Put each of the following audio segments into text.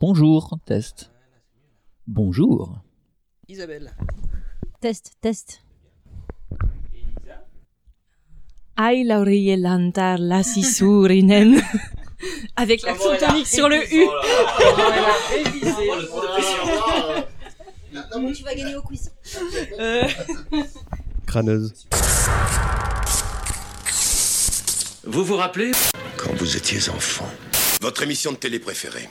Bonjour, test. Bonjour. Isabelle. Test, test. Ai lauriellantar la sisurinen. Avec l'accent tonique sur le U. Non, mais tu vas gagner au quiz. Euh, Crâneuse. Vous vous rappelez Quand vous étiez enfant. Votre émission de télé préférée.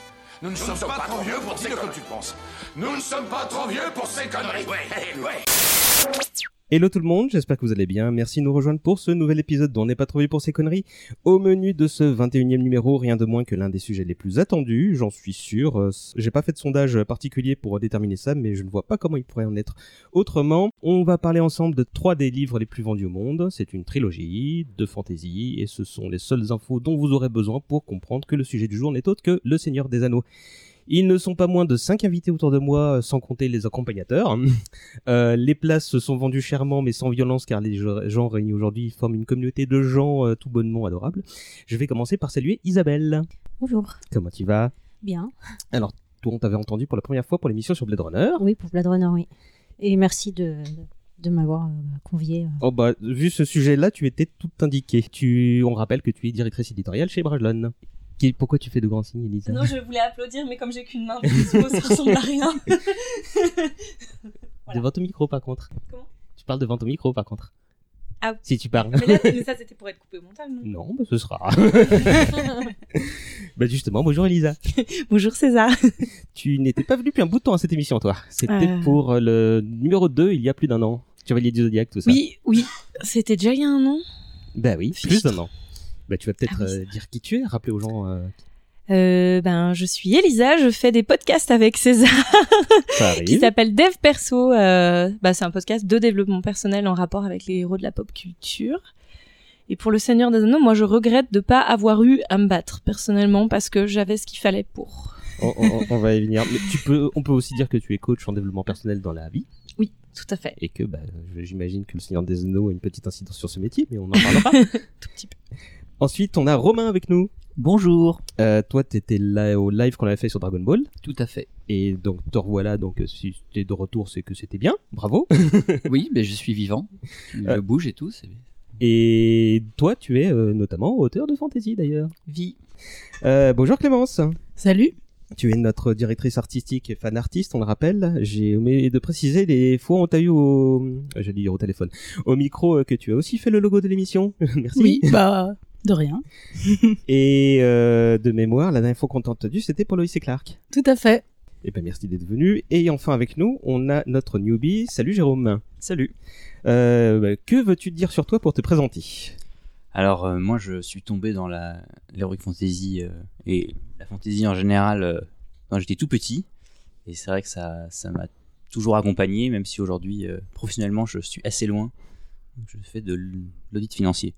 Nous ne sommes pas trop vieux pour ces conneries. comme tu penses. Nous ne sommes pas trop vieux pour ces conneries. Ouais, ouais. Hello tout le monde, j'espère que vous allez bien. Merci de nous rejoindre pour ce nouvel épisode dont on n'est pas trop vieux pour ces conneries. Au menu de ce 21e numéro, rien de moins que l'un des sujets les plus attendus, j'en suis sûr. Euh, J'ai pas fait de sondage particulier pour déterminer ça, mais je ne vois pas comment il pourrait en être autrement. On va parler ensemble de trois des livres les plus vendus au monde. C'est une trilogie de fantasy et ce sont les seules infos dont vous aurez besoin pour comprendre que le sujet du jour n'est autre que Le Seigneur des Anneaux. Ils ne sont pas moins de 5 invités autour de moi, euh, sans compter les accompagnateurs. Euh, les places se sont vendues chèrement, mais sans violence, car les ge- gens réunis aujourd'hui forment une communauté de gens euh, tout bonnement adorables. Je vais commencer par saluer Isabelle. Bonjour. Comment tu vas? Bien. Alors, toi, on t'avait entendu pour la première fois pour l'émission sur Blade Runner. Oui, pour Blade Runner, oui. Et merci de, de m'avoir convié. Oh bah, vu ce sujet-là, tu étais tout indiqué. Tu, on rappelle que tu es directrice éditoriale chez Brajlon. Pourquoi tu fais de grands signes, Elisa? Non, je voulais applaudir, mais comme j'ai qu'une main, ça ressemble à rien. voilà. Devant ton micro, par contre. Comment? Tu parles devant ton micro, par contre. Ah. Si tu parles. mais, là, mais ça, c'était pour être coupé au montage, non? Non, bah ce sera. bah justement, bonjour Elisa. Bonjour César. Tu n'étais pas venu depuis un bout de temps à cette émission, toi. C'était Euh. pour euh, le numéro 2, il y a plus d'un an. Chevalier du Zodiac, tout ça. Oui, oui. C'était déjà il y a un an? Bah oui, Fichtre. plus d'un an. Bah tu vas peut-être Ah oui, euh, dire qui tu es, rappeler aux gens. euh, Euh, ben, je suis Elisa, je fais des podcasts avec César qui s'appelle Dev Perso. Euh, bah, c'est un podcast de développement personnel en rapport avec les héros de la pop culture. Et pour le Seigneur des Anneaux, moi, je regrette de pas avoir eu à me battre personnellement parce que j'avais ce qu'il fallait pour. on, on- on va y venir. Mais tu peux, on peut aussi dire que tu es coach en développement personnel dans la vie Oui, tout à fait. et que bah, je- j'imagine que le Seigneur des Anneaux a une petite incidence sur ce métier, mais on en parlera. Tout petit peu. Ensuite, on a Romain avec nous. Bonjour. Euh, toi, t'étais là au live qu'on avait fait sur Dragon Ball. Tout à fait. Et donc, te revoilà. Donc, euh, si t'es de retour, c'est que c'était bien. Bravo. Oui, mais je suis vivant. Je Euh. bouge et tout. c'est- Et toi, tu es euh, notamment auteur de fantasy d'ailleurs. Vie. Euh, bonjour Clémence. Salut. Tu es notre directrice artistique et fan artiste, on le rappelle. J'ai omis de préciser les fois où on t'a eu au, j'allais dire au téléphone, au micro que tu as aussi fait le logo de l'émission. Merci. bah, de rien. Et euh, de mémoire, la dernière fois qu'on t'a entendu, c'était pour Loïs et Clark. Tout à fait. Eh ben merci d'être venu. Et enfin avec nous, on a notre newbie. Salut Jérôme. Salut. Euh, bah, que veux-tu dire sur toi pour te présenter? Alors euh, moi je suis tombé dans la l'heroic fantasy euh, et la fantasy en général euh, quand j'étais tout petit et c'est vrai que ça ça m'a toujours accompagné même si aujourd'hui euh, professionnellement je suis assez loin. Je fais de l'audit financier.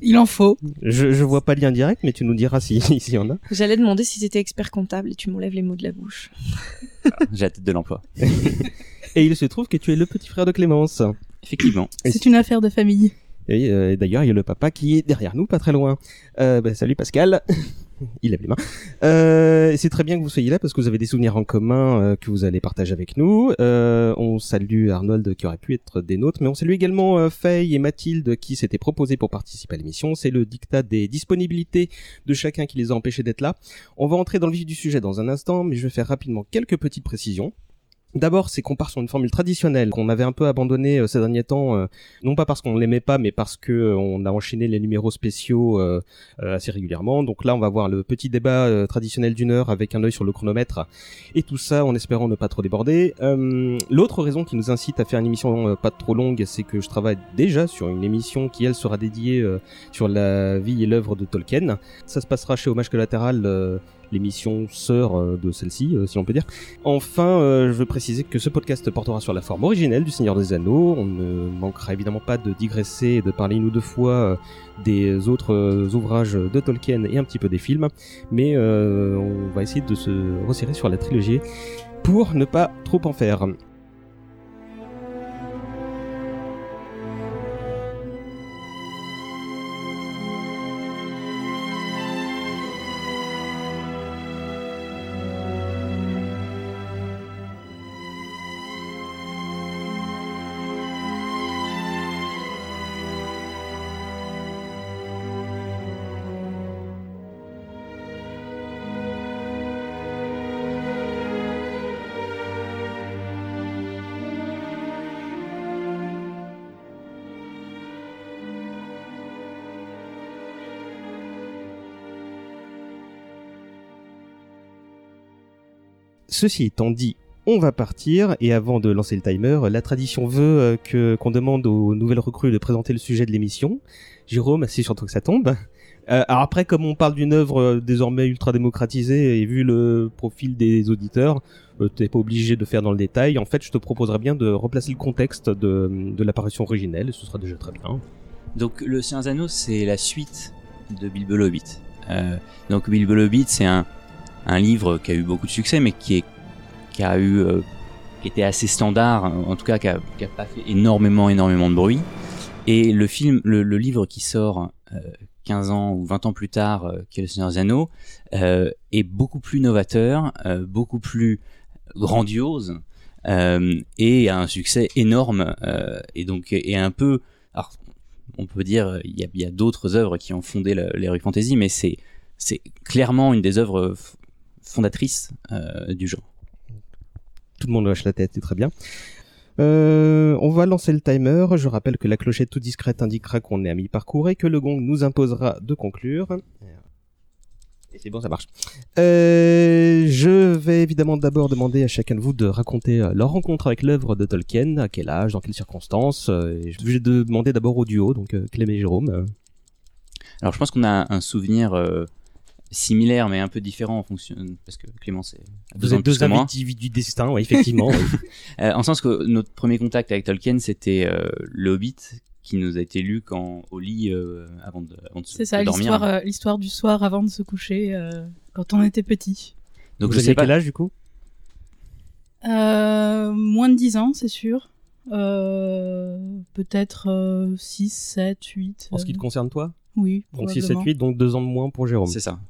Il en faut. je, je vois pas de lien direct, mais tu nous diras si s'il y en a. J'allais demander si t'étais expert comptable et tu m'enlèves les mots de la bouche. J'ai la tête de l'emploi. Et il se trouve que tu es le petit frère de Clémence. Effectivement. C'est une affaire de famille. Et euh, d'ailleurs, il y a le papa qui est derrière nous, pas très loin. Euh, bah, salut Pascal. il lève les mains. Euh, c'est très bien que vous soyez là parce que vous avez des souvenirs en commun euh, que vous allez partager avec nous. Euh, on salue Arnold qui aurait pu être des nôtres, mais on salue également euh, Faye et Mathilde qui s'étaient proposés pour participer à l'émission. C'est le dictat des disponibilités de chacun qui les a empêchés d'être là. On va entrer dans le vif du sujet dans un instant, mais je vais faire rapidement quelques petites précisions. D'abord, c'est qu'on part sur une formule traditionnelle qu'on avait un peu abandonnée euh, ces derniers temps, euh, non pas parce qu'on l'aimait pas, mais parce que euh, on a enchaîné les numéros spéciaux assez régulièrement. Donc là, on va voir le petit débat traditionnel d'une heure avec un œil sur le chronomètre, et tout ça en espérant ne pas trop déborder. L'autre raison qui nous incite à faire une émission pas trop longue, c'est que je travaille déjà sur une émission qui elle sera dédiée sur la vie et l'œuvre de Tolkien. Ça se passera chez Hommage Collatéral. L'émission sœur euh, de celle-ci, euh, si on peut dire. Enfin, euh, je veux préciser que ce podcast portera sur la forme originelle du Seigneur des Anneaux. On ne manquera évidemment pas de digresser et de parler une ou deux fois des autres ouvrages de Tolkien et un petit peu des films, mais on va essayer de se resserrer sur la trilogie pour ne pas trop en faire. Ceci étant dit, on va partir et avant de lancer le timer, la tradition veut euh, que qu'on demande aux nouvelles recrues de présenter le sujet de l'émission. Jérôme, c'est sur que ça tombe. Euh, alors après, comme on parle d'une œuvre euh, désormais ultra démocratisée et vu le profil des auditeurs, euh, t'es pas obligé de faire dans le détail. En fait, je te proposerais bien de replacer le contexte de, de l'apparition originelle, ce sera déjà très bien. Donc le Seigneur Anneaux, c'est la suite de Bilbo le Hobbit. Donc Bilbo le Hobbit, c'est un, un livre qui a eu beaucoup de succès, mais qui est qui a eu euh, qui était assez standard, en tout cas qui a, pas fait énormément énormément de bruit. Et le film, le, livre qui sort euh, 15 ans ou 20 ans plus tard, euh, qui est le Seigneur des Anneaux, euh, est beaucoup plus novateur, beaucoup plus grandiose et a un succès énorme et donc est un peu alors on peut dire il y a, d'autres œuvres qui ont fondé l'heroic fantasy mais c'est c'est clairement une des œuvres fondatrices du genre Tout le monde hoche la tête, c'est très bien. Euh, on va lancer le timer. Je rappelle que la clochette tout discrète indiquera qu'on est à mi-parcours et que le gong nous imposera de conclure. Et c'est bon, ça marche. Euh, je vais évidemment d'abord demander à chacun de vous de raconter euh, leur rencontre avec l'œuvre de Tolkien, à quel âge, dans quelles circonstances. euh, et je vais demander d'abord au duo, donc euh, Clem et Jérôme. alors je pense qu'on a un souvenir similaire mais un peu différent en fonction parce que Clémence est a deux ans deux que moi. individus du destin, ouais, effectivement. oui. Euh, en sens que notre premier contact avec Tolkien, c'était euh, Le Hobbit, qui nous a été lu quand au lit euh, avant de, avant de se C'est ça, de dormir. l'histoire, euh, l'histoire du soir avant de se coucher, euh, quand on était petit. Donc Vous je sais pas. quel âge du coup? Euh, moins de 10 ans, c'est sûr. Euh, peut-être euh, 6, 7, 8. En ce qui te concerne toi? Oui. Donc 6, 7, probablement. 8, donc deux ans de moins pour Jérôme. C'est ça.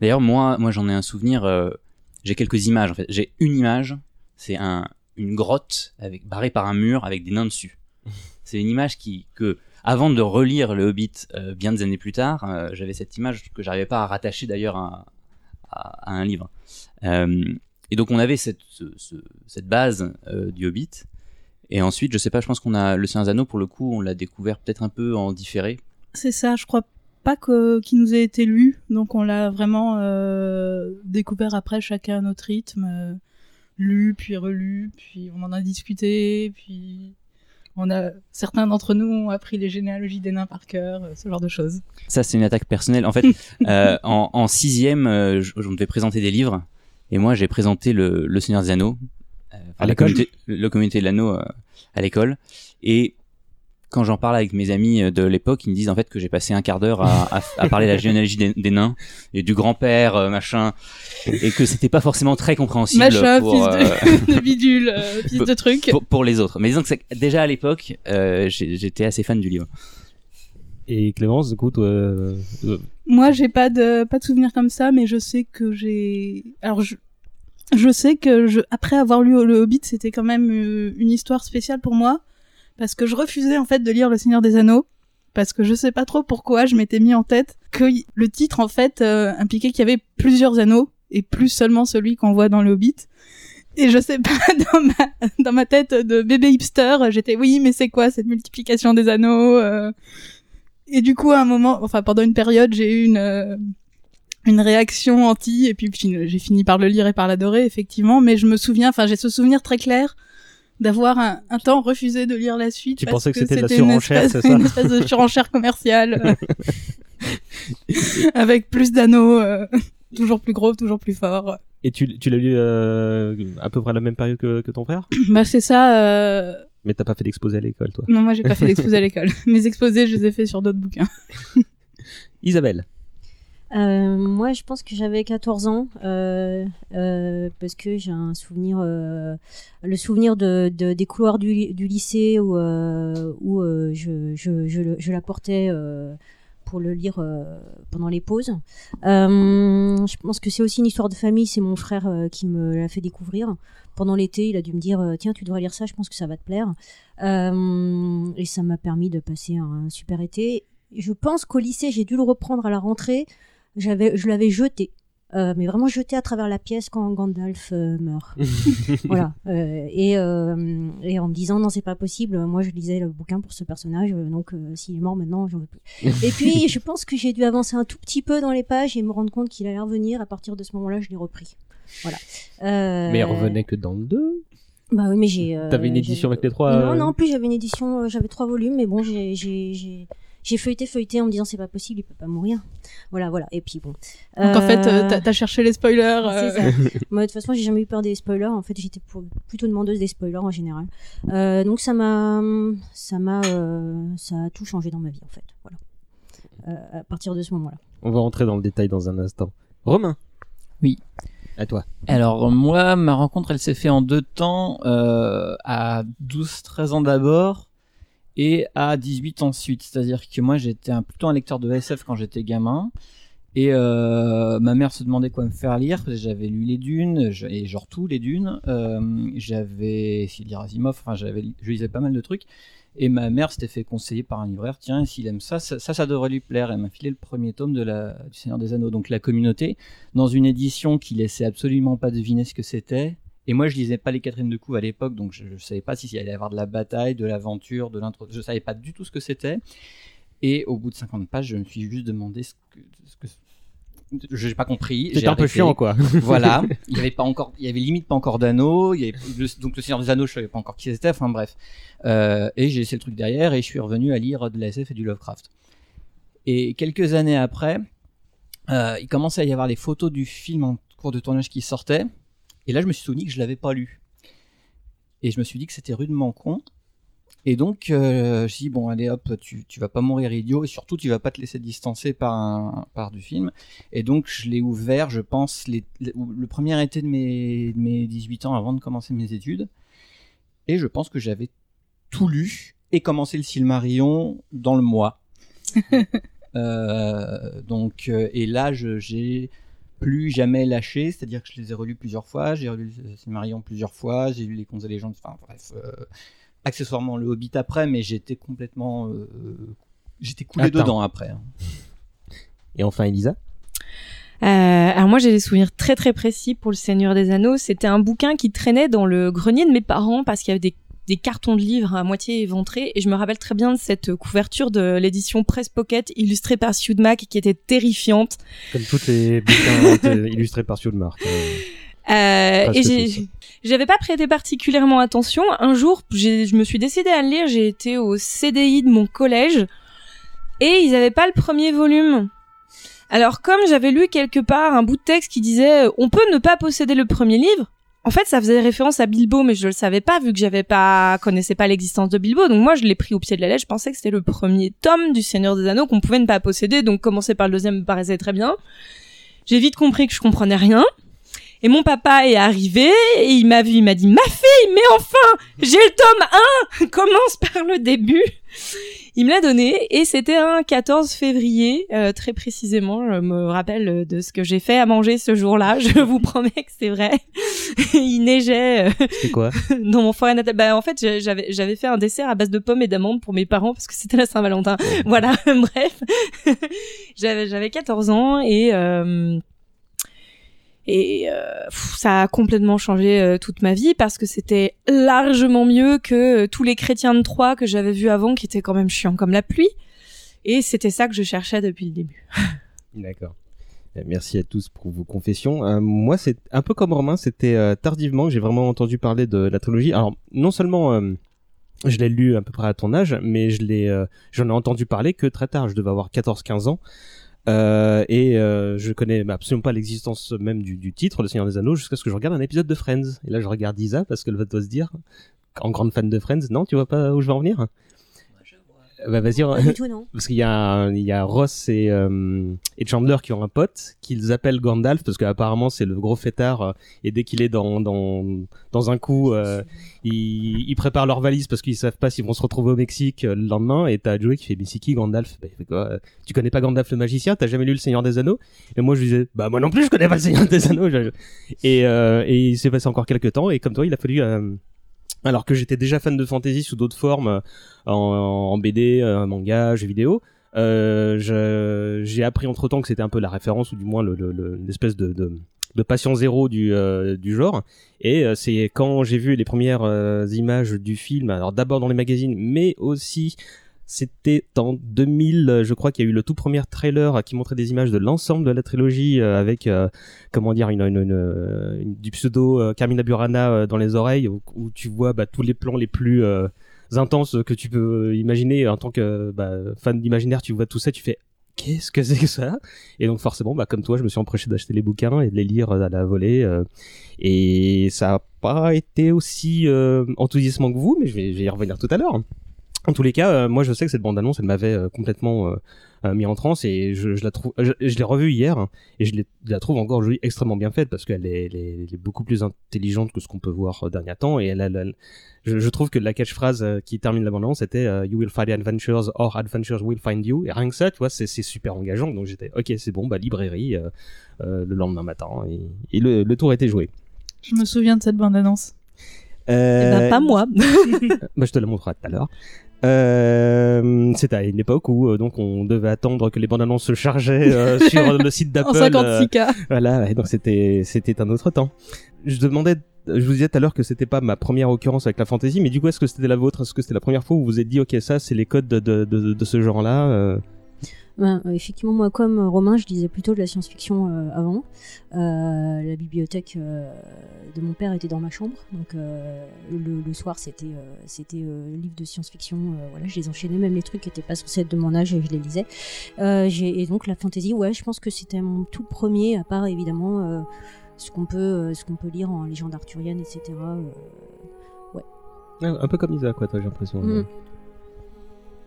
D'ailleurs, moi, moi, j'en ai un souvenir. euh, j'ai quelques images. En fait, j'ai une image. C'est un une grotte avec barrée par un mur avec des nains dessus. C'est une image qui que avant de relire le Hobbit euh, bien des années plus tard, euh, j'avais cette image que j'arrivais pas à rattacher d'ailleurs à, à, à un livre. Euh, et donc on avait cette ce- ce- cette base euh, du Hobbit. Et ensuite, je sais pas, je pense qu'on a le Seigneur des Anneaux pour le coup, on l'a découvert peut-être un peu en différé. C'est ça, je crois pas que qu'il nous ait été lu, donc on l'a vraiment euh, découvert après chacun à notre rythme, euh, lu puis relu, puis on en a discuté, puis on a certains d'entre nous ont appris les généalogies des nains par cœur, euh, ce genre de choses. Ça, c'est une attaque personnelle. En fait, euh, en, en sixième, euh, je, je me devais présenter des livres, et moi, j'ai présenté le, le Seigneur des Anneaux, euh, enfin, À la l'école communauté, le communauté de l'anneau euh, à l'école. Et quand j'en parle avec mes amis euh, de l'époque, ils me disent en fait que j'ai passé un quart d'heure à, à, à parler de la généalogie des, des nains et du grand-père, euh, machin, et que c'était pas forcément très compréhensible Machin, pour, fils euh, de, de bidule, euh, fils de truc. pour, pour les autres. Mais disons que déjà à l'époque, euh, j'étais assez fan du livre. Et Clémence, du coup, toi, euh, euh, Moi, j'ai pas de pas de souvenirs comme ça, mais je sais que j'ai. Alors, je je sais que je après avoir lu le Hobbit, c'était quand même euh, une histoire spéciale pour moi parce que je refusais en fait de lire Le Seigneur des Anneaux parce que je sais pas trop pourquoi je m'étais mis en tête que le titre en fait euh, impliquait qu'il y avait plusieurs anneaux et plus seulement celui qu'on voit dans le Hobbit. Et je sais pas, dans ma, dans ma tête de bébé hipster, j'étais oui, mais c'est quoi cette multiplication des anneaux euh? Et du coup, à un moment, enfin pendant une période, j'ai eu une euh, une réaction anti, et puis j'ai fini par le lire et par l'adorer, effectivement. Mais je me souviens, enfin j'ai ce souvenir très clair d'avoir un, un temps refusé de lire la suite. Tu parce pensais que c'était de la surenchère, c'est ça Une espèce de surenchère commerciale. euh, avec plus d'anneaux. euh. toujours plus gros, toujours plus fort. Et tu, tu l'as lu euh, à peu près à la même période que, que ton frère? Bah c'est ça. Euh... Mais t'as pas fait d'exposé à l'école, toi? Non, moi j'ai pas fait d'exposé à l'école. Mes exposés, je les ai faits sur d'autres bouquins. Isabelle Euh, moi, je pense que j'avais 14 ans euh, euh, parce que j'ai un souvenir, le souvenir de, de- des couloirs du, lycée où, je, je, la portais pour le lire pendant les pauses. Je pense que c'est aussi une histoire de famille. C'est mon frère qui me l'a fait découvrir. Pendant l'été, il a dû me dire Tiens, tu devrais lire ça, je pense que ça va te plaire. Et ça m'a permis de passer un super été. Je pense qu'au lycée, j'ai dû le reprendre à la rentrée j'avais je l'avais jeté. Euh, mais vraiment jeté à travers la pièce quand Gandalf euh, meurt. Voilà. Euh, et, et en me disant non c'est pas possible. Moi je lisais le bouquin pour ce personnage donc s'il est mort maintenant j'en veux plus. Et puis je pense que j'ai dû avancer un tout petit peu dans les pages et me rendre compte qu'il allait revenir. À partir de ce moment là je l'ai repris. Voilà. Mais elle revenait que dans le 2 bah oui mais j'ai T'avais une édition avec les trois non non en plus j'avais une édition j'avais trois volumes mais bon j'ai feuilleté feuilleté en me disant c'est pas possible il peut pas mourir voilà voilà et puis bon Donc en fait, euh, Euh, t'as- t'as cherché les spoilers. euh, c'est ça. Moi, de toute façon, j'ai jamais eu peur des spoilers. En fait, j'étais pour- plutôt demandeuse des spoilers en général. Euh, donc ça m'a, ça m'a, euh, ça a tout changé dans ma vie en fait. Voilà. Euh, à partir de ce moment-là. On va rentrer dans le détail dans un instant. Romain Oui. À toi. Alors moi, ma rencontre, elle s'est faite en deux temps, euh, à 12-13 ans d'abord et à 18 ensuite. C'est-à-dire que moi, j'étais un, plutôt un lecteur de SF quand j'étais gamin. Et euh, ma mère se demandait quoi me faire lire. J'avais lu les Dunes, et genre tous les Dunes. Euh, j'avais essayé de j'avais, je lisais pas mal de trucs. Et ma mère s'était fait conseiller par un libraire, tiens, s'il aime ça, ça, ça, ça devrait lui plaire. Elle m'a filé le premier tome de la, du Seigneur des Anneaux, donc la communauté, dans une édition qui laissait absolument pas deviner ce que c'était. Et moi, je lisais pas les Catherine de Couve à l'époque, donc je, je savais pas si il allait y avoir de la bataille, de l'aventure, de l'intro. Je savais pas du tout ce que c'était. Et au bout de 50 pages, je me suis juste demandé ce que. Ce que je n'ai pas compris. C'était un peu chiant, quoi. voilà. Il y avait pas encore, il y avait limite pas encore d'anneaux. Donc le Seigneur des Anneaux, je savais pas encore qui c'était. Enfin bref. Euh, et j'ai laissé le truc derrière et je suis revenu à lire de la SF et du Lovecraft. Et quelques années après, euh, il commençait à y avoir les photos du film en cours de tournage qui sortaient. Et là, je me suis souvenu que je l'avais pas lu. Et je me suis dit que c'était rudement con. Et donc, euh, je me suis dit, bon, allez hop, tu, tu vas pas mourir idiot, et surtout, tu vas pas te laisser distancer par, un, par du film. Et donc, je l'ai ouvert, je pense, les- le, premier été de mes, de mes 18 ans avant de commencer mes études. Et je pense que j'avais tout lu et commencé le Silmarillion dans le mois. Euh, donc, euh, et là, j'ai plus jamais lâché, c'est-à-dire que je les ai relus plusieurs fois, j'ai relu le Silmarillion plusieurs fois, j'ai lu Les Contes et légendes, enfin bref, euh, accessoirement le Hobbit après, mais j'étais complètement, euh, j'étais coulé Attends. dedans après. hein. Et enfin, Elisa? Euh, alors moi j'ai des souvenirs très très précis pour le Seigneur des Anneaux. C'était un bouquin qui traînait dans le grenier de mes parents parce qu'il y avait des, des cartons de livres à moitié éventrés et je me rappelle très bien de cette couverture de l'édition Press Pocket illustrée par Sue Mac qui était terrifiante. Comme tous les bouquins euh, illustrés par Sudmark. Euh, Presque et j'avais pas prêté particulièrement attention. Un jour, je me suis décidée à le lire. J'ai été au CDI de mon collège et ils avaient pas le premier volume. Alors comme j'avais lu quelque part un bout de texte qui disait euh, on peut ne pas posséder le premier livre. En fait, ça faisait référence à Bilbo, mais je le savais pas vu que j'avais pas connaissais pas l'existence de Bilbo. Donc moi, je l'ai pris au pied de la lettre. Je pensais que c'était le premier tome du Seigneur des Anneaux qu'on pouvait ne pas posséder. Donc commencer par le deuxième me paraissait très bien. J'ai vite compris que je comprenais rien. Et mon papa est arrivé et il m'a vu, il m'a dit "Ma fille, mais enfin, j'ai le tome 1, commence par le début." Il me l'a donné et c'était un 14 février euh, très précisément, je me rappelle de ce que j'ai fait à manger ce jour-là, je vous promets que c'est vrai. il neigeait euh, C'est quoi dans mon forêt natale. Bah en fait, j'avais j'avais fait un dessert à base de pommes et d'amandes pour mes parents parce que c'était la Saint-Valentin. voilà, bref. j'avais j'avais 14 ans et euh, et euh, ça a complètement changé euh, toute ma vie parce que c'était largement mieux que euh, tous les chrétiens de Troyes que j'avais vus avant qui étaient quand même chiants comme la pluie. Et c'était ça que je cherchais depuis le début. D'accord. Euh, Merci à tous pour vos confessions. Euh, moi, c'est un peu comme Romain, c'était tardivement que j'ai vraiment entendu parler de la trilogie. Alors, non seulement je l'ai lu à peu près à ton âge, mais je l'ai, j'en ai entendu parler que très tard. Je devais avoir 14-15 ans. Euh, et euh, je connais absolument pas l'existence même du, du titre, Le Seigneur des Anneaux, jusqu'à ce que je regarde un épisode de Friends. Et là, je regarde Isa parce qu'elle va se dire, en grande fan de Friends, non, tu vois pas où je vais en venir? Bah vas-y, Pas du tout, non. parce qu'il y a il y a Ross et euh, et Chandler qui ont un pote qu'ils appellent Gandalf parce qu'apparemment c'est le gros fêtard euh, et dès qu'il est dans dans dans un coup euh, ils, ils préparent leur valise parce qu'ils savent pas s'ils vont se retrouver au Mexique euh, le lendemain et t'as Joey qui fait mais c'est qui Gandalf? Bah, il fait quoi euh, tu connais pas Gandalf le magicien? T'as jamais lu le Seigneur des Anneaux? Et moi je lui disais bah moi non plus je connais pas le Seigneur des Anneaux Je- et euh, et il s'est passé encore quelques temps et comme toi il a fallu euh, alors que j'étais déjà fan de fantasy sous d'autres formes, euh, en, en BD, euh, manga, jeux vidéo, euh, j'ai appris entre temps que c'était un peu la référence ou du moins le, le, le- l'espèce de, de, de passion zéro du, euh, du genre. Et euh, c'est quand j'ai vu les premières euh, images du film, alors d'abord dans les magazines, mais aussi c'était en 2000, euh, je crois qu'il y a eu le tout premier trailer euh, qui montrait des images de l'ensemble de la trilogie euh, avec comment dire une, une, une, du pseudo euh, Carmina Burana dans les oreilles où, tu vois bah, tous les plans les plus intenses que tu peux imaginer. En tant que bah, fan d'imaginaire tu vois tout ça tu fais qu'est-ce que c'est que ça? Et donc forcément bah, comme toi je me suis empressé d'acheter les bouquins et de les lire à la volée et ça a pas été aussi enthousiasmant que vous mais je vais y revenir tout à l'heure en tous les cas, euh, moi je sais que cette bande-annonce, elle m'avait euh, complètement euh, euh, mis en transe et je, je la trouve, je, je l'ai revue hier hein, et je, l'ai- je la trouve encore aujourd'hui extrêmement bien faite parce qu'elle est, elle est, elle est beaucoup plus intelligente que ce qu'on peut voir euh, dernier temps et elle, a- elle a- je, je trouve que la catchphrase euh, qui termine la bande-annonce c'était euh, You will find adventures or adventures will find you et rien que ça, tu vois, c'est c'est super engageant donc j'étais ok c'est bon bah librairie euh, euh, le lendemain matin et, et le, le tour était joué. Je me souviens de cette bande-annonce. Euh, Eh ben, pas moi. bah, je te la montrerai tout à l'heure. Euh, C'était à une époque où euh, donc on devait attendre que les bandes annonces se chargeaient euh, sur le site d'Apple. En 56K. euh, voilà, et donc c'était c'était un autre temps. Je demandais, je vous disais tout à l'heure que c'était pas ma première occurrence avec la fantasy, mais du coup est-ce que c'était la vôtre? Est-ce que c'était la première fois où vous vous êtes dit ok ça c'est les codes de de, de, de ce genre-là euh, Ben, euh, effectivement, moi, comme euh, Romain, je lisais plutôt de la science-fiction euh, avant. Euh, la bibliothèque euh, de mon père était dans ma chambre, donc le, le soir, c'était c'était livres de science-fiction. voilà, je les enchaînais, même les trucs qui n'étaient pas censés être de mon âge, je les lisais. Et donc la fantasy, ouais, je pense que c'était mon tout premier, à part évidemment ce qu'on peut ce qu'on peut lire en légende arthurienne, etc. ouais. un un peu comme Isa quoi, toi j'ai l'impression. Mm.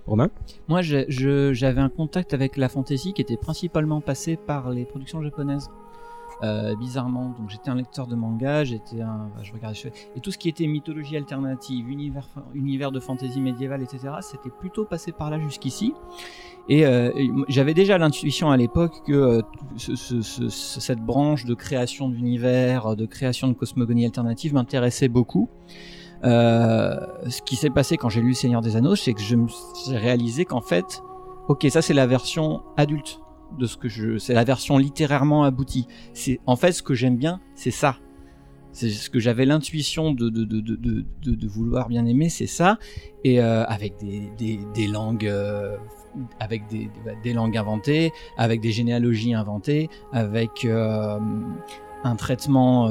Romain Moi, j'avais un contact avec la fantasy qui était principalement passé par les productions japonaises. Euh, bizarrement, donc j'étais un lecteur de manga, j'étais un, je regardais et tout ce qui était mythologie alternative, univers, univers de fantasy médiévale, etc. C'était plutôt passé par là jusqu'ici. Et, euh, j'avais déjà l'intuition à l'époque que euh, ce- ce- ce- ce- cette branche de création d'univers, de création de cosmogonie alternative m'intéressait beaucoup. Euh, ce qui s'est passé quand j'ai lu Seigneur des Anneaux, c'est que je me j'ai réalisé qu'en fait, ok, ça c'est la version adulte de ce que je, c'est la version littérairement aboutie. C'est en fait ce que j'aime bien, c'est ça. C'est ce que j'avais l'intuition de de, de, de, vouloir bien aimer, c'est ça. Et euh, avec des, des, langues, euh, avec des, des, langues inventées, avec des généalogies inventées, avec un traitement.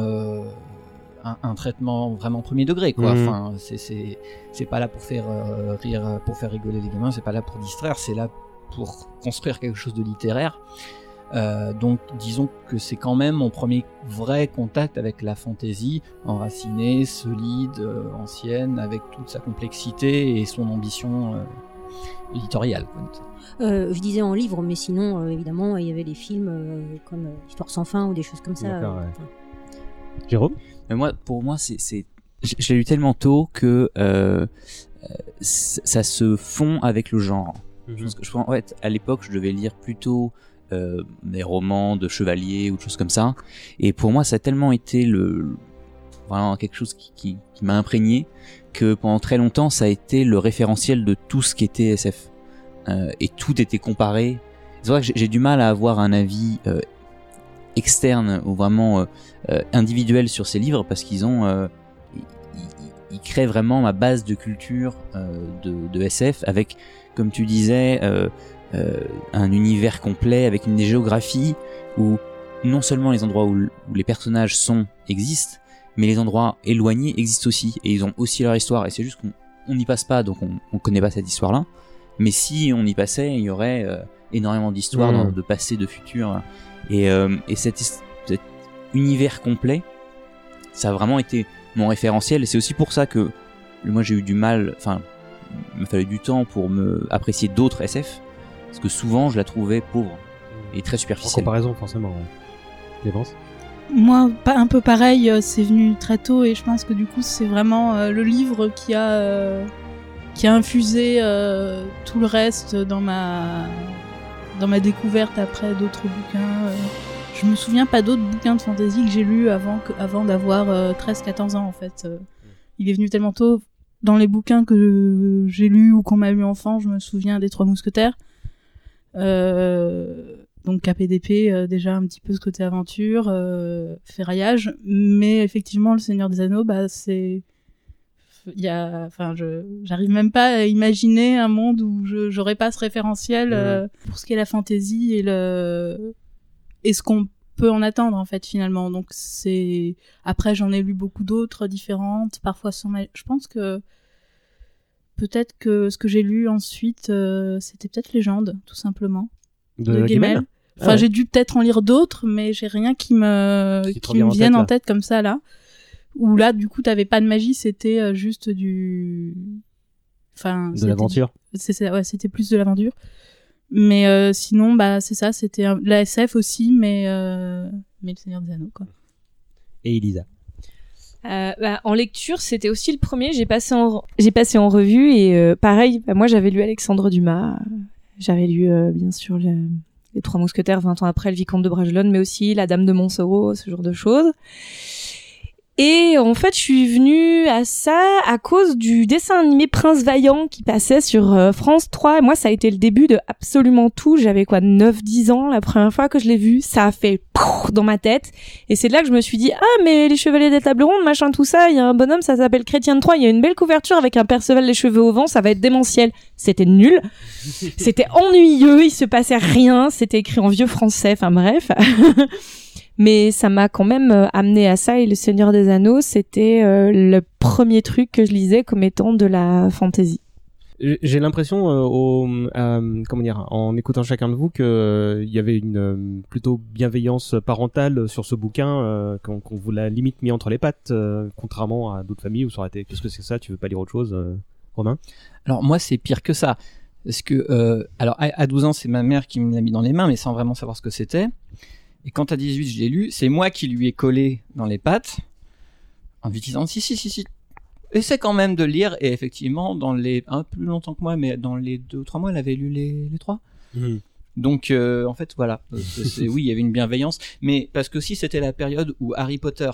Un, un traitement vraiment premier degré quoi. Mhm. Enfin, c'est c'est c'est pas là pour faire euh, rire, pour faire rigoler les gamins, c'est pas là pour distraire, c'est là pour construire quelque chose de littéraire. Euh, donc disons que c'est quand même mon premier vrai contact avec la fantaisie, enracinée, solide, euh, ancienne, avec toute sa complexité et son ambition euh, éditoriale. quoi. Euh, je disais en livre, mais sinon, euh, évidemment, il y avait les films euh, comme euh, Histoire sans fin ou des choses comme ça. D'accord, euh, ouais. Jérôme? Mais moi, pour moi, c'est, c'est, je l'ai lu tellement tôt que euh, euh, ça se fond avec le genre. Je pense que je pense, ouais, à l'époque, je devais lire plutôt euh, des romans de chevaliers ou de choses comme ça. Et pour moi, ça a tellement été le, vraiment quelque chose qui, qui, qui m'a imprégné que pendant très longtemps, ça a été le référentiel de tout ce qui était SF. Euh, et tout était comparé. C'est vrai que j'ai- j'ai du mal à avoir un avis euh, externe ou vraiment euh, euh, individuel sur ces livres parce qu'ils ont euh, ils créent vraiment ma base de culture de, SF avec comme tu disais un univers complet avec une géographie où non seulement les endroits où, les personnages sont existent mais les endroits éloignés existent aussi et ils ont aussi leur histoire et c'est juste qu'on on n'y passe pas donc on, on connaît pas cette histoire là Mais si on y passait, il y aurait euh, énormément d'histoires dans- de passé, de futur. Et, euh, et cet, univers complet, ça a vraiment été mon référentiel. Et c'est aussi pour ça que moi j'ai eu du mal, enfin, il me fallait du temps pour me apprécier d'autres SF, parce que souvent je la trouvais pauvre et très En superficielle. comparaison, forcément. ouais. Clémence? Moi, pas un peu pareil, euh, c'est venu très tôt et je pense que du coup, c'est vraiment euh, le livre qui a euh, qui a infusé euh, tout le reste dans ma dans ma découverte après d'autres bouquins. euh. Je me souviens pas d'autres bouquins de fantasy que j'ai lus avant que avant d'avoir 13-14 ans en fait. Euh, Il est venu tellement tôt dans les bouquins que j'ai lus ou qu'on m'a lu enfant, je me souviens des Trois Mousquetaires. Euh, donc KPDP, euh, déjà un petit peu ce côté aventure, euh, ferraillage, mais effectivement le Seigneur des Anneaux, bah c'est, il y a, enfin je, j'arrive même pas à imaginer un monde où je j'aurais pas ce référentiel euh, pour ce qui est la fantaisie et le et ce qu'on peut en attendre en fait finalement. Donc c'est après j'en ai lu beaucoup d'autres différentes, parfois sans, je pense que peut-être que ce que j'ai lu ensuite euh, c'était peut-être Légende tout simplement De de. Ah ouais. j'ai dû peut-être en lire d'autres, mais j'ai rien qui me Qui me en vienne tête, en tête comme ça là. Où là, du coup, t'avais pas de magie, c'était euh, juste du, enfin, De l'aventure. Ouais, c'était plus de l'aventure. Mais euh, sinon, bah c'est ça, c'était un- la SF aussi, mais euh, mais le Seigneur des Anneaux quoi. Et Elisa. Euh, bah, en lecture, c'était aussi le premier. J'ai passé en, j'ai passé en revue et euh, pareil, bah, moi j'avais lu Alexandre Dumas, j'avais lu euh, bien sûr le- les Trois Mousquetaires 20 ans après, le Vicomte de Bragelonne, mais aussi La Dame de Montsoreau, ce genre de choses. Et en fait, je suis venue à ça à cause du dessin animé Prince Vaillant qui passait sur euh, France 3. Et moi, ça a été le début de absolument tout. J'avais quoi, 9-10 ans la première fois que je l'ai vu. Ça a fait dans ma tête. Et c'est là que je me suis dit, ah, mais les Chevaliers des Tables Rondes, machin, tout ça, il y a un bonhomme, ça s'appelle Chrétien de Troyes. Il y a une belle couverture avec un Perceval les cheveux au vent. Ça va être démentiel. C'était nul. C'était ennuyeux. Il se passait rien. C'était écrit en vieux français. Enfin, bref. Mais ça m'a quand même euh, amené à ça et le Seigneur des Anneaux, c'était euh, le premier truc que je lisais comme étant de la fantaisie. J'ai l'impression, euh, au, euh, comment dire, en écoutant chacun de vous, que euh, il y avait une euh, plutôt bienveillance parentale sur ce bouquin, euh, qu'on qu'on vous l'a limite mis entre les pattes, euh, contrairement à d'autres familles où ça aurait été qu'est-ce que c'est que ça, tu veux pas lire autre chose, euh, Romain? Alors moi c'est pire que ça. Parce que euh, alors à, à 12 ans c'est ma mère qui me l'a mis dans les mains mais sans vraiment savoir ce que c'était. Et quand à 18 je l'ai lu, c'est moi qui lui ai collé dans les pattes en lui disant si si si si essaie quand même de lire et effectivement dans les un peu plus longtemps que moi mais dans les deux ou trois mois elle avait lu les, les trois. Donc euh, en fait voilà, Euh, oui il y avait une bienveillance mais parce que aussi c'était la période où Harry Potter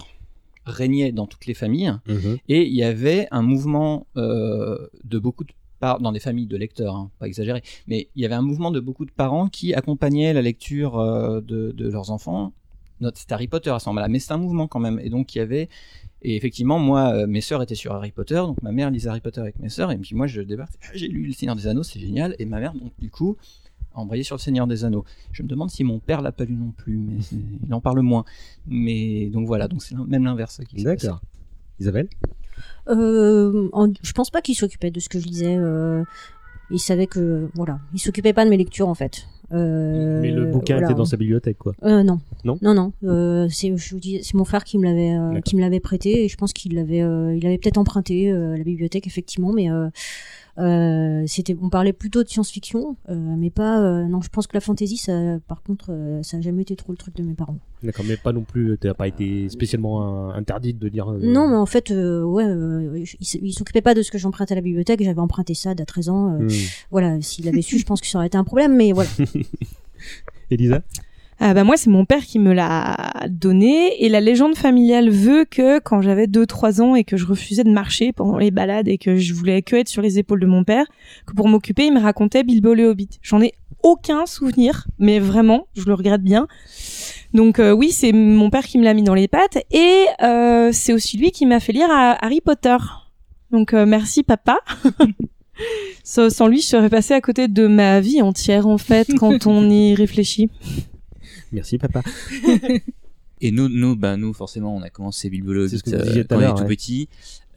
régnait dans toutes les familles Mhm. et il y avait un mouvement euh, de beaucoup de dans des familles de lecteurs, hein, pas exagéré, mais il y avait un mouvement de beaucoup de parents qui accompagnaient la lecture euh, de, de leurs enfants. C'était Harry Potter à ce moment-là, mais c'est un mouvement quand même. Et donc il y avait, et effectivement, moi, euh, mes sœurs étaient sur Harry Potter, donc ma mère lisait Harry Potter avec mes sœurs, et puis moi je débarque, Ah, j'ai lu Le Seigneur des Anneaux, c'est génial, et ma mère, donc du coup, a embrayé sur Le Seigneur des Anneaux. Je me demande si mon père l'a pas lu non plus, mais il en parle moins. Mais donc voilà, donc c'est même l'inverse qui. D'accord. Isabelle? Euh, en- je pense pas qu'il s'occupait de ce que je lisais. euh, il savait que voilà, il s'occupait pas de mes lectures en fait. Euh, Mais le bouquin voilà. était dans sa bibliothèque, quoi. Euh, non. Non Non, non. Euh, c'est, je vous dis, c'est mon frère qui me l'avait, qui me l'avait prêté et je pense qu'il l'avait, il avait peut-être emprunté à la bibliothèque effectivement, mais c'était, on parlait plutôt de science-fiction, euh, mais pas. euh, non, je pense que la fantasy, ça, par contre, euh, ça a jamais été trop le truc de mes parents. D'accord, mais pas non plus, t'as pas été spécialement euh, interdite de dire. euh, Non, mais en fait, euh, ouais, euh, il, il s'occupait pas de ce que j'empruntais à la bibliothèque. J'avais emprunté ça d'à 13 ans. euh, Hmm. Voilà, s'il avait su, je pense que ça aurait été un problème, mais voilà. Elisa? Ah bah moi c'est mon père qui me l'a donné et la légende familiale veut que quand j'avais 2-3 ans et que je refusais de marcher pendant les balades et que je voulais que être sur les épaules de mon père, que pour m'occuper il me racontait Bilbo le Hobbit. J'en ai aucun souvenir, mais vraiment, je le regrette bien. Donc euh, oui, c'est mon père qui me l'a mis dans les pattes et euh, c'est aussi lui qui m'a fait lire à Harry Potter. Donc euh, merci papa. sans lui, je serais passée à côté de ma vie entière en fait quand on y réfléchit. Merci, papa. Et nous, nous, bah, nous, forcément, on a commencé Bilbo le C'est ce Hobbit, que vous euh, quand on était tout ouais. petit.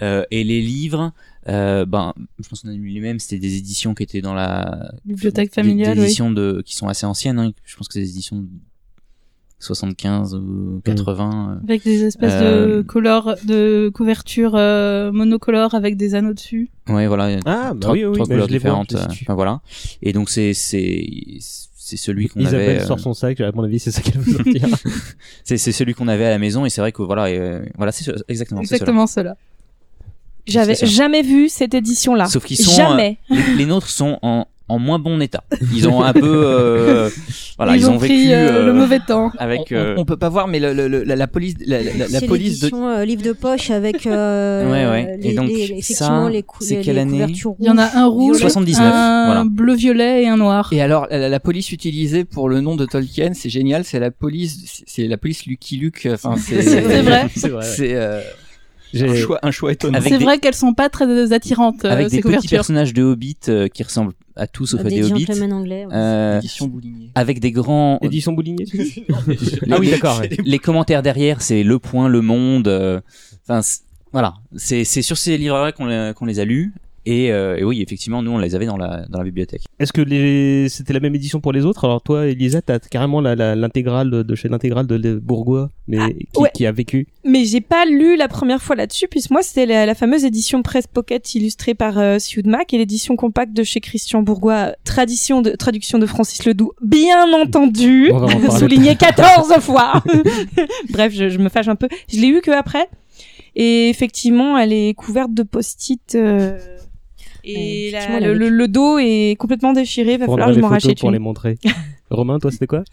Euh, et les livres, euh, ben, je pense qu'on a lu les mêmes. C'était des éditions qui étaient dans la Bibliothèque des- familiale, Des, oui. éditions de qui sont assez anciennes. hein. Je pense que c'est des éditions de 75 ou 80. euh. Avec des espèces Euh, de couleurs, de couverture euh, monocolores avec des anneaux dessus. Ouais, voilà. Ah, bah trois, oui, oui, trois bah, couleurs vois, différentes. euh, enfin, voilà. Et donc c'est c'est c'est celui qu'on Isabelle avait. euh, sort son sac, à mon avis, c'est ça qu'elle veut sortir. c'est c'est celui qu'on avait à la maison et c'est vrai que voilà euh, voilà c'est ce- exactement Exactement cela. J'avais jamais vu cette édition-là. Sauf qu'ils sont jamais. euh, les, les nôtres sont en en moins bon état. Ils ont un peu euh, voilà Ils ils, ont vécu pris, euh, le mauvais temps. avec on, euh, on peut pas voir, mais le, le- le- la, la police, la, la- la police de. euh, livre de poche avec euh, Ouais, ouais. Et les- donc, les- ça, les, c'est les- quelle année couvertures Il y en a un rouge, 79, un voilà. bleu-violet et un noir. Et alors, la, la police utilisée pour le nom de Tolkien, c'est génial, c'est la police, c'est la police Lucky Luke. Enfin, c'est C'est vrai. C'est vrai. C'est euh, J'ai- un choix, un choix étonnant. C'est des- vrai qu'elles sont pas très attirantes, euh, avec ces des petits couvertures. personnages de Hobbit euh, qui ressemblent à tous sauf à des des Hobbits. anglais. ouais. Euh, Édition Bouligné. avec des grands Édition Bouligné Les- Ah oui, d'accord. ouais. les commentaires derrière, c'est Le Point, Le Monde. euh, Enfin, c'est- voilà, c'est c'est sur ces livres-là qu'on les, qu'on les a lus. Et, euh, et oui, effectivement, nous on les avait dans la dans la bibliothèque. Est-ce que les... c'était la même édition pour les autres? Alors toi, Elisa, t'as carrément la- la- l'intégrale de, chez l'intégrale de Les Bourgois, mais qui, ouais. qui a vécu? Mais j'ai pas lu la première fois là-dessus, puisque moi c'était la, la fameuse édition Presse Pocket illustrée par euh, Siudmac et l'édition compacte de chez Christian Bourgois, tradition de, traduction de Francis Ledoux, bien entendu, en souligné 14 fois. Bref, je, je me fâche un peu. Je l'ai eu que après. Et effectivement, elle est couverte de post-it. euh, et le, le- le dos est complètement déchiré. Va falloir que je m'en rachète pour une. les montrer. Romain, toi, c'était quoi?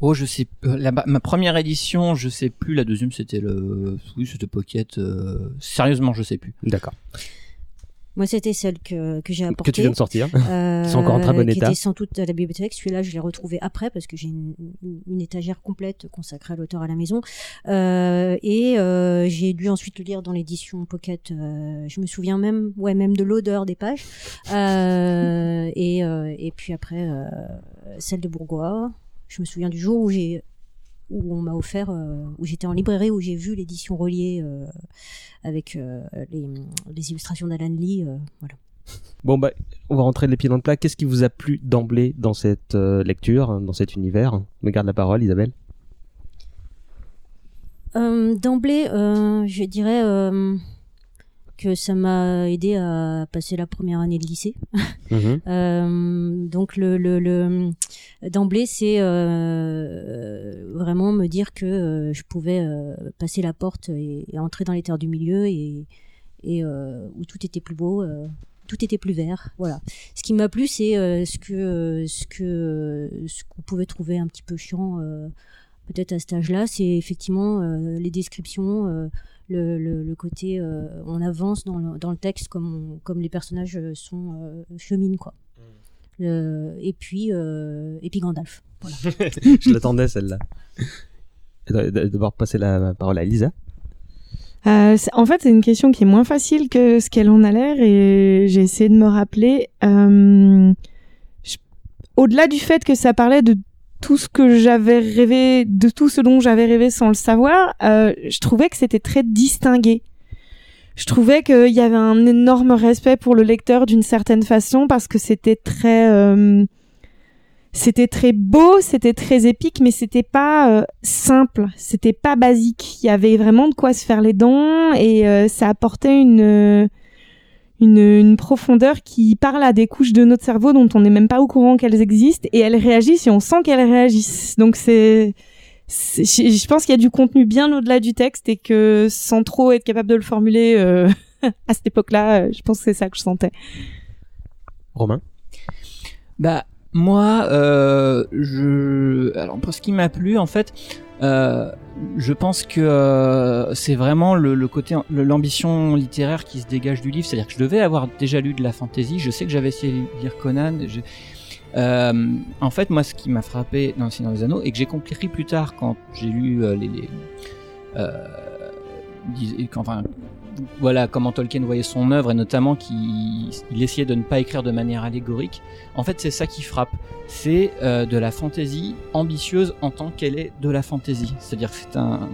Oh, je sais. euh, la- ma première édition, je sais plus. La deuxième, c'était le. Oui, c'était Pocket. euh, Sérieusement, je sais plus. D'accord. Moi, c'était celle que, que j'ai apportée. Que tu viens de sortir. Euh, sont encore en très bon qui état. était sans doute à la bibliothèque. Celui-là, je l'ai retrouvé après parce que j'ai une, une étagère complète consacrée à l'auteur à la maison. Euh, et euh, j'ai dû ensuite le lire dans l'édition Pocket. Euh, je me souviens même, ouais, même de l'odeur des pages. Et, et puis après, celle de Bourgois. Je me souviens du jour où j'ai où on m'a offert, euh, où j'étais en librairie, où j'ai vu l'édition reliée euh, avec euh, les, les illustrations d'Alan Lee. voilà. Bon, bah, on va rentrer les pieds dans le plat. Qu'est-ce qui vous a plu d'emblée dans cette lecture, dans cet univers? Me garde la parole, Isabelle. D'emblée, je dirais que ça m'a aidé à passer la première année de lycée. Mhm. Euh, donc le, le, le d'emblée, c'est euh, vraiment me dire que euh, je pouvais passer la porte et, et entrer dans les terres du milieu et, et où tout était plus beau. tout était plus vert, voilà. Ce qui m'a plu, c'est ce que ce que ce qu'on pouvait trouver un petit peu chiant peut-être à cet âge-là, c'est effectivement les descriptions, le, le, le côté euh, on avance dans le, dans le texte comme, on- comme les personnages euh, sont euh, cheminent quoi. Le- et puis euh, et puis Gandalf. Voilà. Je l'attendais, celle-là. D'abord, passer la parole à Elisa. Euh, c'est- en fait, c'est une question qui est moins facile que ce qu'elle en a l'air et j'ai essayé de me rappeler. Euh, Au-delà du fait que ça parlait de tout ce que j'avais rêvé, de tout ce dont j'avais rêvé sans le savoir, euh, je trouvais que c'était très distingué. Je trouvais qu'il y avait un énorme respect pour le lecteur d'une certaine façon parce que c'était très, euh, c'était très beau, c'était très épique, mais c'était pas euh, simple, c'était pas basique. Il y avait vraiment de quoi se faire les dents et ça apportait une, une une profondeur qui parle à des couches de notre cerveau dont on n'est même pas au courant qu'elles existent et elles réagissent et on sent qu'elles réagissent. Donc c'est c'est- je je pense qu'il y a du contenu bien au-delà du texte et que sans trop être capable de le formuler euh, à cette époque-là, euh, je pense que c'est ça que je sentais. Romain? Bah moi, euh, je alors pour ce qui m'a plu en fait, euh, je pense que euh, c'est vraiment le, côté l'ambition littéraire qui se dégage du livre. C'est-à-dire que je devais avoir déjà lu de la fantasy. Je sais que j'avais essayé de lire Conan. euh, en fait, moi, ce qui m'a frappé dans Le Seigneur des Anneaux et que j'ai compris plus tard quand j'ai lu les, les enfin, voilà comment Tolkien voyait son œuvre et notamment qu'il il essayait de ne pas écrire de manière allégorique. En fait, c'est ça qui frappe. C'est euh, de la fantaisie ambitieuse en tant qu'elle est de la fantaisie. C'est-à-dire que c'est un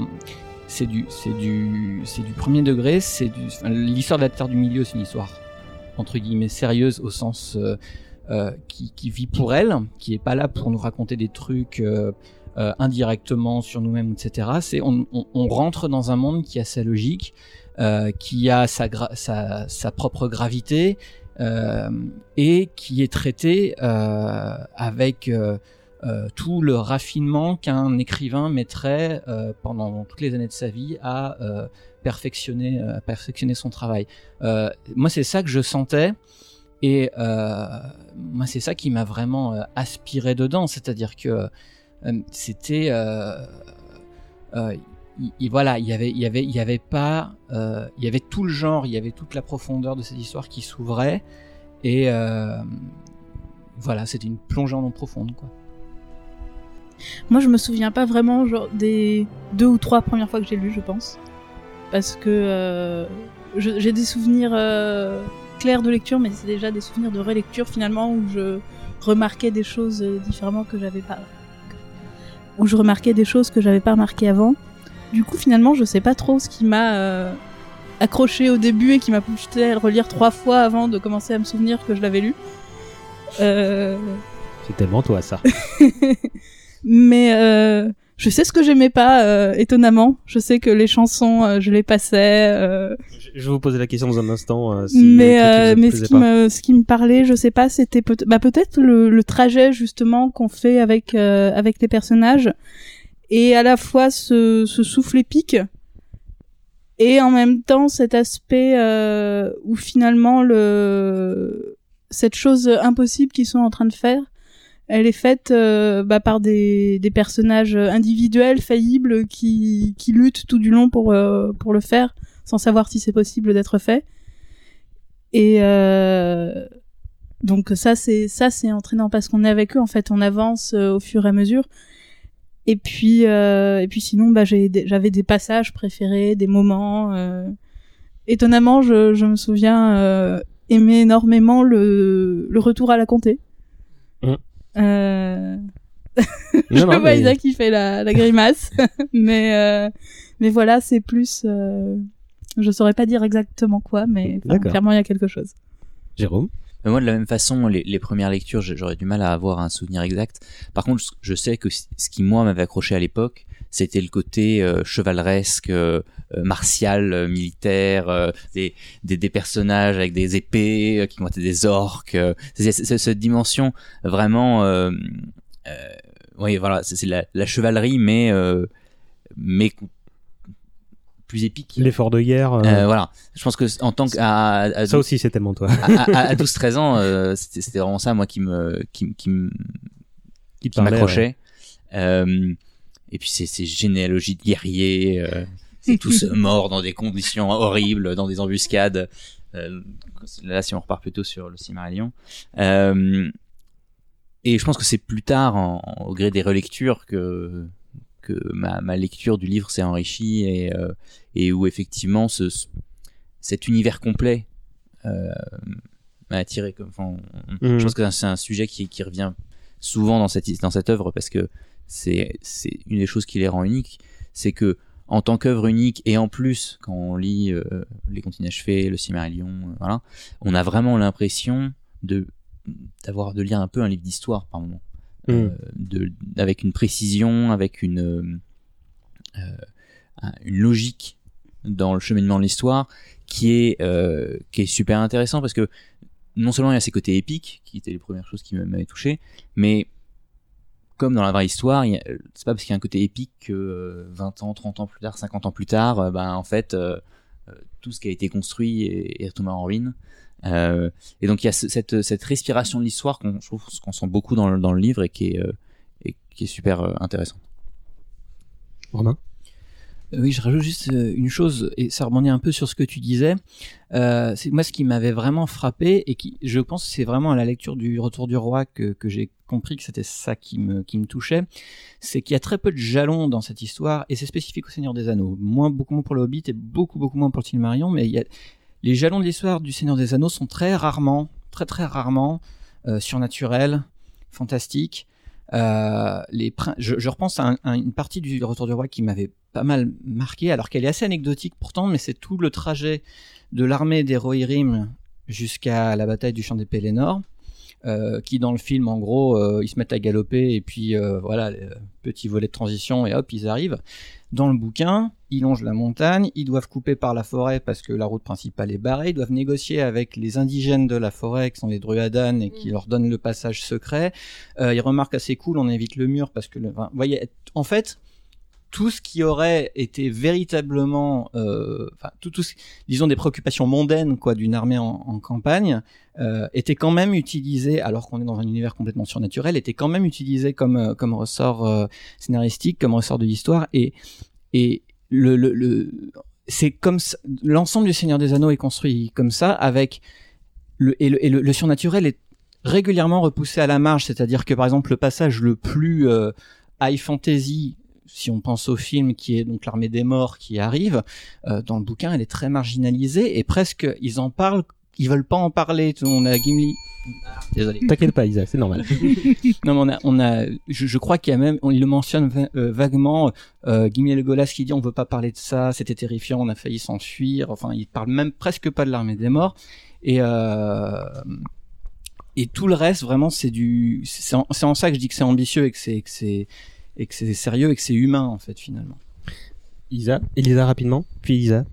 c'est du, c'est du, c'est du premier degré. C'est du, enfin, l'histoire de la Terre du Milieu, c'est une histoire entre guillemets sérieuse au sens euh, euh, qui, qui vit pour elle, qui est pas là pour nous raconter des trucs euh, euh, indirectement sur nous-mêmes, etc. C'est on, on, on rentre dans un monde qui a sa logique, qui a sa, propre gravité euh, et qui est traité euh, avec euh, euh, tout le raffinement qu'un écrivain mettrait euh, pendant toutes les années de sa vie à euh, perfectionner, euh, son travail. Euh, moi, c'est ça que je sentais. Et euh, moi, c'est ça qui m'a vraiment euh, aspiré dedans. C'est-à-dire que euh, c'était. Il- il- voilà, il y avait, il y avait, il y avait pas, euh, il y avait tout le genre, il y avait toute la profondeur de cette histoire qui s'ouvrait, et euh, voilà, c'était une plongée en eau profonde, quoi. Moi, je me souviens pas vraiment des deux ou trois premières fois que j'ai lu, je pense, parce que euh, j'ai des souvenirs clairs de lecture, mais c'est déjà des souvenirs de relecture finalement où je remarquais des choses différemment que j'avais pas, où je remarquais des choses que j'avais pas remarquées avant. Du coup, finalement, je sais pas trop ce qui m'a euh, accroché au début et qui m'a poussé à le relire trois fois avant de commencer à me souvenir que je l'avais lu. Euh... C'est tellement toi ça. Mais euh, je sais ce que j'aimais pas, euh, étonnamment. Je sais que les chansons, euh, je les passais. euh, Je vais vous poser la question dans un instant. euh, si mais euh, mais ce qui, me, ce qui me parlait, je sais pas, c'était peut bah, peut-être le, le trajet justement qu'on fait avec euh, avec les personnages et à la fois ce, ce souffle épique et en même temps cet aspect euh, où finalement le cette chose impossible qu'ils sont en train de faire elle est faite euh, bah, par des, personnages individuels faillibles qui, qui luttent tout du long pour euh, pour le faire sans savoir si c'est possible d'être fait. Et euh, donc ça c'est ça c'est entraînant parce qu'on est avec eux en fait on avance au fur et à mesure et puis euh, et puis sinon bah des- j'avais des passages préférés des moments euh, étonnamment je, je me souviens euh, aimer énormément le le retour à la comté. Euh... je Non, non, vois mais- Isaac qui fait la, la grimace. Mais euh, mais voilà c'est plus euh... je saurais pas dire exactement quoi mais clairement il y a quelque chose. Jérôme? Mais moi, de la même façon, les, les premières lectures, j'aurais du mal à avoir un souvenir exact. Par contre, je sais que ce qui, moi, m'avait accroché à l'époque, c'était le côté euh, chevaleresque, euh, euh, martial, euh, militaire, euh, des, des, des personnages avec des épées euh, qui être des orques. c'est cette dimension vraiment... Oui, voilà, c'est la, la chevalerie, mais... Mais plus épique. L'effort de guerre. euh, Euh, voilà. Je pense que en tant que à, à- Ça aussi, c'est tellement toi. à, à, à 12-13 ans, euh, c'était vraiment ça, moi, qui me, qui, qui, me- Qui m'accrochait. Et puis ces, ces généalogies de guerriers, c'est tous morts dans des conditions horribles, dans des embuscades. Là, si on repart plutôt sur le Silmarillion. Euh, et je pense que c'est plus tard, en, en- au gré des relectures, que que ma, ma lecture du livre s'est enrichie et, euh, et où effectivement ce, ce- cet univers complet euh, m'a attiré. Enfin, Mhm. Je pense que c'est un sujet qui, qui revient souvent dans cette, dans cette œuvre parce que c'est une des choses qui les rend uniques, c'est que en tant qu'œuvre unique et en plus quand on lit euh, les Contines achevés, le Silmarillion, euh, voilà, on a vraiment l'impression de d'avoir de lire un peu un livre d'histoire par moment, Mm. Euh, de avec une précision, avec une euh, un- une logique dans le cheminement de l'histoire qui est euh, qui est super intéressant parce que non seulement il y a ces côtés épiques qui étaient les premières choses qui m'avaient touché mais comme dans la vraie histoire c'est pas parce qu'il y a un côté épique que euh, 20 ans 30 ans plus tard 50 ans plus tard euh, ben en fait euh, euh, tout ce qui a été construit est, est en ruine. Euh, et donc il y a ce- cette cette respiration de l'histoire qu'on trouve qu'on sent beaucoup dans le, dans le livre et qui est euh, et qui est super euh, intéressant Romain? Euh, Oui, je rajoute juste euh, une chose, et ça rebondit un peu sur ce que tu disais. Euh, c'est moi ce qui m'avait vraiment frappé, et qui, je pense, que c'est vraiment à la lecture du Retour du Roi que, que j'ai compris que c'était ça qui me, qui me touchait. C'est qu'il y a très peu de jalons dans cette histoire, et c'est spécifique au Seigneur des Anneaux. Moins, beaucoup moins pour le Hobbit et beaucoup, beaucoup moins pour le Silmarillion, mais il y a, les jalons de l'histoire du Seigneur des Anneaux sont très rarement, très très rarement euh, surnaturels, fantastiques. Euh, les je, je repense à une partie du Retour du Roi qui m'avait pas mal marqué, alors qu'elle est assez anecdotique pourtant, mais c'est tout le trajet de l'armée des Rohirrim jusqu'à la bataille du champ des Pélénor. Euh, qui dans le film en gros euh, ils se mettent à galoper et puis euh, voilà les petits volets de transition et hop ils arrivent dans le bouquin ils longent la montagne ils doivent couper par la forêt parce que la route principale est barrée ils doivent négocier avec les indigènes de la forêt qui sont les druidanes et qui leur donnent le passage secret ils remarquent assez cool on évite le mur parce que le, enfin, voyez en fait tout ce qui aurait été véritablement, euh, tout, tout disons des préoccupations mondaines quoi d'une armée en, campagne, euh, était quand même utilisé, alors qu'on est dans un univers complètement surnaturel, était quand même utilisé comme euh, comme ressort euh, scénaristique, comme ressort de l'histoire. Et et le, le, le c'est comme l'ensemble du Seigneur des Anneaux est construit comme ça avec le et le, et le, le surnaturel est régulièrement repoussé à la marge, c'est-à-dire que par exemple le passage le plus euh, high fantasy si on pense au film qui est donc l'armée des morts qui arrive, euh, dans le bouquin, elle est très marginalisée et presque ils en parlent, ils veulent pas en parler. On a Gimli. Ah, Désolé. T'inquiète pas, Isa, c'est normal. non, mais on a, on a, je, je crois qu'il y a même, on, il le mentionne va- euh, vaguement, euh, Gimli et Legolas qui dit on veut pas parler de ça, c'était terrifiant, on a failli s'enfuir. Enfin, il parle même presque pas de l'armée des morts. Et euh, et tout le reste, vraiment, c'est du, c'est en, c'est en ça que je dis que c'est ambitieux et que c'est, que c'est, et que c'est sérieux et que c'est humain en fait finalement. Isa, Elisa rapidement, puis Isa.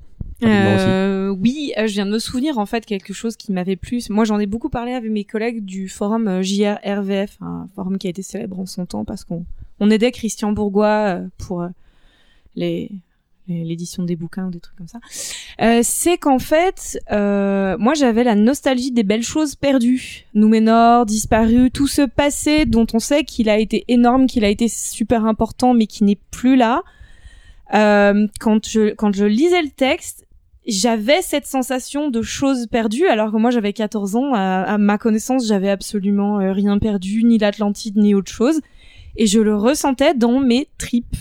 Euh, oui, euh, je viens de me souvenir en fait quelque chose qui m'avait plu. Moi, j'en ai beaucoup parlé avec mes collègues du forum euh, JRVF, un forum qui a été célèbre en son temps parce qu'on on aidait Christian Bourgois pour les- l'édition des bouquins ou des trucs comme ça. Euh, c'est qu'en fait, euh, moi j'avais la nostalgie des belles choses perdues, Nouménor, disparu, tout ce passé dont on sait qu'il a été énorme, qu'il a été super important, mais qui n'est plus là. Euh, quand je quand je lisais le texte, j'avais cette sensation de choses perdues, alors que moi j'avais 14 ans. À, ma connaissance, j'avais absolument euh, rien perdu, ni l'Atlantide, ni autre chose, et je le ressentais dans mes tripes.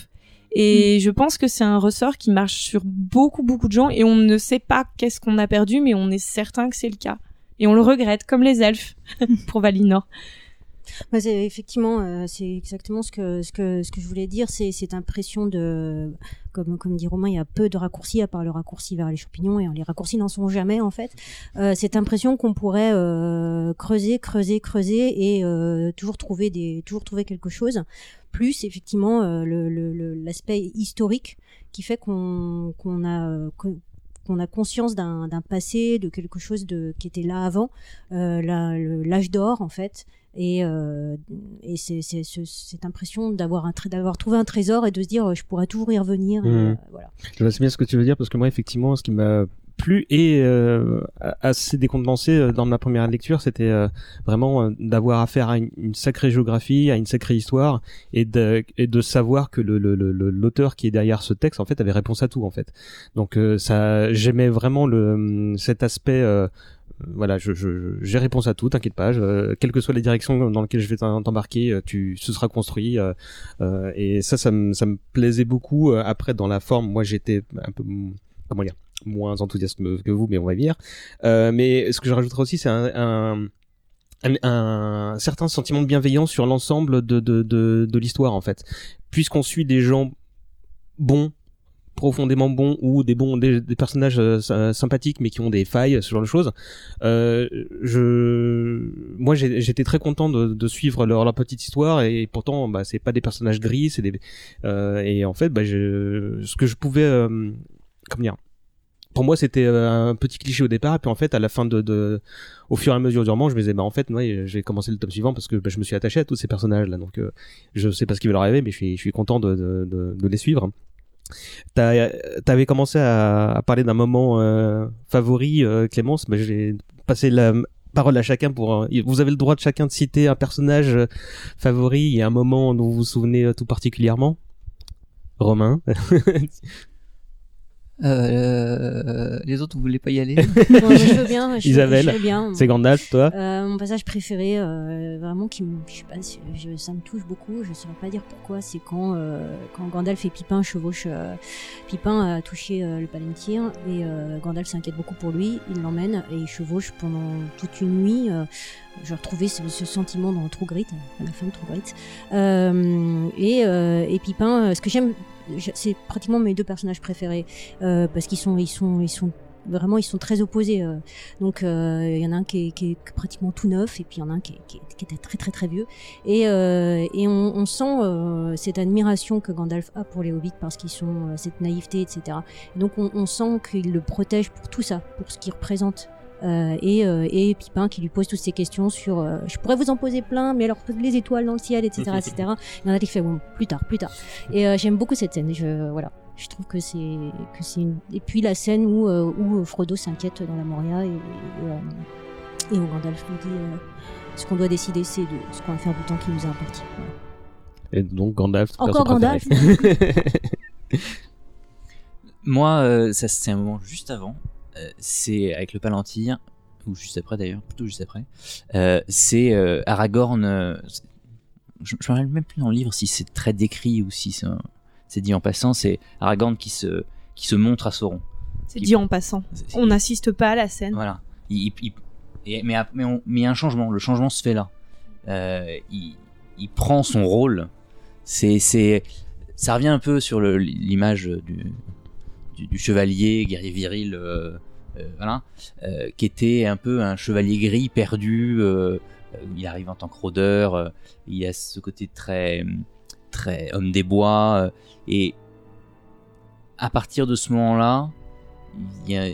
Et je pense que c'est un ressort qui marche sur beaucoup beaucoup de gens, et on ne sait pas qu'est-ce qu'on a perdu, mais on est certain que c'est le cas. Et on le regrette, comme les elfes pour Valinor. Bah, effectivement, euh, c'est exactement ce que je voulais dire. C'est cette impression de, comme dit Romain, il y a peu de raccourcis à part le raccourci vers les champignons et les raccourcis n'en sont jamais en fait. Euh, cette impression qu'on pourrait euh, creuser, creuser, creuser et toujours trouver quelque chose. Plus effectivement l'aspect historique qui fait qu'on a conscience d'un passé, de quelque chose qui était là avant, l'âge d'or en fait, et, euh, et c'est c'est ce- cette impression d'avoir trouvé un trésor et de se dire euh, je pourrais toujours y revenir. euh, voilà. Je vois bien ce que tu veux dire parce que moi effectivement ce qui m'a plu et euh, assez décondensé euh, dans ma première lecture c'était euh, vraiment euh, d'avoir affaire à une, une sacrée géographie à une sacrée histoire et de, et de savoir que le, le, le- le- l'auteur qui est derrière ce texte en fait avait réponse à tout en fait donc ça j'aimais vraiment le cet aspect voilà, je, je, j'ai réponse à tout, t'inquiète pas. Je, quelles que soient les directions dans lesquelles je vais t'embarquer, euh, tu, ce sera construit. euh, euh, et ça, ça me, ça me plaisait beaucoup. Euh, Après, dans la forme, moi, j'étais un peu, comment dire, moins enthousiaste que vous, mais on va y venir. Euh, mais ce que je rajouterais aussi, c'est un, un un, un certain sentiment de bienveillance sur l'ensemble de, de, de, de l'histoire en fait puisqu'on suit des gens bons profondément bons ou des bons des, des personnages euh, sy- sympathiques mais qui ont des failles ce genre de choses. Euh, je moi j'étais très content de, de suivre leur, leur petite histoire et pourtant bah c'est pas des personnages gris c'est des euh, et en fait bah je ce que je pouvais euh, comment dire pour moi c'était euh, un petit cliché au départ et puis en fait à la fin de, de au fur et à mesure du roman je me disais bah en fait ouais j'ai commencé le tome suivant parce que bah, je me suis attaché à tous ces personnages là donc euh, je sais pas ce qu'ils veulent rêver mais je suis je suis content de, de, de, les suivre T'avais commencé à, parler d'un moment euh, favori, euh, Clémence. mais j'ai passé la parole à chacun pour. euh, vous avez le droit de chacun de citer un personnage favori et un moment dont vous vous souvenez tout particulièrement. Romain. Euh, les autres, vous voulez pas y aller Bon, je veux bien. Je, Isabelle, je veux bien. c'est Gandalf, toi? Euh, Mon passage préféré, euh, vraiment, qui je sais pas, je- ça me touche beaucoup. Je saurais pas dire pourquoi. C'est quand, euh, quand Gandalf et Pipin chevauchent. euh, Pipin a touché euh, le Palantir et euh, Gandalf s'inquiète beaucoup pour lui. Il l'emmène et il chevauche pendant toute une nuit. Euh, je retrouvais ce, ce sentiment dans True Grit, à la fin de True Grit. Euh, et, euh, et Pipin, euh, ce que j'aime c'est pratiquement mes deux personnages préférés euh, parce qu'ils sont, ils sont, ils sont vraiment, ils sont très opposés. euh. Donc, euh, il y en a un qui est, qui est pratiquement tout neuf et puis il y en a un qui, est- qui, est- était très très très vieux. Et, et on, sent cette admiration que Gandalf a pour les hobbits parce qu'ils sont cette naïveté, etc. Et donc, on, on sent qu'il le protège pour tout ça, pour ce qu'il représente. Euh, et, euh, et Pipin qui lui pose toutes ces questions sur euh, je pourrais vous en poser plein mais alors les étoiles dans le ciel etc etc il y en a qui fait bon plus tard plus tard et euh, j'aime beaucoup cette scène je voilà je trouve que c'est que c'est une... et puis la scène où euh, où Frodo s'inquiète dans la Moria et, et, euh, et où Gandalf lui dit euh, ce qu'on doit décider c'est de ce qu'on va faire du temps qui nous est imparti Voilà. Et donc Gandalf. Encore Gandalf. Moi, euh, ça c'est un moment juste avant. Euh, c'est avec le Palantir, ou juste après d'ailleurs, plutôt juste après. Euh, c'est euh, Aragorn. je je me rappelle même plus dans le livre si c'est très décrit ou si c'est c'est dit en passant. C'est Aragorn qui se qui se montre à Sauron. C'est dit en passant. c'est- On n'assiste pas à la scène. Voilà. Il, il- il- et- mais, mais, on- mais il y a un changement. Le changement se fait là. Euh, il, il prend son rôle. C'est, c'est, ça revient un peu sur le- l'image du, du, du chevalier guerrier viril, euh, euh, voilà, euh, qui était un peu un chevalier gris perdu. il arrive en tant que rôdeur. il a ce côté très, très homme des bois. et à partir de ce moment-là,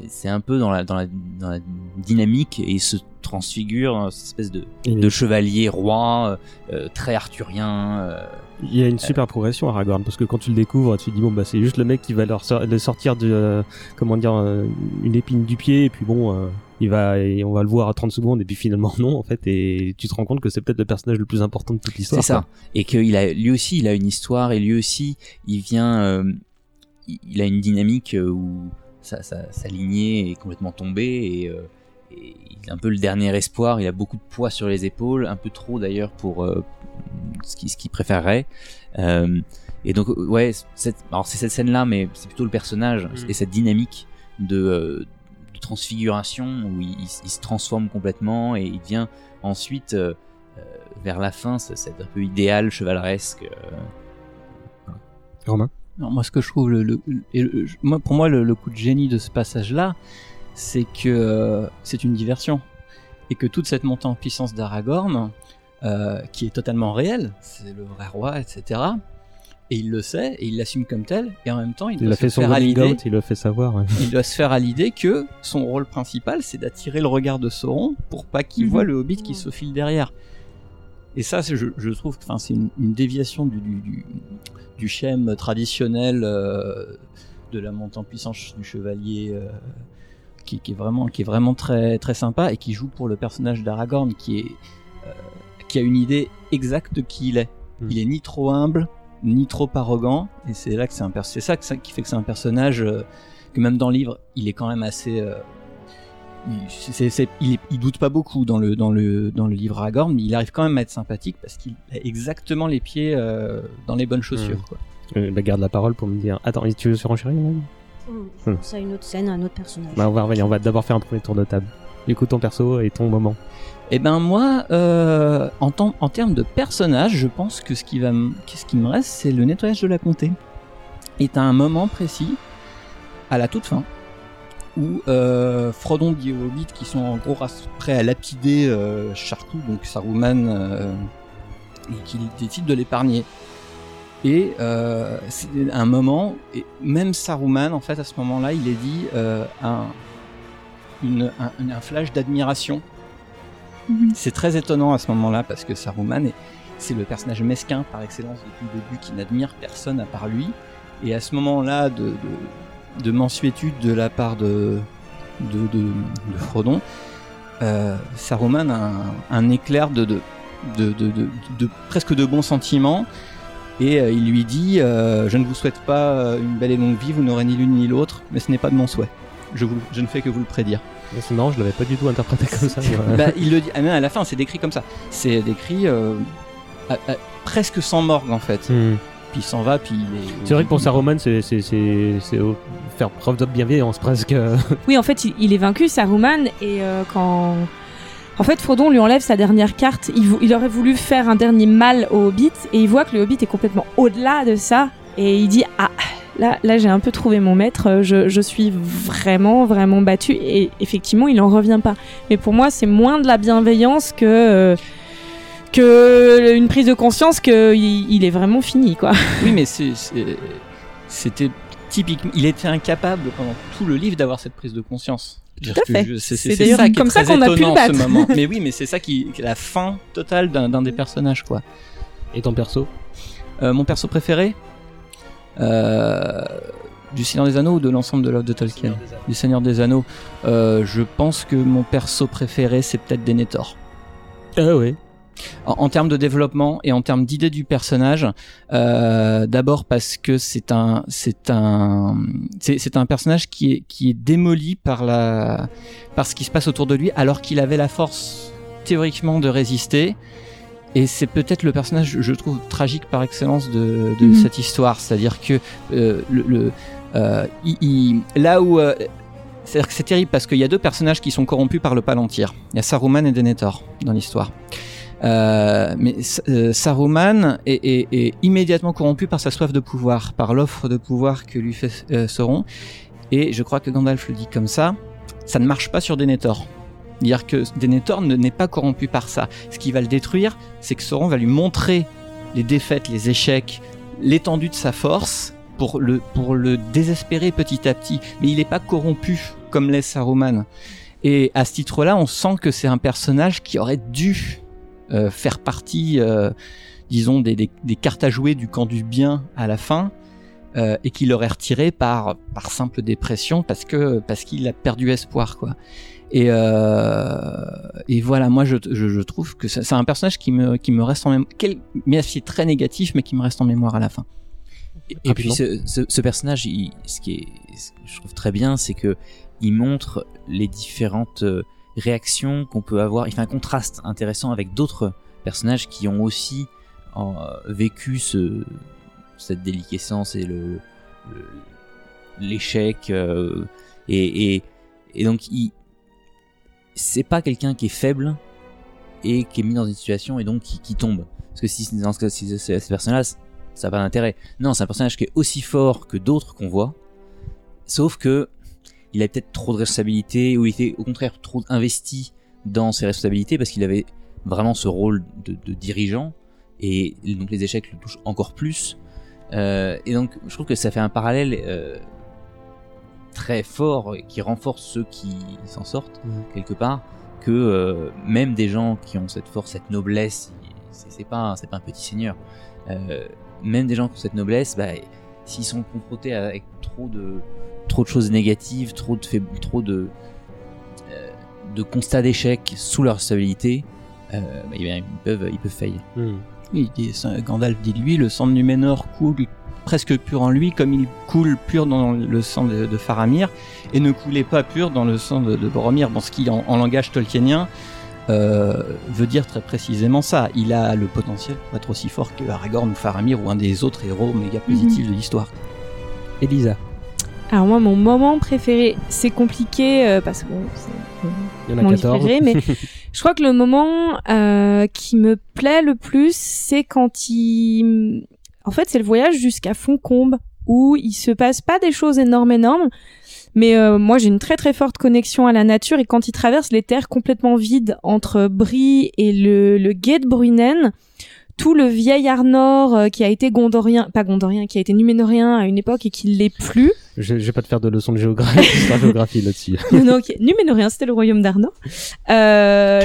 c'est un peu dans la, dans, la, dans la dynamique et il se transfigure cette espèce de, de chevalier roi euh, très arthurien. euh, Il y a une super progression Aragorn parce que quand tu le découvres, tu te dis bon bah c'est juste le mec qui va leur sor- le sortir de euh, comment dire euh, une épine du pied et puis bon euh, il va et on va le voir à 30 secondes et puis finalement non en fait et tu te rends compte que c'est peut-être le personnage le plus important de toute l'histoire. C'est ça. Et qu'il a, lui aussi, il a une histoire et lui aussi, il vient, euh, il a une dynamique où sa, sa, sa lignée est complètement tombée et il est un peu le dernier espoir. Il a beaucoup de poids sur les épaules, un peu trop d'ailleurs pour euh, ce qu'il ce qu'il préférerait. Euh, et donc, euh, ouais, cette, alors c'est cette scène-là, mais c'est plutôt le personnage Mm. et cette dynamique de, euh, de transfiguration où il, il s- il se transforme complètement et il devient ensuite, euh, vers la fin, c'est un peu idéal chevaleresque. euh, Romain? Non, moi, ce que je trouve, le, le- et le- je- moi, pour moi, le, le coup de génie de ce passage-là, c'est que euh, c'est une diversion. Et que toute cette montée en puissance d'Aragorn, euh, qui est totalement réelle, c'est le vrai roi, etc. Et il le sait, et il l'assume comme tel, et en même temps, il, Il doit a se fait son faire à l'idée- il le fait savoir. ouais. il doit se faire à l'idée que son rôle principal, c'est d'attirer le regard de Sauron pour pas qu'il Mhm. voit le Hobbit qui se file derrière. Et ça, je, je trouve que enfin, c'est une, une déviation du, du, du, du schème traditionnel euh, de la montée en puissance du chevalier euh, qui, qui est vraiment, qui est vraiment très, très sympa et qui joue pour le personnage d'Aragorn qui, est, euh, qui a une idée exacte de qui il est. Il est ni trop humble, ni trop arrogant, et c'est là que c'est un c'est ça, qui fait que c'est un personnage euh, que même dans le livre, il est quand même assez. euh, il, c'est- il, est- il doute pas beaucoup dans le, dans, le, dans le livre Aragorn, mais il arrive quand même à être sympathique parce qu'il a exactement les pieds euh, dans les bonnes chaussures. Mm. Quoi. Euh, bah, garde la parole pour me dire. Attends, tu veux surenchérir même Hum, Ça, une autre scène, un autre personnage. Bah on va revenir, on va d'abord faire un premier tour de table. Du coup ton perso et ton moment. Eh ben moi, euh, en, temps- en termes de personnage, je pense que ce qui, va qu'est-ce qui me reste, c'est le nettoyage de la comté. Et à un moment précis, à la toute fin, où euh, Frodon dit aux hobbits qui sont en gros prêts à lapider euh, Charcou, donc Saruman, euh, et qu'il décide de l'épargner. Et euh, c'est un moment, et même Saruman, en fait, à ce moment-là, il est dit euh, un, une- un- un flash d'admiration c'est très étonnant à ce moment-là parce que Saruman, est- c'est le personnage mesquin par excellence depuis le début qui n'admire personne à part lui. Et à ce moment-là de, de, de mensuétude de la part de, de, de, de Frodon, euh, Saruman a un, un éclair de, de, de, de, de- de- presque de bons sentiments. Et euh, il lui dit euh, Je ne vous souhaite pas euh, une belle et longue vie, vous n'aurez ni l'une ni l'autre, mais ce n'est pas de mon souhait. Je, vous- je ne fais que vous le prédire. Mais C'est marrant, je l'avais pas du tout interprété comme ça. Bah, il le dit, ah, à la fin, c'est décrit comme ça. C'est décrit euh, à- à- presque sans morgue en fait. Hmm. Puis il s'en va, puis il est. C'est vrai que pour Saruman, c'est c'est c'est c'est au- faire preuve de bienveillance presque. Oui, en fait, il, il est vaincu, Saruman, et euh, quand. En fait, Frodon lui enlève sa dernière carte. Il, aurait voulu faire un dernier mal au Hobbit, et il voit que le Hobbit est complètement au-delà de ça. et il dit ah là là j'ai un peu trouvé mon maître, je, je suis vraiment vraiment battu et effectivement il en revient pas. Mais pour moi c'est moins de la bienveillance que euh, que une prise de conscience que il, il est vraiment fini quoi. Oui, mais c'était typiquement. Il était incapable pendant tout le livre d'avoir cette prise de conscience. Tout à fait. C'est d'ailleurs comme ça qu'on a pu le ce battre. moment. Mais oui, mais c'est ça qui qui est la fin totale d'un des personnages, quoi. Et ton perso Euh, Mon perso préféré euh, Du Seigneur des Anneaux ou de l'ensemble de l'œuvre de Tolkien Du Seigneur des Anneaux. Euh, je pense que mon perso préféré, c'est peut-être Denethor. Ah ouais. En, en termes de développement et en termes d'idée du personnage, euh, d'abord parce que c'est un, c'est un, c'est, un personnage qui est, qui est démoli par la, par ce qui se passe autour de lui, alors qu'il avait la force théoriquement de résister. Et c'est peut-être le personnage, je trouve, tragique par excellence de, de Mhm. cette histoire. C'est-à-dire que euh, le, le- euh, il- il- là où euh, c'est-à-dire que c'est terrible parce qu'il y a deux personnages qui sont corrompus par le Palantir. Il y a Saruman et Denethor dans l'histoire. Euh, mais euh, Saruman est, est- est immédiatement corrompu par sa soif de pouvoir, par l'offre de pouvoir que lui fait euh, Sauron. Et je crois que Gandalf le dit comme ça. Ça ne marche pas sur Denethor. C'est-à-dire que Denethor ne- n'est pas corrompu par ça. Ce qui va le détruire, c'est que Sauron va lui montrer les défaites, les échecs, l'étendue de sa force pour le, pour le désespérer petit à petit. Mais il n'est pas corrompu comme l'est Saruman. Et à ce titre-là, on sent que c'est un personnage qui aurait dû euh, faire partie, euh, disons, des, cartes à jouer du camp du bien à la fin, euh, et qu'il aurait retiré par, par simple dépression parce que parce qu'il a perdu espoir, quoi. Et, et voilà, moi je, je, trouve que c'est un personnage qui me, qui me reste en mémoire, mais c'est très négatif, mais qui me reste en mémoire à la fin. Et puis ce, ce- personnage, ce qui est, que je trouve très bien, c'est que il montre les différentes réactions qu'on peut avoir. Il fait un contraste intéressant avec d'autres personnages qui ont aussi vécu ce, cette déliquescence et le l'échec euh, et, donc c'est pas quelqu'un qui est faible et qui est mis dans une situation et donc qui, tombe. Parce que si dans ce cas, si c'est ce personnage-là, ça n'a pas d'intérêt. Non, c'est un personnage qui est aussi fort que d'autres qu'on voit, sauf que il a peut-être trop de responsabilités ou il était au contraire trop investi dans ses responsabilités parce qu'il avait vraiment ce rôle de, de dirigeant et donc les échecs le touchent encore plus. Euh, et donc je trouve que ça fait un parallèle euh, très fort qui renforce ceux qui s'en sortent quelque part que euh, même des gens qui ont cette force, cette noblesse, c'est pas c'est pas un petit seigneur. Même des gens qui ont cette noblesse, bah, s'ils sont confrontés avec trop de trop de choses négatives, trop de faib- trop de euh, de constats d'échec sous leur stabilité, euh, bah, bien, ils peuvent ils peuvent faillir. Hmm. Oui, il dit- ça- Gandalf dit de lui, le sang de Numénor coule presque pur en lui, comme il coule pur dans le sang de, de Faramir, et ne coulait pas pur dans le sang de, de Boromir, dans ce qui, en, en langage tolkienien, euh, veut dire très précisément ça. Il a le potentiel pour être aussi fort que Aragorn ou Faramir ou un des autres héros méga positifs de l'histoire. Elisa. Alors moi, mon moment préféré, c'est compliqué euh, parce que bon, c'est Il y en a mon livre 14. préféré, mais je crois que le moment euh, qui me plaît le plus, c'est quand il, en fait, c'est le voyage jusqu'à Foncombe où il se passe pas des choses énormes, énormes. Mais euh, moi, j'ai une très très forte connexion à la nature et quand il traverse les terres complètement vides entre Brie et le, le guet de tout le vieil Arnor euh, qui a été gondorien, pas gondorien, qui a été numénorien à une époque et qui l'est plus, Je, je vais pas te faire de leçons de géographie, géographie là-dessus. non. Numénorien, c'était le royaume d'Arnor. Euh,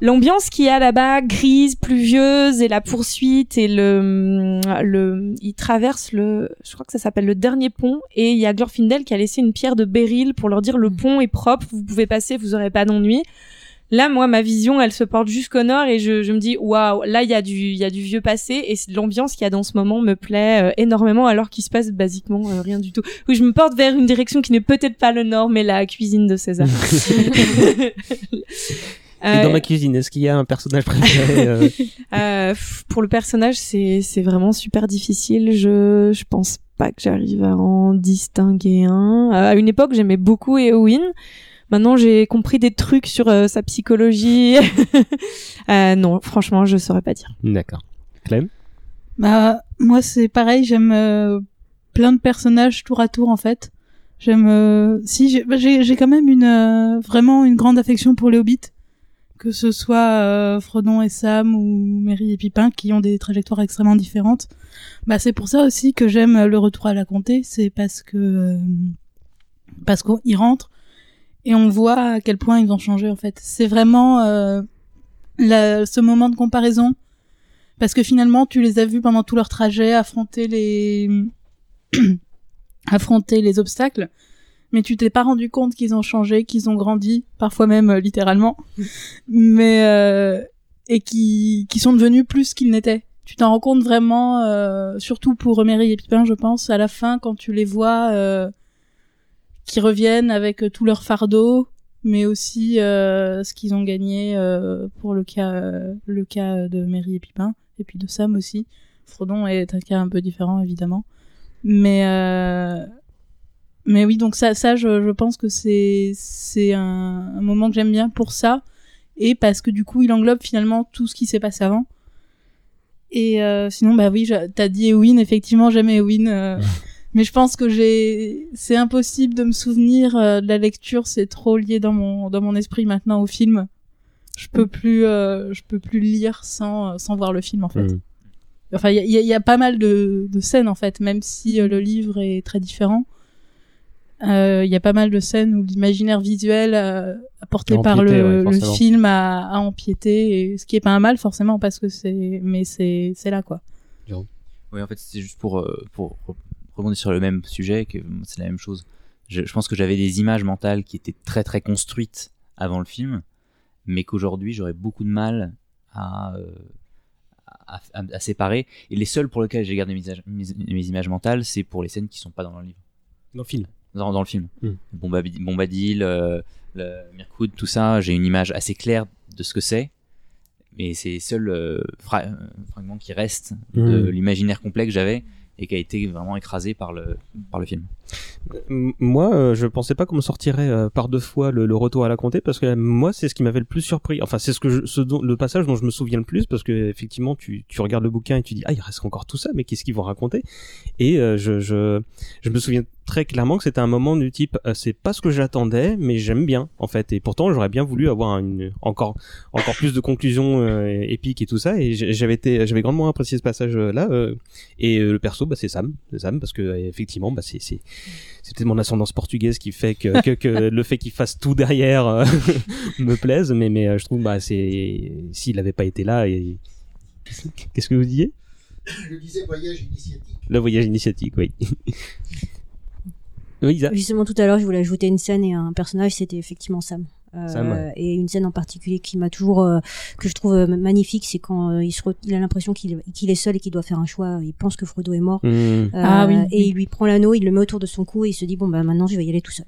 L'ambiance qu'il y a là-bas, grise, pluvieuse, et la poursuite, et le, le, il traverse le, je crois que ça s'appelle le dernier pont, et il y a Glorfindel qui a laissé une pierre de béryl pour leur dire le pont est propre, vous pouvez passer, vous aurez pas d'ennui. Là, moi, ma vision, elle se porte jusqu'au nord et je, je me dis, waouh, là, il y a du, y a du vieux passé et c'est- l'ambiance qu'il y a dans ce moment me plaît euh, énormément alors qu'il se passe basiquement euh, rien du tout. Oui, je me porte vers une direction qui n'est peut-être pas le nord, mais la cuisine de César. Et dans Euh, ma cuisine, est-ce qu'il y a un personnage préféré euh, euh, pour le personnage, c'est c'est vraiment super difficile. Je je pense pas que j'arrive à en distinguer un. Euh, à une époque, j'aimais beaucoup Eowyn. Maintenant, j'ai compris des trucs sur euh, sa psychologie. Euh, non, franchement, je saurais pas dire. D'accord. Clem? Bah moi c'est pareil, j'aime euh, plein de personnages tour à tour en fait. J'aime euh, si j'ai bah, j'ai j'ai quand même une euh, vraiment une grande affection pour les hobbits que ce soit euh, Frodon et Sam ou Merry et Pipin qui ont des trajectoires extrêmement différentes. Bah c'est pour ça aussi que j'aime le retour à la comté, c'est parce que euh, parce qu'ils rentrent et on voit à quel point ils ont changé en fait. C'est vraiment euh, la- ce moment de comparaison parce que finalement tu les as vus pendant tout leur trajet affronter les affronter les obstacles mais tu t'es pas rendu compte qu'ils ont changé, qu'ils ont grandi, parfois même euh, littéralement, mais euh, et qui qui sont devenus plus qu'ils n'étaient. Tu t'en rends compte vraiment, euh, surtout pour Merry et Pipin, je pense, à la fin quand tu les vois euh, qui reviennent avec euh, tout leur fardeau, mais aussi euh, ce qu'ils ont gagné euh, pour le cas le cas de Merry et Pipin, et puis de Sam aussi. Frodon est un cas un peu différent évidemment, mais mais oui, donc ça, ça, je, je pense que c'est c'est un, moment que j'aime bien pour ça et parce que du coup, il englobe finalement tout ce qui s'est passé avant. Et euh, sinon, bah oui, t'as dit Ewin, effectivement, j'aime Ewin, mais je pense que j'ai, c'est impossible de me souvenir euh, de la lecture, c'est trop lié dans mon dans mon esprit maintenant au film. Je peux plus, euh, je peux plus lire sans sans voir le film en fait. Enfin, il y a, il y a- il y a pas mal de, de scènes en fait, même si euh, le livre est très différent. Euh, Il y a pas mal de scènes où l'imaginaire visuel euh, apporté par le, ouais, le film a, a empiété, et ce qui est pas un mal forcément parce que c'est, mais c'est c'est là quoi. Oui, en fait, c'est juste pour, euh, pour rebondir sur le même sujet, que c'est la même chose. Je, je pense que j'avais des images mentales qui étaient très très construites avant le film, mais qu'aujourd'hui j'aurais beaucoup de mal à, euh, à, à- à séparer. Et les seuls pour lesquels j'ai gardé mes, ag- mes, mes images mentales, c'est pour les scènes qui sont pas dans le livre. Dans le film. Dans, dans le film. Mm. Bombadil, Bombadil euh, le Mirkwood, tout ça, j'ai une image assez claire de ce que c'est. Mais c'est les seuls euh, fra- euh, fragments qui restent de Mm. l'imaginaire complet que j'avais et qui a été vraiment écrasé par le, par le film. Moi, euh, je pensais pas qu'on me sortirait euh, par deux fois le, le retour à la comté parce que euh, moi, c'est ce qui m'avait le plus surpris. Enfin, c'est ce que je, ce dont, le passage dont je me souviens le plus parce que effectivement, tu, tu regardes le bouquin et tu dis ah il reste encore tout ça, mais qu'est-ce qu'ils vont raconter? Et euh, je, je je me souviens très clairement que c'était un moment du type euh, c'est pas ce que j'attendais, mais j'aime bien en fait. Et pourtant, j'aurais bien voulu avoir une encore encore plus de conclusions euh, épiques et tout ça. Et j'avais été j'avais grandement apprécié ce passage là. et euh, le perso, bah, c'est Sam, c'est Sam parce que euh, effectivement, bah, c'est c'est c'était mon ascendance portugaise qui fait que, que, que le fait qu'il fasse tout derrière euh, me plaise mais mais euh, je trouve bah c'est s'il avait pas été là et qu'est-ce que vous disiez? Je disais voyage initiatique. le voyage initiatique oui oui Isa Justement, tout à l'heure, je voulais ajouter une scène et un personnage, c'était effectivement Sam. Euh, Sam, ouais. Et une scène en particulier qui m'a toujours, euh, que je trouve euh, magnifique, c'est quand euh, il, se re- il a l'impression qu'il qu'il est seul et qu'il doit faire un choix. Il pense que Frodo est mort. Mmh. Euh, Ah oui, Et oui. il lui prend l'anneau, il le met autour de son cou et il se dit bon bah maintenant je vais y aller tout seul.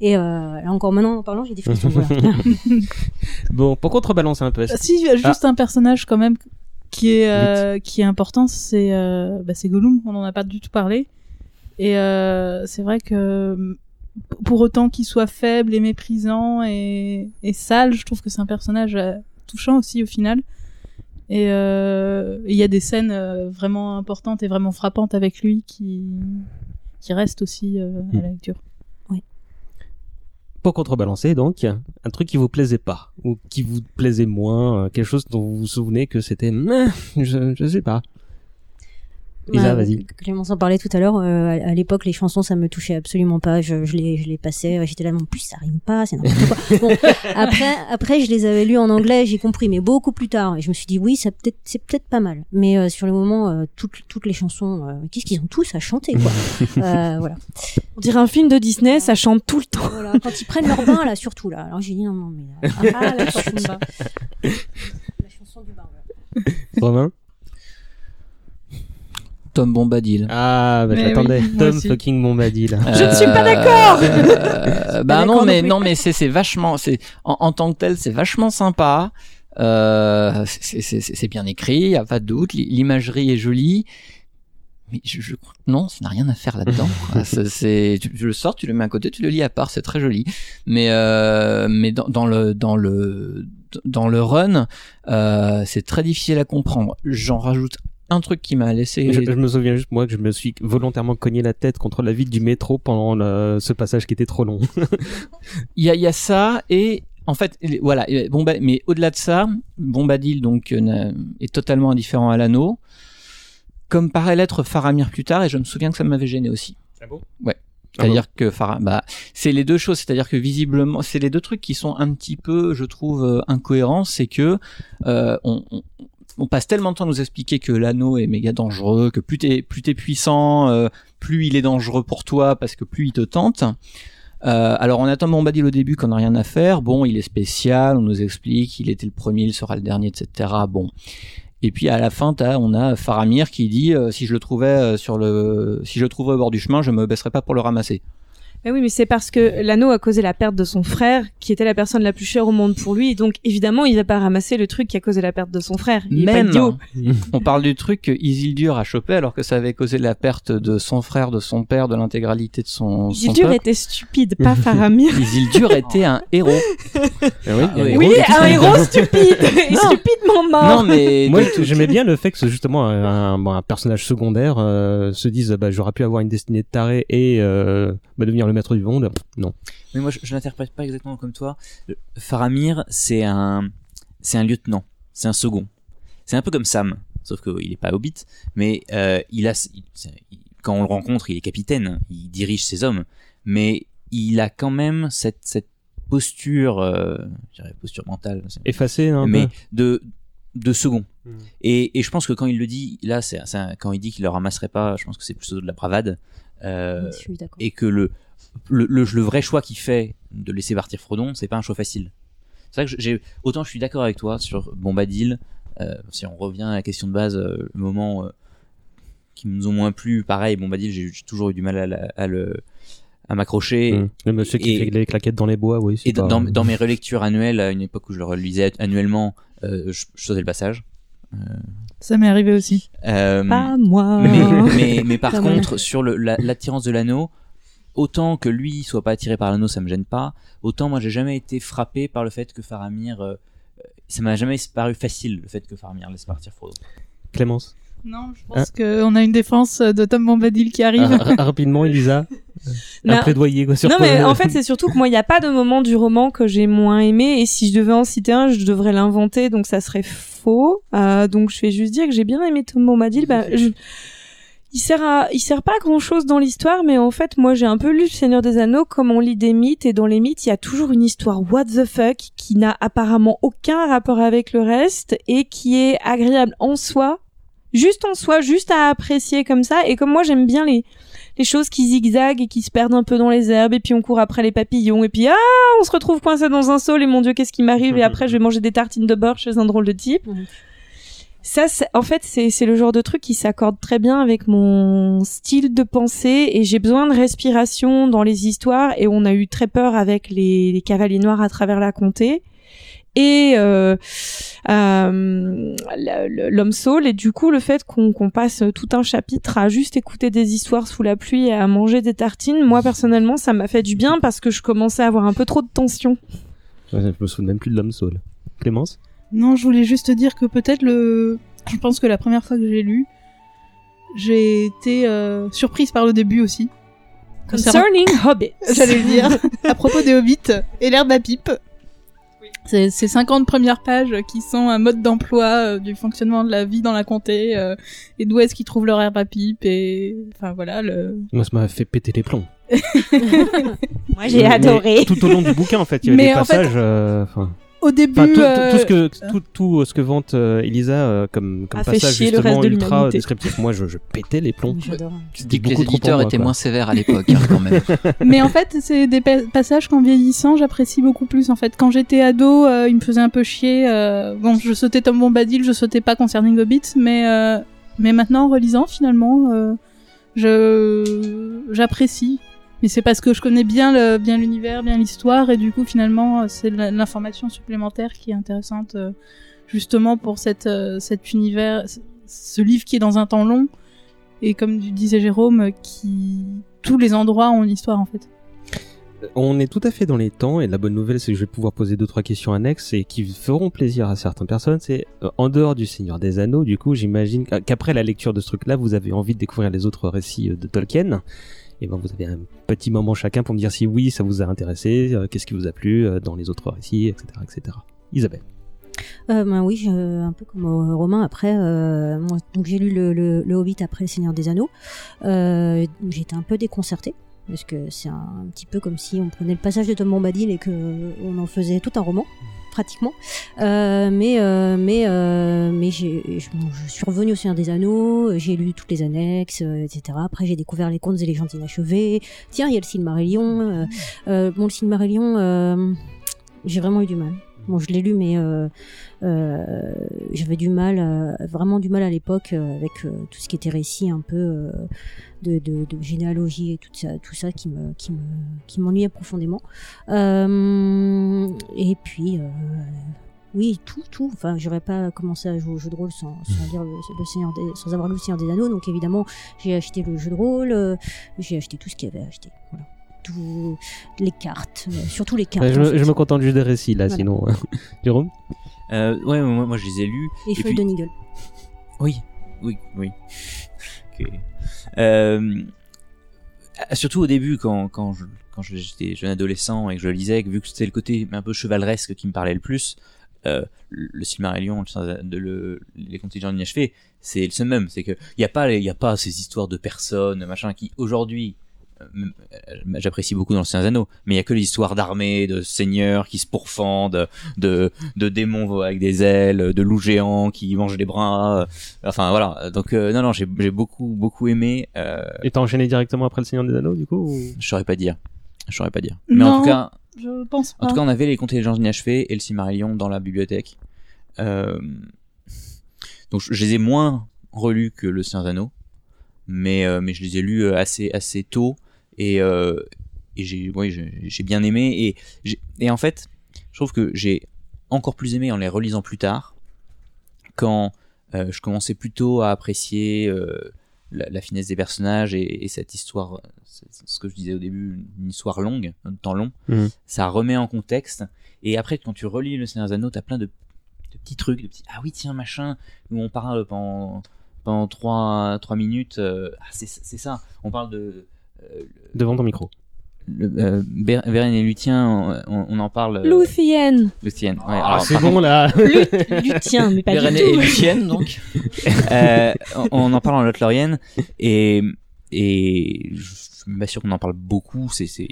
Et euh, là encore maintenant en parlant, j'ai des frissons. bon pour contrebalancer un peu est-ce- Ah, Si, juste un personnage quand même qui est euh, qui est important, c'est euh, bah, c'est Gollum. On en a pas du tout parlé. Et euh, c'est vrai que pour autant qu'il soit faible et méprisant et, et sale, je trouve que c'est un personnage euh, touchant aussi au final. Et euh, il y a des scènes euh, vraiment importantes et vraiment frappantes avec lui qui qui restent aussi euh, à la lecture. pour contrebalancer donc un truc qui vous plaisait pas ou qui vous plaisait moins quelque chose dont vous vous souvenez que c'était je je sais pas Isa Bah, vas-y Clémence en parlait tout à l'heure. euh, à à l'époque, les chansons, ça me touchait absolument pas. Je, je les, je les passais. euh, J'étais là, mais en plus, ça rime pas. C'est n'importe quoi. Bon, après, après, je les avais lus en anglais, j'ai compris, mais beaucoup plus tard. Et je me suis dit, oui, ça peut-être, c'est peut-être pas mal. Mais euh, sur le moment, euh, toutes, toutes les chansons, euh, qu'est-ce qu'ils ont tous à chanter, quoi. euh, voilà. On dirait un film de Disney, ça chante tout le temps. Voilà, quand ils prennent leur bain, là, surtout là. Alors j'ai dit non, non, mais là, ah, la chanson de bain. La chanson du bain. Romain? Tom Bombadil. ah bah Mais j'attendais. oui, Tom fucking Bombadil. Je ne suis pas d'accord. Euh, bah non mais non mais c'est c'est vachement c'est en, en tant que tel c'est vachement sympa. Euh, c'est c'est c'est- c'est bien écrit y a pas de doute L'i- l'imagerie est jolie. Mais je, je crois non ça n'a rien à faire là-dedans c'est tu, tu le sors tu le mets à côté tu le lis à part c'est très joli. Mais euh, mais dans, dans le dans le dans le run euh, c'est très difficile à comprendre. J'en rajoute un truc qui m'a laissé. Je, je me souviens juste moi que je me suis volontairement cogné la tête contre la vitre du métro pendant le- ce passage qui était trop long. Il y a, il y a ça et en fait il- voilà bon bah, mais au-delà de ça Bombadil donc euh, est totalement indifférent à l'anneau comme paraît l'être Faramir plus tard et je me souviens que ça m'avait gêné aussi. Ah bon? Ouais. Ah C'est-à-dire que Farah, bah, c'est les deux choses. C'est-à-dire que visiblement, c'est les deux trucs qui sont un petit peu, je trouve, euh, incohérents. C'est que euh, on, on, on passe tellement de temps à nous expliquer que l'anneau est méga dangereux, que plus t'es plus puissant, euh, plus il est dangereux pour toi parce que plus il te tente. Euh, alors on attend Bombadil au début qu'on n'a rien à faire. Bon, il est spécial, on nous explique, il était le premier, il sera le dernier, etc. Bon. Et puis à la fin, on a Faramir qui dit euh, si je le trouvais sur le, si je le trouvais au bord du chemin, je me baisserais pas pour le ramasser. Mais oui, mais c'est parce que l'anneau a causé la perte de son frère, qui était la personne la plus chère au monde pour lui, et donc évidemment, il va pas ramasser le truc qui a causé la perte de son frère. Il est pas Même, idiot. on parle du truc que Isildur a chopé alors que ça avait causé la perte de son frère, de son père, de l'intégralité de son. Isildur était stupide, pas Faramir. Isildur était un héros. Ah oui, un héros stupide et stupidement mort. Non, mais moi j'aimais bien le fait que justement un, personnage secondaire euh, se dise bah j'aurais pu avoir une destinée de taré et euh, bah, devenir le maître du monde. Non. Mais moi, je, je l'interprète pas exactement comme toi. Faramir, c'est un, c'est un lieutenant, c'est un second. C'est un peu comme Sam, sauf qu'il est pas hobbit, mais euh, il a, il- quand on le rencontre, il est capitaine, il dirige ses hommes, mais il a quand même cette, cette posture, euh, je dirais posture mentale, c'est- Effacé un mais peu. de de second. Hmm. Et, et je pense que quand il le dit, là, c'est quand il dit qu'il le ramasserait pas, je pense que c'est plutôt de la bravade. Euh, Je suis d'accord. et que le, le, le, le vrai choix qu'il fait de laisser partir Frodon, c'est pas un choix facile. C'est vrai que j'ai autant je suis d'accord avec toi sur Bombadil. Euh, si on revient à la question de base, euh, le moment euh, qui nous ont moins plu, pareil, Bombadil, j'ai toujours eu du mal à, la- à le à m'accrocher. Hum. Le monsieur qui Et- fait les claquettes dans les bois, oui. et dans, pas- dans- dans mes relectures annuelles, à une époque où je le relisais annuellement, euh, je, je sautais le passage. Ça m'est arrivé aussi. Euh, Pas moi. mais, mais, mais par contre, sur la- l'attirance de l'anneau, autant que lui soit pas attiré par l'anneau, ça me gêne pas. Autant moi, j'ai jamais été frappé par le fait que Faramir, euh, euh, ça m'a jamais paru facile le fait que Faramir laisse partir Frodo. Clémence. Non, je pense qu'on a une défense de Tom Bombadil qui arrive. Ah, ra- rapidement, Elisa. Un Non. plaidoyer quoi, sur non, mais en fait, c'est surtout que moi, il n'y a pas de moment du roman que j'ai moins aimé. Et si je devais en citer un, je devrais l'inventer. Donc, ça serait faux. Euh, donc, je vais juste dire que j'ai bien aimé Tom Bombadil. Bah, je... Il sert à, il sert pas à grand chose dans l'histoire, mais en fait, moi, j'ai un peu lu Le Seigneur des Anneaux comme on lit des mythes, et dans les mythes, il y a toujours une histoire what the fuck qui n'a apparemment aucun rapport avec le reste et qui est agréable en soi, juste en soi, juste à apprécier comme ça. Et comme moi, j'aime bien les, les choses qui zigzaguent et qui se perdent un peu dans les herbes, et puis on court après les papillons, et puis ah, on se retrouve coincé dans un saule, et mon dieu, qu'est-ce qui m'arrive, et après je vais manger des tartines de beurre chez un drôle de type. Ça, c'est- en fait, c'est c'est le genre de truc qui s'accorde très bien avec mon style de pensée, et j'ai besoin de respiration dans les histoires, et on a eu très peur avec les, les cavaliers noirs à travers la comté et euh, euh, l'homme saule et du coup le fait qu'on passe tout un chapitre à juste écouter des histoires sous la pluie et à manger des tartines moi personnellement ça m'a fait du bien parce que je commençais à avoir un peu trop de tension Ouais, Je me souviens même plus de l'homme saule. Clémence? Non, je voulais juste dire que peut-être le. Je pense que la première fois que j'ai lu, j'ai été euh, surprise par le début aussi. Concerning Hobbits. J'allais le dire. à propos des hobbits et l'herbe à pipe. C'est ces 50 premières pages qui sont un mode d'emploi euh, du fonctionnement de la vie dans la comté euh, et d'où est-ce qu'ils trouvent leur herbe à pipe et enfin voilà le Moi, ça m'a fait péter les plombs. moi j'ai Mais adoré Tout au long du bouquin, en fait, il y a Mais des en fait, passages. euh, au début Enfin, tout, tout- euh, tout ce que tout, tout ce que vante euh, Elisa euh, comme comme A fait passage justement de ultra descriptif, moi je, je pétais les plombs. J'adore. Tu dis que les éditeurs moi, étaient quoi. moins sévères à l'époque, hein, quand même. Mais en fait, c'est des pa- passages qu'en vieillissant, j'apprécie beaucoup plus. En fait, quand j'étais ado, euh, il me faisait un peu chier. euh, Bon, je sautais Tom Bombadil, je sautais pas Concerning Hobbit, mais euh, mais maintenant, en relisant, finalement, euh, je j'apprécie. Mais c'est parce que je connais bien le bien l'univers, bien l'histoire, et du coup, finalement, euh, c'est l'information supplémentaire qui est intéressante, euh, justement pour cette euh, cet univers, ce livre qui est dans un temps long, et comme disait Jérôme, qui tous les endroits ont une histoire en fait. On est tout à fait dans les temps et la bonne nouvelle c'est que je vais pouvoir poser deux trois questions annexes et qui feront plaisir à certaines personnes. C'est en dehors du Seigneur des Anneaux, du coup j'imagine qu'après la lecture de ce truc-là, vous avez envie de découvrir les autres récits de Tolkien. Et ben vous avez un petit moment chacun pour me dire si oui ça vous a intéressé, euh, qu'est-ce qui vous a plu euh, dans les autres récits, etc., etc. Isabelle. Euh, ben oui, je- un peu comme euh, Romain. Après, donc j'ai lu le, Hobbit après le Seigneur des Anneaux. J'étais un peu déconcertée parce que c'est un, petit peu comme si on prenait le passage de Tom Bombadil et que on en faisait tout un roman pratiquement. Euh, mais euh, mais euh, mais je, suis revenue au Seigneur des Anneaux. J'ai lu toutes les annexes, etc. Après, j'ai découvert les contes et légendes inachevées. Tiens, il y a le Silmarillion. Euh, bon, le Silmarillion, j'ai vraiment eu du mal. Bon, je l'ai lu, mais euh, euh, j'avais du mal, euh, vraiment du mal à l'époque avec tout ce qui était récit un peu de, généalogie et tout ça, tout ça qui me, qui me, qui m'ennuyait profondément. Et puis, oui, tout, tout. Enfin, j'aurais pas commencé à jouer au jeu de rôle sans, lire le, Seigneur des, sans avoir lu le Seigneur des Anneaux. Donc évidemment, j'ai acheté le jeu de rôle, j'ai acheté tout ce qu'il y avait à acheter. Voilà. Tout, les cartes, euh, surtout les cartes. Ouais, je, en me, fait. je me contente juste des récits là, Voilà. sinon. Jérôme Euh, ouais, moi, moi je les ai lus. Et feuilles de Nigel. Oui, oui, oui. Ok. Euh, surtout au début, quand, quand je- quand j'étais jeune adolescent et que je lisais, que vu que c'était le côté un peu chevaleresque qui me parlait le plus, euh, le Silmarillion, le, le, les contes de inachevés, c'est le même. C'est que il y a pas, il y a pas ces histoires de personnes, machin, qui aujourd'hui euh, euh, j'apprécie beaucoup dans le Seigneur des Anneaux, mais il y a que les histoires d'armées, de seigneurs qui se pourfendent, de, de démons avec des ailes, de loups géants qui mangent des bras, euh, enfin voilà. Donc euh, non non, j'ai j'ai beaucoup beaucoup aimé. Euh, Et t'as enchaîné directement après le Seigneur des Anneaux, du coup ou... je saurais pas dire, je saurais pas dire. Mais en tout cas, je pense pas. en tout cas, on avait les contes et légendes inachevées et le Silmarillion dans la bibliothèque. Euh, donc je, je les ai moins relus que le Seigneur des Anneaux, mais euh, mais je les ai lus euh, assez assez tôt et euh, et j'ai oui j'ai bien aimé et j'ai- et en fait je trouve que j'ai encore plus aimé en les relisant plus tard quand euh, je commençais plutôt à apprécier euh, la, la finesse des personnages et, et cette histoire, c'est- ce que je disais au début, une histoire longue, un temps long, Mhm. ça remet en contexte. Et après, quand tu relis Le Seigneur des Anneaux, t'as plein de, de petits trucs, de petits ah oui tiens machin, où on parle pendant pendant trois trois minutes, euh, ah c'est c'est ça, on parle de Devant ton micro. le, euh, Ber- Beren et Lutien, on, on en parle. euh, Luthien. Luthien, ouais. Ah, alors, c'est bon contre- là Lu- Lutien, mais pas Beren du et tout. Lucienne, donc. Euh, on, on en parle en Lothlorien et et je suis pas sûr qu'on en parle beaucoup. C'est c'est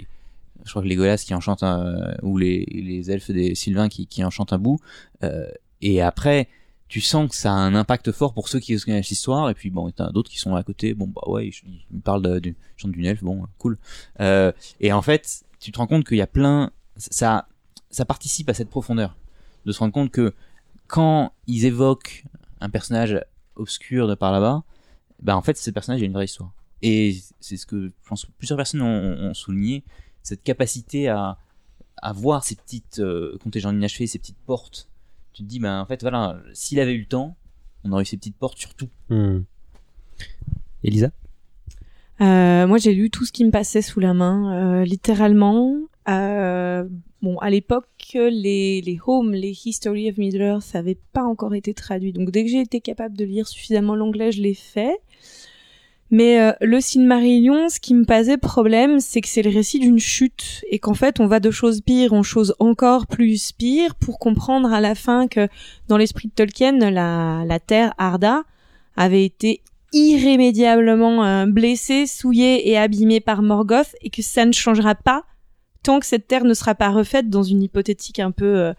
je crois que les Golas qui en chantent un, ou les les elfes des Sylvains qui qui en chantent un bout. Euh, et après tu sens que ça a un impact fort pour ceux qui connaissent l'histoire et puis bon t'as d'autres qui sont à côté bon bah ouais ils, ils parlent du chantent d'une elfe bon cool euh, et en fait tu te rends compte qu'il y a plein ça ça participe à cette profondeur de se rendre compte que quand ils évoquent un personnage obscur de par là-bas, bah en fait ce personnage a une vraie histoire. Et c'est ce que je pense que plusieurs personnes ont, souligné, cette capacité à, à voir ces petites euh, contingents inachevés, ces petites portes. Tu te dis, bah en fait voilà, s'il avait eu le temps, on aurait eu ces petites portes sur tout. Hmm. Elisa? Euh, moi, j'ai lu tout ce qui me passait sous la main, euh, littéralement. Euh, bon, à l'époque, les, les Home, les History of Middle-earth n'avaient pas encore été traduits. Donc, dès que j'ai été capable de lire suffisamment l'anglais, je l'ai fait. Mais euh, le Silmarillion, ce qui me posait problème, c'est que c'est le récit d'une chute et qu'en fait, on va de choses pires en choses encore plus pires pour comprendre à la fin que dans l'esprit de Tolkien, la, terre Arda avait été irrémédiablement euh, blessée, souillée et abîmée par Morgoth et que ça ne changera pas tant que cette terre ne sera pas refaite dans une hypothétique un peu euh,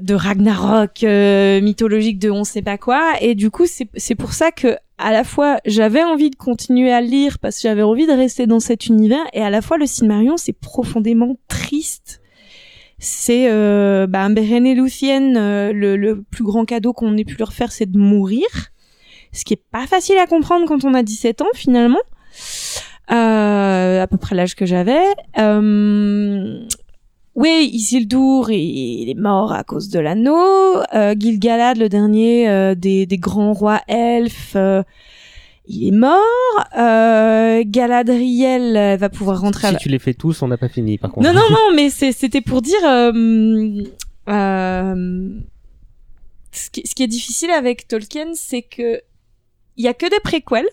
de Ragnarok euh, mythologique de on sait pas quoi. Et du coup c'est c'est pour ça que à la fois j'avais envie de continuer à lire parce que j'avais envie de rester dans cet univers et à la fois le Silmarillion c'est profondément triste. C'est euh, bah, Beren et Luthien euh, le, le plus grand cadeau qu'on ait pu leur faire c'est de mourir. Ce qui est pas facile à comprendre quand on a 17 ans finalement. Euh, à peu près l'âge que j'avais. Euh, oui, Isildur, il est mort à cause de l'anneau. Euh, Gilgalad, le dernier euh, des, des grands rois elfes, euh, il est mort. Euh, Galadriel euh, va pouvoir rentrer à Si tu les fais tous, on n'a pas fini, par contre. Non, non, non, mais c'était pour dire... euh, euh, ce, qui, ce qui est difficile avec Tolkien, c'est que il y a que des préquels,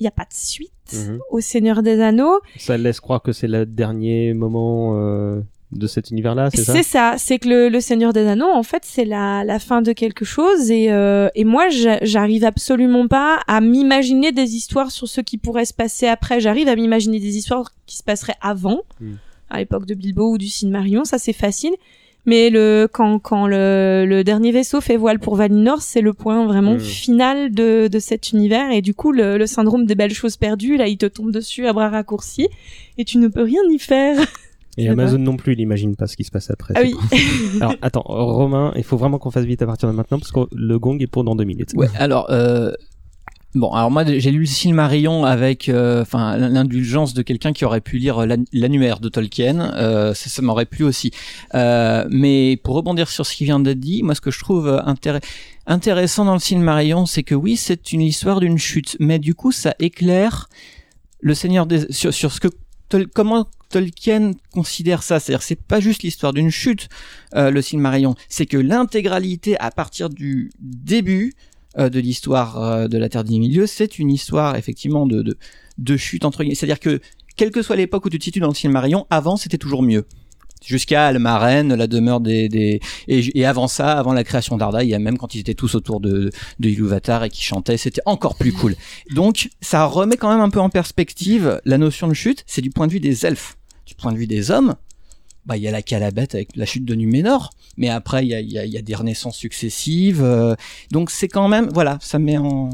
il n'y a pas de suite Mhm. au Seigneur des Anneaux. Ça laisse croire que c'est le dernier moment euh, de cet univers-là, c'est ça? C'est ça, c'est que le, le Seigneur des Anneaux, en fait, c'est la, la fin de quelque chose. Et, euh, et moi, j'a- j'arrive absolument pas à m'imaginer des histoires sur ce qui pourrait se passer après. J'arrive à m'imaginer des histoires qui se passeraient avant, Mm. à l'époque de Bilbo ou du Silmarillion, ça c'est facile. Mais le quand quand le, le dernier vaisseau fait voile pour Valinor, c'est le point vraiment Mm. final de, de cet univers. Et du coup, le, le syndrome des belles choses perdues, là, il te tombe dessus à bras raccourcis et tu ne peux rien y faire. Et Amazon non plus, il imagine pas ce qui se passe après. Ah oui. Alors, attends, Romain, il faut vraiment qu'on fasse vite à partir de maintenant parce que le gong est pour dans deux minutes. Ouais, alors euh, bon, alors moi j'ai lu le Silmarillion avec euh, enfin l'indulgence de quelqu'un qui aurait pu lire l'an- l'annuaire de Tolkien, euh, ça, ça m'aurait plu aussi. Euh, mais pour rebondir sur ce qui vient d'être dit, moi ce que je trouve euh, intéressant intéressant dans le Silmarillion, c'est que oui, c'est une histoire d'une chute, mais du coup ça éclaire le Seigneur des sur, sur ce que Comment Tolkien considère ça, c'est-à-dire c'est pas juste l'histoire d'une chute, euh, le Silmarillion, c'est que l'intégralité à partir du début euh, de l'histoire euh, de la Terre des Milieux, c'est une histoire effectivement de, de, de chute entre guillemets. C'est-à-dire que quelle que soit l'époque où tu te situes dans le Silmarillion, avant c'était toujours mieux. Jusqu'à Almaren, la demeure des, des et, avant ça, avant la création d'Arda, il y a même quand ils étaient tous autour de de Ilúvatar et qui chantaient, c'était encore plus cool. Donc ça remet quand même un peu en perspective la notion de chute. C'est du point de vue des elfes, du point de vue des hommes. Bah il y a la calabette avec la chute de Numénor, mais après il y a, y a des renaissances successives. euh, donc c'est quand même voilà, ça met en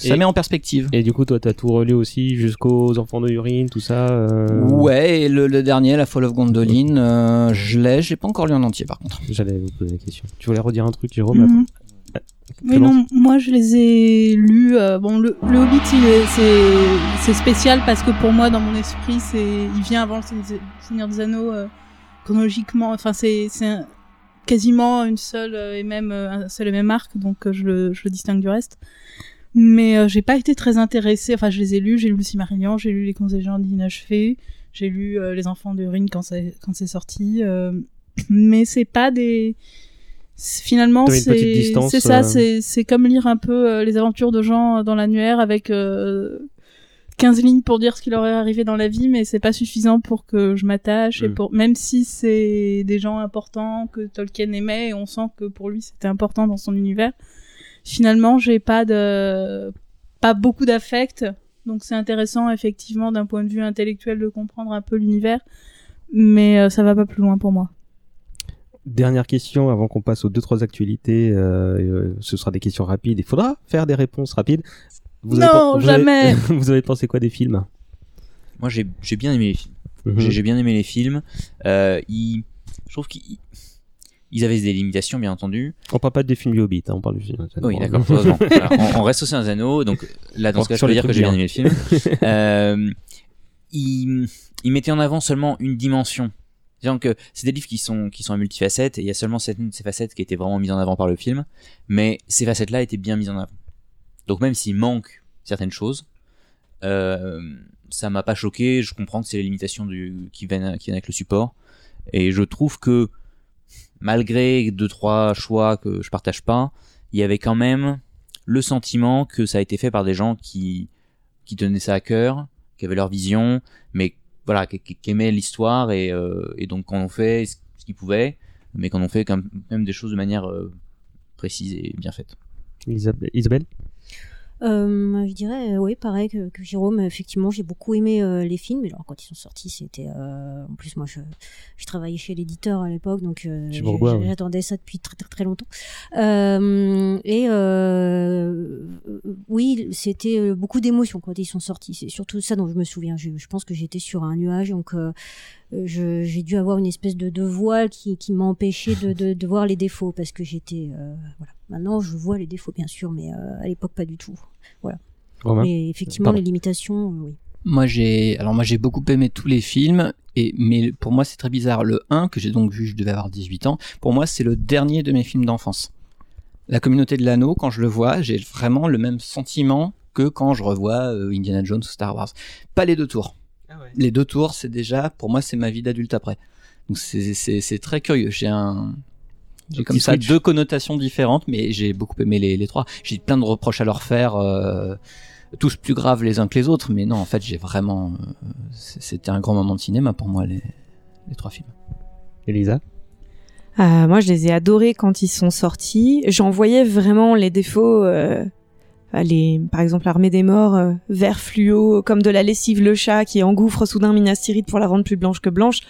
ça Et- met en perspective. Et du coup, toi, t'as tout relu aussi jusqu'aux enfants de Urine, tout ça. euh, Ouais, et le, le dernier, la Fall of Gondolin, euh, je l'ai, j'ai pas encore lu en entier par contre. J'allais vous poser la question. Tu voulais redire un truc, Jérôme Mhm. après Oui, non, moi je les ai lus. euh, bon, le, le Hobbit, c'est spécial parce que pour moi, dans mon esprit, c'est il vient avant le Seigneur- des Anneaux euh, chronologiquement. Enfin, c'est un- quasiment une seule et même un seul et même arc, donc je le je le distingue du reste. Mais euh, j'ai pas été très intéressée. Enfin, je les ai lus. J'ai lu le Silmarillion, j'ai lu les gens d'inachevés, j'ai lu euh, les Enfants de Ring quand c'est quand c'est sorti. euh, mais c'est pas des finalement c'est c'est ça euh, c'est c'est comme lire un peu euh, les aventures de gens dans l'annuaire avec euh, 15 lignes pour dire ce qui leur est arrivé dans la vie mais c'est pas suffisant pour que je m'attache et Mm. pour même si c'est des gens importants que Tolkien aimait et on sent que pour lui c'était important dans son univers finalement j'ai pas de pas beaucoup d'affect donc c'est intéressant effectivement d'un point de vue intellectuel de comprendre un peu l'univers mais euh, ça va pas plus loin pour moi Dernière question avant qu'on passe aux deux trois actualités. euh, euh, ce sera des questions rapides. Il faudra faire des réponses rapides. Non, avez- jamais. vous avez pensé quoi des films? Moi, j'ai bien aimé les films. Mhm. J'ai bien aimé les films. Euh, ils, je trouve qu'ils ils avaient des limitations, bien entendu. On parle pas des films du Hobbit, hein, on parle du film. Oui, d'accord. on, on reste au Seigneur des Anneaux, donc là, dans ce cas, je peux dire que j'ai bien aimé le film. euh, il, il mettait en avant seulement une dimension. Que c'est des livres qui sont qui sont à multifacettes et il y a seulement certaines de ces facettes qui étaient vraiment mises en avant par le film, mais ces facettes-là étaient bien mises en avant. Donc même s'il manque certaines choses, euh, ça m'a pas choqué. Je comprends que c'est les limitations du qui viennent qui viennent avec le support et je trouve que malgré deux trois choix que je partage pas, il y avait quand même le sentiment que ça a été fait par des gens qui qui tenaient ça à cœur, qui avaient leur vision, mais voilà, qui, aimaient l'histoire et, euh, donc quand on fait ce qu'ils pouvaient, mais quand on fait quand même des choses de manière euh, précise et bien faite. Isabelle? Euh, je dirais, euh, oui, pareil que, que Jérôme. Effectivement, j'ai beaucoup aimé euh, les films. Alors, quand ils sont sortis, c'était. euh, en plus, moi, je, je travaillais chez l'éditeur à l'époque, donc euh, ouais. j'attendais ça depuis très très très longtemps. Euh, et euh, oui, c'était beaucoup d'émotions quand ils sont sortis. C'est surtout ça dont je me souviens. Je, je pense que j'étais sur un nuage, donc. je- j'ai dû avoir une espèce de, de voile qui, qui m'a empêché de, de, de voir les défauts parce que j'étais euh, voilà maintenant je vois les défauts bien sûr mais euh, à l'époque pas du tout voilà Romain mais effectivement Pardon. les limitations euh, oui Moi j'ai alors moi j'ai beaucoup aimé tous les films et mais pour moi c'est très bizarre le 1 que j'ai donc vu je devais avoir 18 ans pour moi c'est le dernier de mes films d'enfance. La communauté de l'anneau, quand je le vois, j'ai vraiment le même sentiment que quand je revois euh, Indiana Jones ou Star Wars. Pas les deux tours. Les deux tours, c'est déjà, pour moi, c'est ma vie d'adulte après. Donc c'est très curieux. J'ai un, j'ai comme ça switch. deux connotations différentes, mais j'ai beaucoup aimé les, les trois. J'ai plein de reproches à leur faire, euh, tous plus graves les uns que les autres, mais non, en fait, j'ai vraiment, euh, c'était un grand moment de cinéma pour moi les, les trois films. Elisa? Euh, moi, je les ai adorés quand ils sont sortis. J'en voyais vraiment les défauts. euh, les, par exemple, l'armée des morts, euh, vert fluo, comme de la lessive le chat qui engouffre soudain Minas Tirith pour la rendre plus blanche que blanche.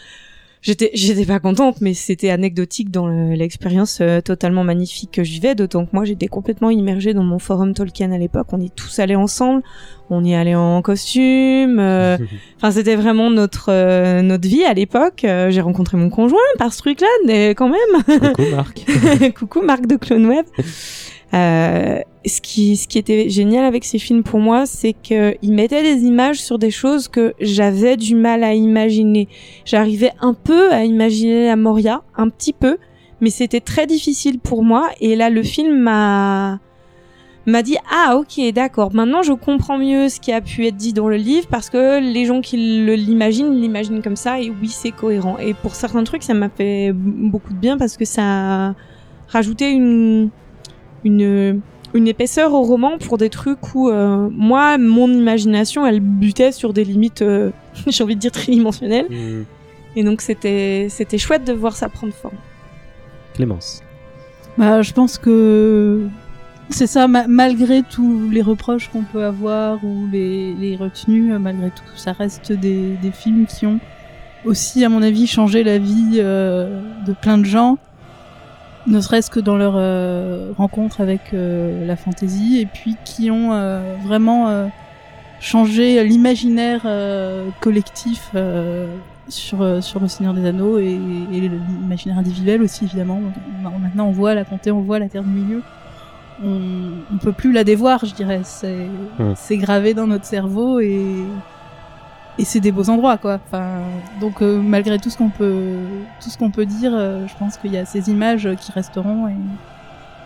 J'étais, j'étais pas contente, mais c'était anecdotique dans le- l'expérience euh, totalement magnifique que je vivais. D'autant que moi, j'étais complètement immergée dans mon forum Tolkien à l'époque. On y est tous allés ensemble. On y allait en costume. euh, Enfin, c'était vraiment notre euh, notre vie à l'époque. Euh, J'ai rencontré mon conjoint par ce truc-là, mais quand même. Coucou Marc. Coucou Marc de Clone Web. Ce qui était génial avec ces films pour moi, c'est que ils mettaient des images sur des choses que j'avais du mal à imaginer. J'arrivais un peu à imaginer la Moria, un petit peu, mais c'était très difficile pour moi. Et là, le film m'a m'a dit ah ok d'accord maintenant je comprends mieux ce qui a pu être dit dans le livre parce que les gens qui l'imaginent l'imaginent comme ça et oui c'est cohérent et pour certains trucs ça m'a fait beaucoup de bien parce que ça a rajouté une une une épaisseur au roman pour des trucs où euh, moi mon imagination elle butait sur des limites euh, j'ai envie de dire tridimensionnelles Hmm. et donc c'était c'était chouette de voir ça prendre forme Clémence. Bah, je pense que c'est ça, ma- malgré tous les reproches qu'on peut avoir ou les, les retenues, euh, malgré tout, ça reste des, des films qui ont aussi, à mon avis, changé la vie euh, de plein de gens, ne serait-ce que dans leur euh, rencontre avec euh, la fantaisie, et puis qui ont euh, vraiment changé l'imaginaire collectif sur, sur le Seigneur des Anneaux et, et l'imaginaire individuel aussi, évidemment. On- Maintenant, on voit la comté, on voit la Terre du Milieu. On, on peut plus la dévoir, je dirais. C'est Mm. c'est gravé dans notre cerveau et, et c'est des beaux endroits, quoi. Donc, euh, malgré tout ce qu'on peut, tout ce qu'on peut dire, euh, je pense qu'il y a ces images qui resteront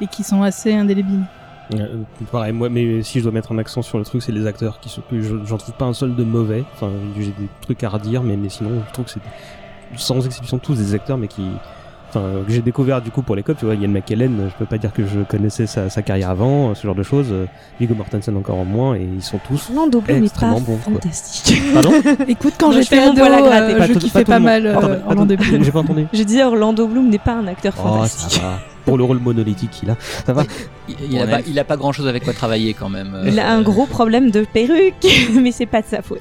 et, qui sont assez indélébiles. Euh, pareil, moi, mais si je dois mettre un accent sur le truc, c'est les acteurs qui j'en trouve pas un seul de mauvais. Enfin, j'ai des trucs à redire, mais, mais sinon, je trouve que c'est sans exception tous des acteurs, mais qui, que j'ai découvert du coup pour les cops. Tu vois, Ian McKellen, je peux pas dire que je connaissais sa, sa carrière avant, euh, ce genre de choses. Euh, Viggo Mortensen encore en moins, et ils sont tous Orlando Bloom est extrêmement pas bons. quoi. fantastique. Pardon Écoute, quand j'étais ado, euh, Pas je tout- kiffais pas monde. mal euh, attends, Orlando Bloom. J'ai pas entendu. J'ai dit Orlando Bloom n'est pas un acteur Oh, fantastique. ça va. Pour le rôle monolithique qu'il a, ça va. Il, il a, pas, il a pas grand chose avec quoi travailler quand même. Il a un gros problème de perruque, mais c'est pas de sa faute.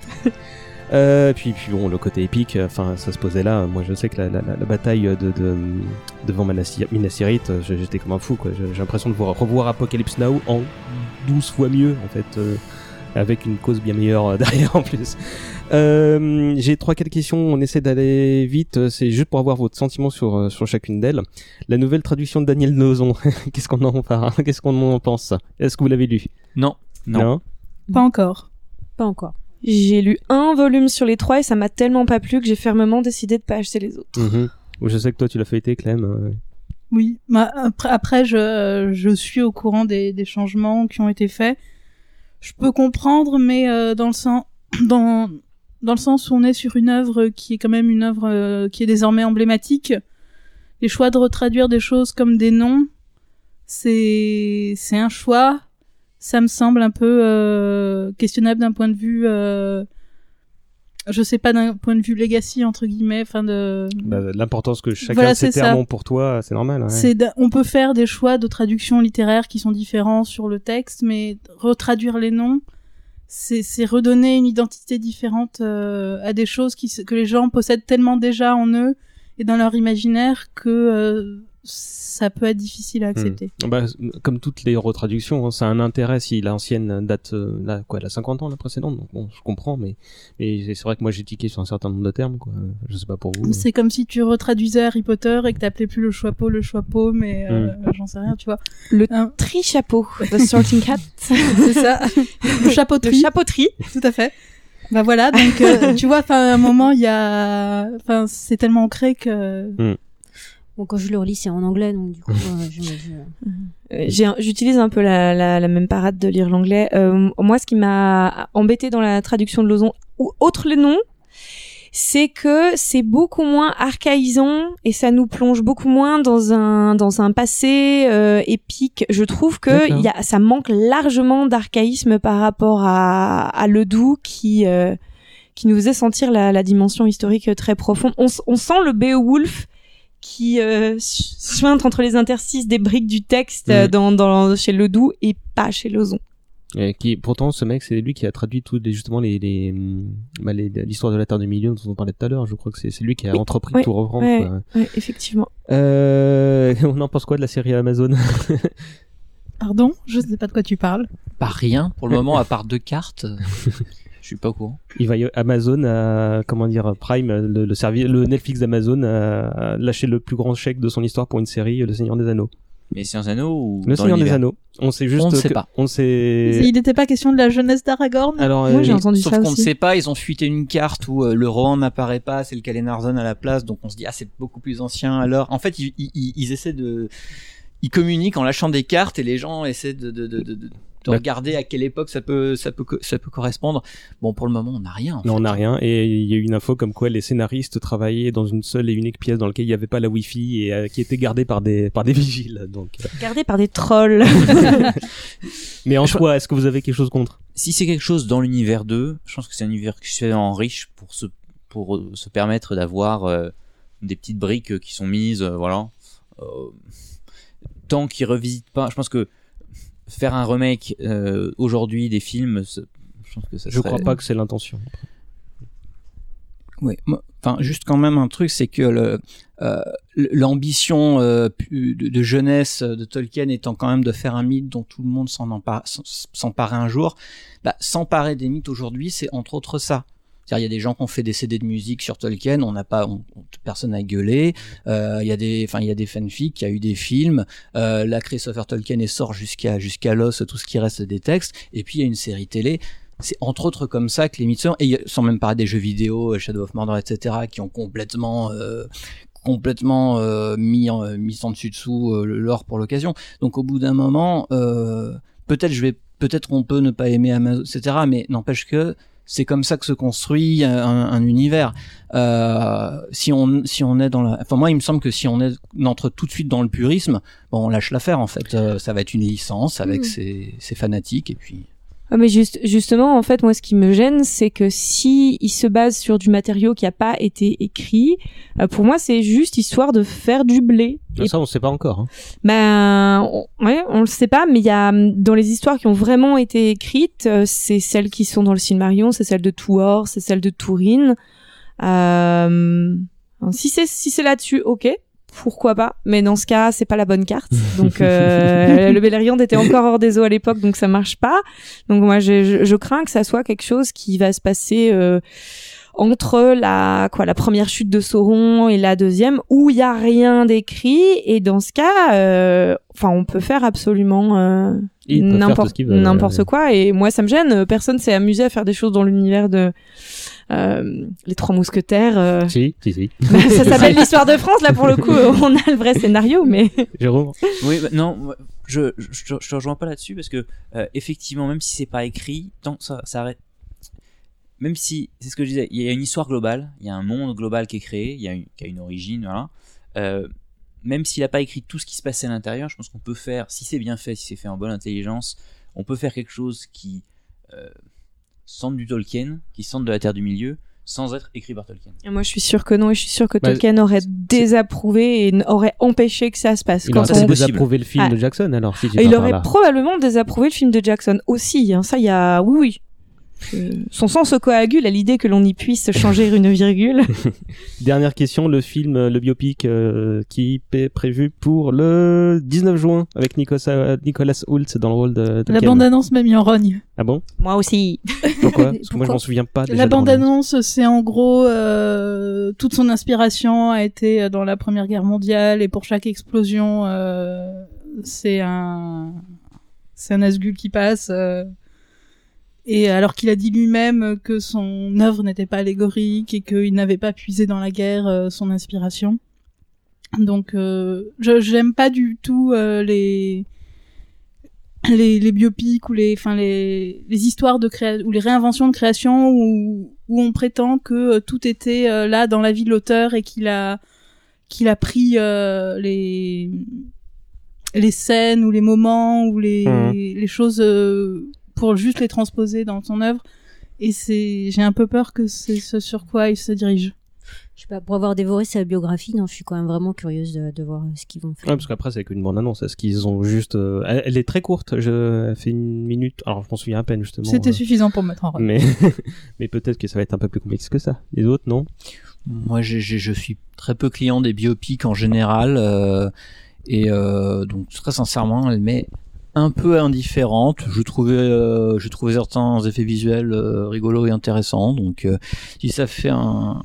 Euh, puis, puis bon, le côté épique, euh, enfin, ça se posait là. Moi, je sais que la, la, la- bataille de, de devant Minas Tirith, euh, j'étais comme un fou. quoi. J'ai j'ai l'impression de voir, revoir Apocalypse Now en 12 fois mieux, en fait, euh, avec une cause bien meilleure euh, derrière en plus. Euh, j'ai trois quatre questions. On essaie d'aller vite. C'est juste pour avoir votre sentiment sur sur chacune d'elles. La nouvelle traduction de Daniel Nozon. Qu'est-ce qu'on en parle Qu'est-ce qu'on en pense? Est-ce que vous l'avez lu? Non. Non? Pas encore. Pas encore. J'ai lu un volume sur les trois et ça m'a tellement pas plu que j'ai fermement décidé de pas acheter les autres. Mhm. Je sais que toi, tu l'as feuilleté, Clem. euh, Oui, bah, après, après je, je suis au courant des, des changements qui ont été faits. Je peux comprendre, mais euh, dans le sens dans dans le sens où on est sur une œuvre qui est quand même une œuvre euh, qui est désormais emblématique. Les choix de retraduire des choses comme des noms, c'est un choix. Ça me semble un peu euh, questionnable d'un point de vue, euh, je sais pas d'un point de vue legacy entre guillemets, enfin de bah, L'importance que chacun Voilà, de ces termes ont pour toi, c'est normal. ouais. c'est on peut faire des choix de traduction littéraire qui sont différents sur le texte, mais retraduire les noms, c'est redonner une identité différente euh, à des choses qui, que les gens possèdent tellement déjà en eux et dans leur imaginaire que euh, ça peut être difficile à accepter. Hmm. Bah, comme toutes les retraductions, hein, ça a un intérêt si l'ancienne date, euh, là, quoi, elle a 50 ans la précédente. Donc bon, je comprends, mais, mais c'est vrai que moi j'ai tiqué sur un certain nombre de termes, quoi. Je sais pas pour vous. C'est comme si tu retraduisais Harry Potter et que t'appelais plus le choixpeau le choixpeau, mais euh, j'en sais rien, tu vois. Le Un- tri-chapeau de Sorting Cat. c'est ça. le chapeau Le chapeauterie. Tout à fait. Bah voilà, donc euh, tu vois, enfin à un moment il y a, enfin c'est tellement ancré que. Hmm. Bon, quand je le relis, c'est en anglais, donc du coup, euh, je- Euh, un- J'utilise un peu la, la, la même parade de lire l'anglais. Euh, moi, ce qui m'a embêté dans la traduction de Lozon, ou autre les noms, c'est que c'est beaucoup moins archaïsant et ça nous plonge beaucoup moins dans un dans un passé euh, épique. Je trouve que y a, ça manque largement d'archaïsme par rapport à, à Ledoux qui euh, qui nous faisait sentir la, la dimension historique très profonde. On sent le Beowulf qui euh, su- suinte entre les interstices des briques du texte Mhm. dans, dans chez Ledoux et pas chez Lozon. Qui, pourtant, ce mec, c'est lui qui a traduit tout, les- justement les, les, hum, bah, les- l'histoire de la Terre du Milieu dont on parlait tout à l'heure. Je crois que c'est c'est lui qui a Oui, entrepris ouais, tout reprendre. ouais, quoi. ouais, effectivement. Euh, on en pense quoi de la série Amazon? Pardon, je sais pas de quoi tu parles. Pas rien pour le moment, à part deux cartes. euh, Je suis pas au courant. Il va y- Amazon a, comment dire, Prime, le, le, servi- le Netflix d'Amazon a, a lâché le plus grand chèque de son histoire pour une série, Le Seigneur des Anneaux. Mais Seigneur des Anneaux ou Le dans Seigneur des Anneaux. On sait juste On ne sait que- pas. On sait. Il n'était pas question de la jeunesse d'Aragorn? Alors, Moi, euh, j'ai entendu Sauf ça qu'on ne sait pas, ils ont fuité une carte où euh, le roman n'apparaît pas, c'est le Kalenarson à la place, donc on se dit ah c'est beaucoup plus ancien. Alors en fait ils, ils, ils- ils essaient de, ils communiquent en lâchant des cartes et les gens essaient de, de, de, de, de- de Bah- regarder à quelle époque ça peut ça peut ça peut correspondre. Bon pour le moment on n'a rien. en Non, on n'a rien. Et il y a eu une info comme quoi les scénaristes travaillaient dans une seule et unique pièce dans laquelle il n'y avait pas la Wi-Fi et euh, qui était gardée par des par des vigiles. Donc. euh. Gardé par des trolls. Mais en soi, est-ce que vous avez quelque chose contre? Si c'est quelque chose dans l'univers 2, je pense que c'est un univers suffisamment riche pour se, pour euh, se permettre d'avoir euh, des petites briques qui sont mises, euh, voilà. Euh, tant qu'ils revisitent pas, je pense que faire un remake euh, aujourd'hui des films, je pense que ça Je serait... crois pas que c'est l'intention. Oui, enfin juste quand même un truc, c'est que euh, l'ambition euh, de, de jeunesse de Tolkien étant quand même de faire un mythe dont tout le monde s'en s'emparer un jour, bah, s'emparer des mythes aujourd'hui, c'est entre autres ça. C'est-à-dire, il y a des gens qui ont fait des CD de musique sur Tolkien, on n'a pas, on- on- personne n'a gueulé. Euh, il y a des, enfin, il y a des fanfics, il y a eu des films. Euh, là, Christopher Tolkien est sort jusqu'à jusqu'à l'os, tout ce qui reste des textes. Et puis il y a une série télé. C'est entre autres comme ça que les mythes et sans même parler des jeux vidéo, euh, Shadow of Mordor, etc., qui ont complètement euh, complètement euh, mis en, mis en dessus dessous euh, l'or pour l'occasion. Donc au bout d'un moment, euh, peut-être je vais, peut-être on peut ne pas aimer Amazon, etc. Mais n'empêche que c'est comme ça que se construit un, un univers. Euh, si on si on est dans la, enfin moi il me semble que si on est on entre tout de suite dans le purisme, bon on lâche l'affaire en fait. Euh, ça va être une licence avec Mhm. ses, ses fanatiques et puis. Ah, mais juste, justement, en fait, moi, ce qui me gêne, c'est que si il se base sur du matériau qui a pas été écrit, euh, pour moi, c'est juste histoire de faire du blé. Et Ça, on sait pas encore. hein. ben, on, ouais, on le sait pas, mais il y a hum, dans les histoires qui ont vraiment été écrites, euh, c'est celles qui sont dans le Silmarillion, c'est celle de Tuor, c'est celle de Turin. Euh, si c'est si c'est là-dessus, ok, pourquoi pas. Mais dans ce cas, c'est pas la bonne carte. Donc euh, le Beleriand était encore hors des eaux à l'époque, donc ça marche pas. Donc moi, je, je, je crains que ça soit quelque chose qui va se passer. euh, entre la quoi la première chute de Sauron et la deuxième où il y a rien d'écrit et dans ce cas euh, enfin on peut faire absolument euh, n'importe n'importe ouais. quoi et moi ça me gêne personne s'est amusé à faire des choses dans l'univers de euh, les trois mousquetaires euh. Si, si, si. ça s'appelle l'histoire de France là pour le coup on a le vrai scénario mais Jérôme Oui, bah, non, je, je, je, te- rejoins pas là-dessus parce que euh, effectivement, même si c'est pas écrit, tant que ça, ça arrête. Même si, c'est ce que je disais, il y a une histoire globale, il y a un monde global qui est créé, il y a une, qui a une origine, voilà. Euh, même s'il a pas écrit tout ce qui se passait à l'intérieur, je pense qu'on peut faire, si c'est bien fait, si c'est fait en bonne intelligence, on peut faire quelque chose qui euh, sente du Tolkien, qui sente de la Terre du Milieu, sans être écrit par Tolkien. Et moi je suis sûr que non et je suis sûr que Bah, Tolkien aurait désapprouvé et aurait empêché que ça se passe Il Quand aurait on- désapprouvé le film Ah. de Jackson alors. Si il aurait là. probablement désapprouvé le film de Jackson aussi. Hein. Ça, il y a, oui, oui. Son sang se coagule à l'idée que l'on y puisse changer une virgule. Dernière question, le film, le biopic euh, qui est prévu pour le 19 juin avec Nicolas, Nicolas Hoult dans le rôle de, de La bande-annonce m'a mis en rogne. Ah bon? Moi aussi. Pourquoi? Parce que moi je m'en souviens pas. déjà La de bande- bande-annonce, c'est en gros euh, toute son inspiration a été dans la Première Guerre mondiale et pour chaque explosion, euh, c'est un c'est un Asgul qui passe. Et alors qu'il a dit lui-même que son œuvre n'était pas allégorique et qu'il n'avait pas puisé dans la guerre euh, son inspiration. Donc, euh, je j'aime pas du tout euh, les, les les biopics ou les enfin les les histoires de créa ou les réinventions de création où où on prétend que euh, tout était euh, là dans la vie de l'auteur et qu'il a qu'il a pris euh, les les scènes ou les moments ou les Mhm. les choses euh, pour juste les transposer dans son œuvre et c'est j'ai un peu peur que c'est ce sur quoi il se dirige. Je sais pas, pour avoir dévoré sa biographie, non, je suis quand même vraiment curieuse de, de voir euh, ce qu'ils vont faire. Ouais, parce qu'après, c'est qu'une bande annonce. Est-ce qu'ils ont juste. euh, Elle, elle est très courte. Je... Elle fait une minute. Alors, je m'en souviens à peine, justement. C'était euh, suffisant pour me mettre en rêve. Mais, mais peut-être que ça va être un peu plus complexe que ça. Les autres, non? Moi, je suis très peu client des biopics en général, euh, et euh, donc très sincèrement, elle m'est un peu indifférente. Je trouvais, euh, je trouvais certains effets visuels euh, rigolos et intéressants. Donc, euh, si ça fait un,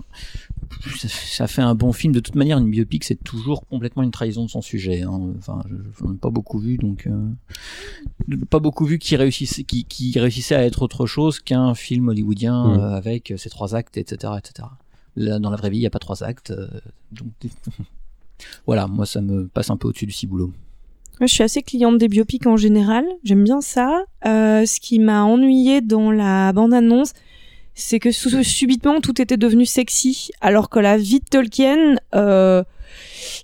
ça, fait un bon film. De toute manière, une biopic, c'est toujours complètement une trahison de son sujet. hein. Enfin, je, n'en ai pas beaucoup vu, donc pas beaucoup vu qui réussissait, qui, qui réussissait à être autre chose qu'un film hollywoodien Mm. avec ses trois actes, etc., etc. Là, dans la vraie vie, il n'y a pas trois actes. donc, voilà, moi, ça me passe un peu au-dessus du ciboulot. Je suis assez cliente des biopics en général. J'aime bien ça. Euh, ce qui m'a ennuyé dans la bande-annonce, c'est que subitement tout était devenu sexy, alors que la vie de Tolkien, euh,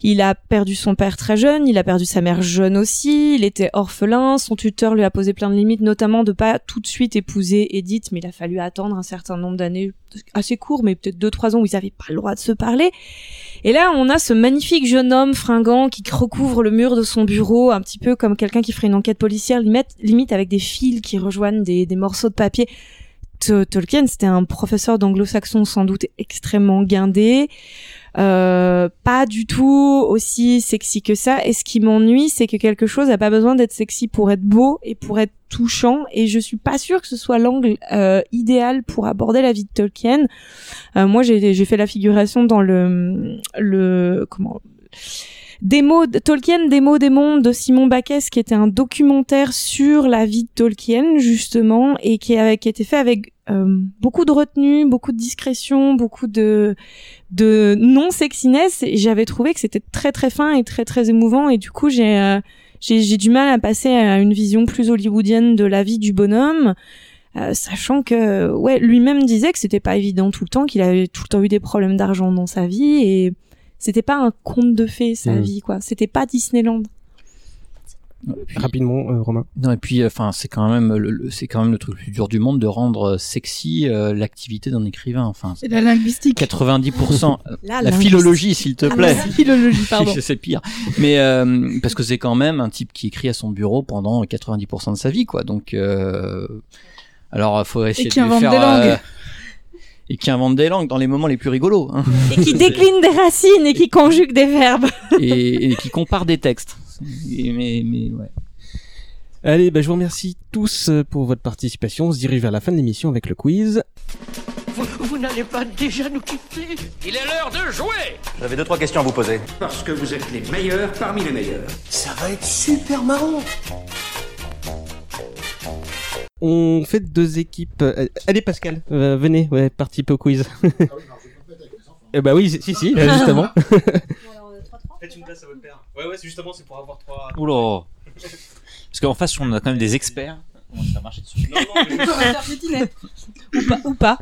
il a perdu son père très jeune, il a perdu sa mère jeune aussi, il était orphelin, son tuteur lui a posé plein de limites, notamment de pas tout de suite épouser Edith, mais il a fallu attendre un certain nombre d'années, assez court, mais peut-être deux trois ans où ils avaient pas le droit de se parler. Et là, on a ce magnifique jeune homme fringant qui recouvre le mur de son bureau, un petit peu comme quelqu'un qui ferait une enquête policière, limite, avec des fils qui rejoignent des, des morceaux de papier. Tolkien, c'était un professeur d'anglo-saxon sans doute extrêmement guindé, euh, pas du tout aussi sexy que ça. Et ce qui m'ennuie, c'est que quelque chose n'a pas besoin d'être sexy pour être beau et pour être touchant. Et je suis pas sûre que ce soit l'angle euh, idéal pour aborder la vie de Tolkien. Euh, moi, j'ai fait la figuration dans le le comment de- Tolkien mots des mondes de Simon Bacchès qui était un documentaire sur la vie de Tolkien justement et qui avait qui était fait avec euh, beaucoup de retenue, beaucoup de discrétion, beaucoup de de non sexiness et j'avais trouvé que c'était très très fin et très très émouvant. Et du coup j'ai euh, j'ai j'ai du mal à passer à une vision plus hollywoodienne de la vie du bonhomme euh, sachant que ouais lui-même disait que c'était pas évident tout le temps qu'il avait tout le temps eu des problèmes d'argent dans sa vie. Et c'était pas un conte de fées sa Mm. vie quoi. C'était pas Disneyland Rapidement, euh, Romain. Non, et puis, enfin, c'est quand même, le, le- c'est quand même le truc le plus dur du monde de rendre sexy euh, l'activité d'un écrivain. Enfin, Et la linguistique. 90%. La la, linguistique. philologie, s'il te Ah, plaît. la philologie, pardon. c'est pire. Mais euh, parce que c'est quand même un type qui écrit à son bureau pendant 90% de sa vie, quoi. Donc, euh, alors, faut essayer qui de lui invente faire, des langues. euh, et qui invente des langues dans les moments les plus rigolos. hein. et qui décline des racines et qui conjugue des verbes et, et qui compare des textes. Et- mais, mais ouais. Allez, bah, je vous remercie tous euh, pour votre participation. On se dirige vers la fin de l'émission avec le quiz. Vous, vous n'allez pas déjà nous quitter Il est l'heure de jouer J'avais deux, trois questions à vous poser. Parce que vous êtes les meilleurs parmi les meilleurs. Ça va être super marrant On fait deux équipes. Euh, allez, Pascal, euh, venez, ouais, participer au quiz. Eh bah oui, si, si, justement. Faites une place à votre père. Ouais, ouais, c'est justement, c'est pour avoir trois. Oula Parce qu'en face, on a quand même des experts. On va se faire marcher dessus. Non, non, mais- ou pas ou pas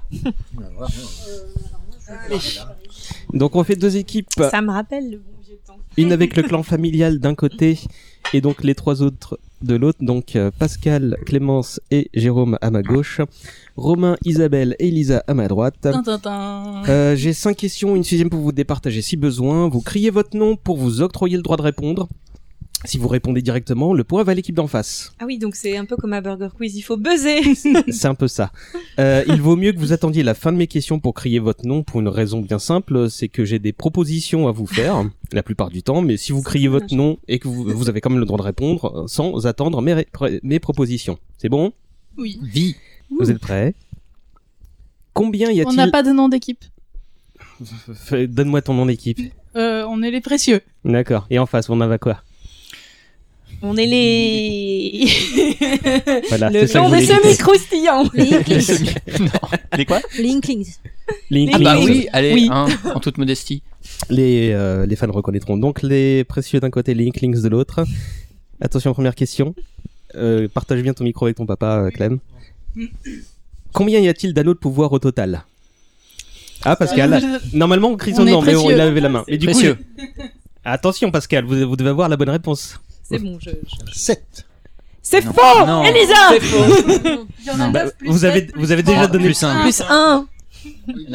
Donc on fait deux équipes. ça me rappelle le bon vieux temps Une avec le clan familial d'un côté et donc les trois autres de l'autre. Donc euh, Pascal, Clémence et Jérôme à ma gauche. Romain, Isabelle et Elisa à ma droite. Tintintin. Euh, J'ai cinq questions, une sixième pour vous départager si besoin. Vous criez votre nom pour vous octroyer le droit de répondre. Si vous répondez directement, le point va à l'équipe d'en face. ah oui donc c'est un peu comme un burger quiz il faut buzzer C'est un peu ça. Euh, il vaut mieux que vous attendiez la fin de mes questions pour crier votre nom pour une raison bien simple, c'est que j'ai des propositions à vous faire, la plupart du temps, mais si vous criez votre nom et que vous, vous avez quand même le droit de répondre euh, sans attendre mes, mes propositions. C'est bon? Oui. Vie. Vous êtes prêts? Combien y On a-t-il n'a pas de nom d'équipe. Donne-moi ton nom d'équipe. Euh, on est les précieux. D'accord. Et en face, on en va quoi? On est les Voilà, le je des semi-croustillants Les Inklings. Les quoi? Les Inklings. Link, Ah bah Link. oui, allez, Oui. hein, en toute modestie. Les, euh, les fans reconnaîtront donc les précieux d'un côté, les Inklings de l'autre. Attention, première question. Euh, partage bien ton micro avec ton papa, Clem. Combien y a-t-il d'anneaux de pouvoir au total? Ah, Pascal. Normalement, Chris, On est non, mais on- précieux. il a levé la main. Mais du Précieux. coup, attention, Pascal, vous, vous devez avoir la bonne réponse. C'est bon, je. je- 7. C'est Non. faux Non. Elisa C'est faux. Il y en a. Bah, neuf plus vous avez, sept, vous avez plus déjà trois. donné Plus un. Plus 1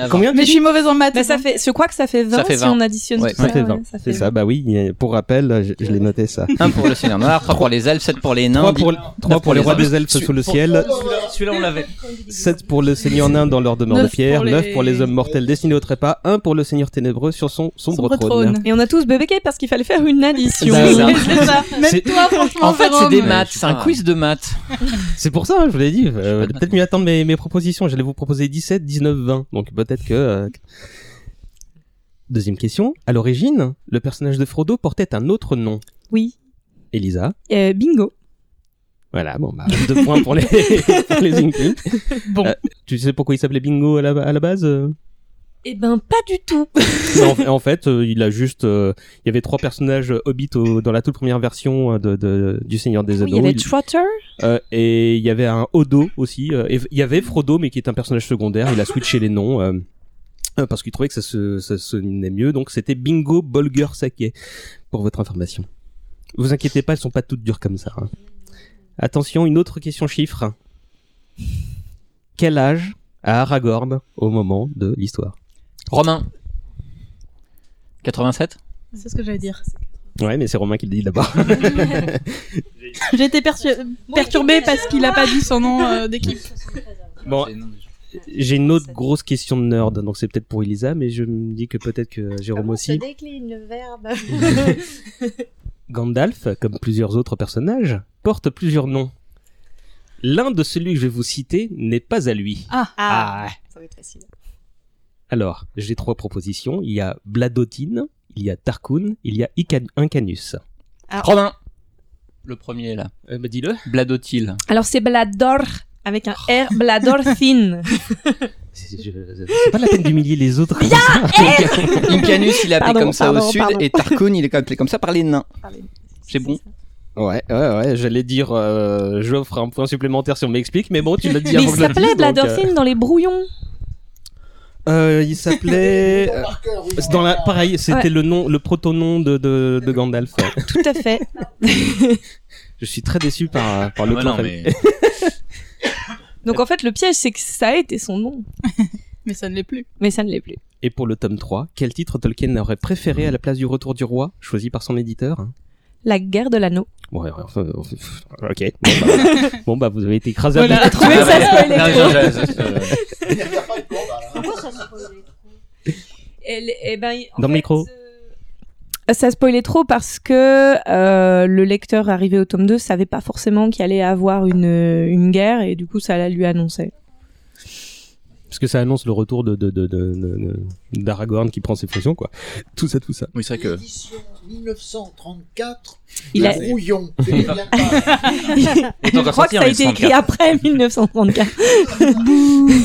Combien Mais je suis mauvaise en maths. Bah, ça fait, je crois que ça fait 20 Ça fait si 20. on additionne Ouais. tout Ça ça. fait ouais, 20. ça C'est fait ça, bah oui, pour rappel, je, je l'ai noté ça. 1 pour le Seigneur Noir, 3 pour les elfes, 7 pour les nains. 3 pour, dix- trois neuf pour les rois hommes. des elfes sous le ciel, Celui-là, on l'avait. 7 pour le seigneur nain dans leur demeure de pierre, pour les- 9 pour les hommes mortels destinés au trépas, 1 pour le seigneur ténébreux sur son sombre Sombre trône. trône. Et on a tous bébéqué parce qu'il fallait faire une addition. Bah, ça. C'est ça. Même C'est- toi, franchement, En fait, c'est des maths, c'est un quiz de maths. C'est pour ça, hein, je vous l'ai dit. euh, peut-être mieux attendre mes, mes propositions. J'allais vous proposer 17, 19, 20. Donc peut-être que... euh, Deuxième question. À l'origine, le personnage de Frodo portait un autre nom. Oui. Elisa. Euh, bingo. Voilà, bon, bah, deux points pour les, pour les. Bon. Euh, tu sais pourquoi il s'appelait Bingo à la, à la base Eh ben, pas du tout. En, fait- en fait, euh, il a juste... euh, il y avait trois personnages euh, Hobbit au- dans la toute première version de, de- du Seigneur des Oui, Anneaux. il y avait Trotter. Euh, et il y avait un Odo aussi. et il y avait Frodo, mais qui est un personnage secondaire. Il a switché les noms parce qu'il trouvait que ça se ça sonnait mieux. Donc c'était Bingo Bolger Sake pour votre information. Vous inquiétez pas, elles sont pas toutes dures comme ça. hein. Attention, une autre question chiffre. Quel âge a Aragorn au moment de l'histoire? Romain. 87 C'est ce que j'allais dire. Ouais, mais c'est Romain qui le dit d'abord. J'ai été perturbée parce qu'il a pas dit son nom euh, d'équipe. bon, j'ai une autre grosse question de nerd, donc c'est peut-être pour Elisa, mais je me dis que peut-être que Jérôme aussi. décline le verbe? Gandalf, comme plusieurs autres personnages, porte plusieurs noms. L'un de celui que je vais vous citer n'est pas à lui. Ah, Ah. Ça va être facile. Alors, j'ai trois propositions. Il y a Bladotine, il y a Tarkun, il y a Ican- Incanus. Romain. Le premier là. Euh, bah, dis-le. Bladotil. Alors, c'est Blador avec un R, Blador thin. C'est je- c'est pas la peine d'humilier les autres. comme ça. Incanus, il est appelé Pardon, comme ça pardon, au sud, pardon. et Tarkun, il est appelé comme ça par les nains. C'est bon. Ouais, ouais, ouais, j'allais dire, euh, j'offre un point supplémentaire si on m'explique, mais bon, tu l'as dit Mais avant il que je le s'appelait donc, euh, thin dans les brouillons. Euh, il s'appelait... euh, c'est dans la, pareil, c'était Ouais. le nom, le proto-nom de, de, de Gandalf. Tout à fait. Je suis très déçu par, par le Ah, mais Donc, en fait, le piège, c'est que ça a été son nom. mais ça ne l'est plus. Mais ça ne l'est plus. Et pour le tome 3, quel titre Tolkien aurait préféré à la place du retour du roi, choisi par son éditeur? La guerre de l'anneau. Ouais, ok. Bon bah, bon, bah, vous avez été écrasé Voilà, à trouvé ça spoilé trop. Pourquoi ça se spoilait Et, et ben, en Dans le micro. euh, Ça spoilait trop parce que euh, le lecteur arrivé au tome 2 savait pas forcément qu'il allait avoir une, une guerre et du coup ça la lui annonçait. Parce que ça annonce le retour de, de, de, de- de- d'Aragorn qui prend ses fonctions, quoi. Tout ça, tout ça. Oui, c'est vrai que. Édition 1934. Il a- pas. Je crois que ça a été écrit après 1934.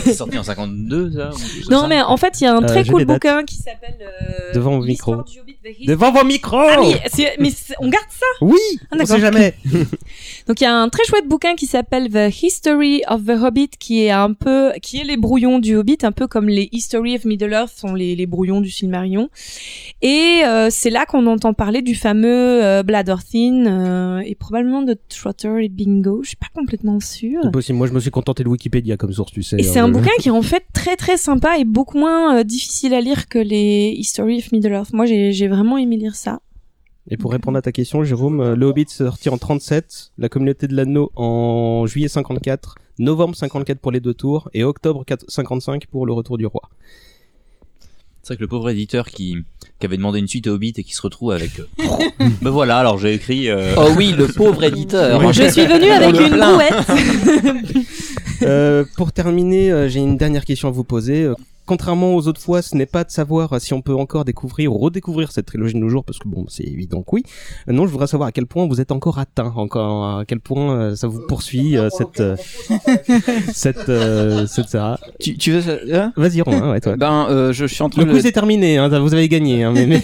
C'est sorti en 52, ça non mais en fait il y a un Euh, très cool bouquin qui s'appelle euh, Devant vos micros. Devant vos micros Ah mais on garde ça Oui Ah, On sait jamais Donc il y a un très chouette bouquin qui s'appelle The History of the Hobbit qui est un peu qui est les brouillons du Hobbit un peu comme les History of Middle Earth sont les, les brouillons du Silmarillion et euh, c'est là qu'on entend parler du fameux euh, Bladorthin euh, et probablement de Trotter et Bingo je suis pas complètement sûre C'est possible. Moi, je me suis contenté de Wikipédia comme source, tu sais. et c'est hein, un je- bouquin qui est en fait très très sympa et beaucoup moins euh, difficile à lire que les History of Middle Earth moi j'ai j'ai vraiment aimé lire ça Et pour répondre à ta question, Jérôme, euh, le Hobbit sorti en 37, la communauté de l'anneau en juillet 54, novembre 54 pour les deux tours, et octobre 4 55 pour le retour du roi. C'est vrai que le pauvre éditeur qui, qui avait demandé une suite au Hobbit et qui se retrouve avec. euh, ben voilà, alors j'ai écrit. euh, Oh oui, le pauvre éditeur. Oui. je suis venue On avec une brouette Euh, pour terminer, euh, j'ai une dernière question à vous poser. Contrairement aux autres fois, ce n'est pas de savoir si on peut encore découvrir ou redécouvrir cette trilogie de nos jours, parce que bon, c'est évident que oui. Non, je voudrais savoir à quel point vous êtes encore atteint, encore à quel point euh, ça vous poursuit euh, cette euh, cette euh, cette ça. Tu, tu veux hein? Vas-y, Romain, ouais, toi. Ben, euh, je suis en train Le quiz est terminé, hein, vous avez gagné. Hein, mais, mais-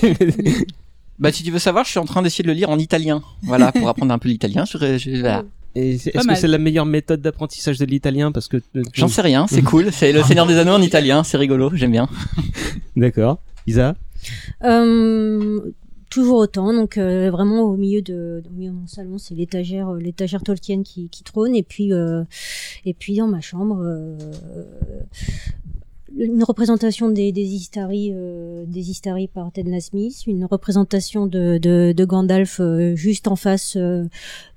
Bah, si tu veux savoir, je suis en train d'essayer de le lire en italien. Voilà, pour apprendre un peu l'italien. Je, je- voilà. Est-ce que c'est la meilleure méthode d'apprentissage de l'italien parce que euh, J'en sais rien, c'est cool. C'est le Seigneur des Anneaux en italien, c'est rigolo, j'aime bien. D'accord. Isa Euh, toujours autant, donc euh, vraiment au milieu de, au milieu de mon salon, c'est l'étagère, euh, l'étagère Tolkien qui, qui trône, et puis euh, et puis dans ma chambre, euh, une représentation des des Istari, euh, des Istari par Ted Nasmith, une représentation de de, de Gandalf euh, juste en face, euh,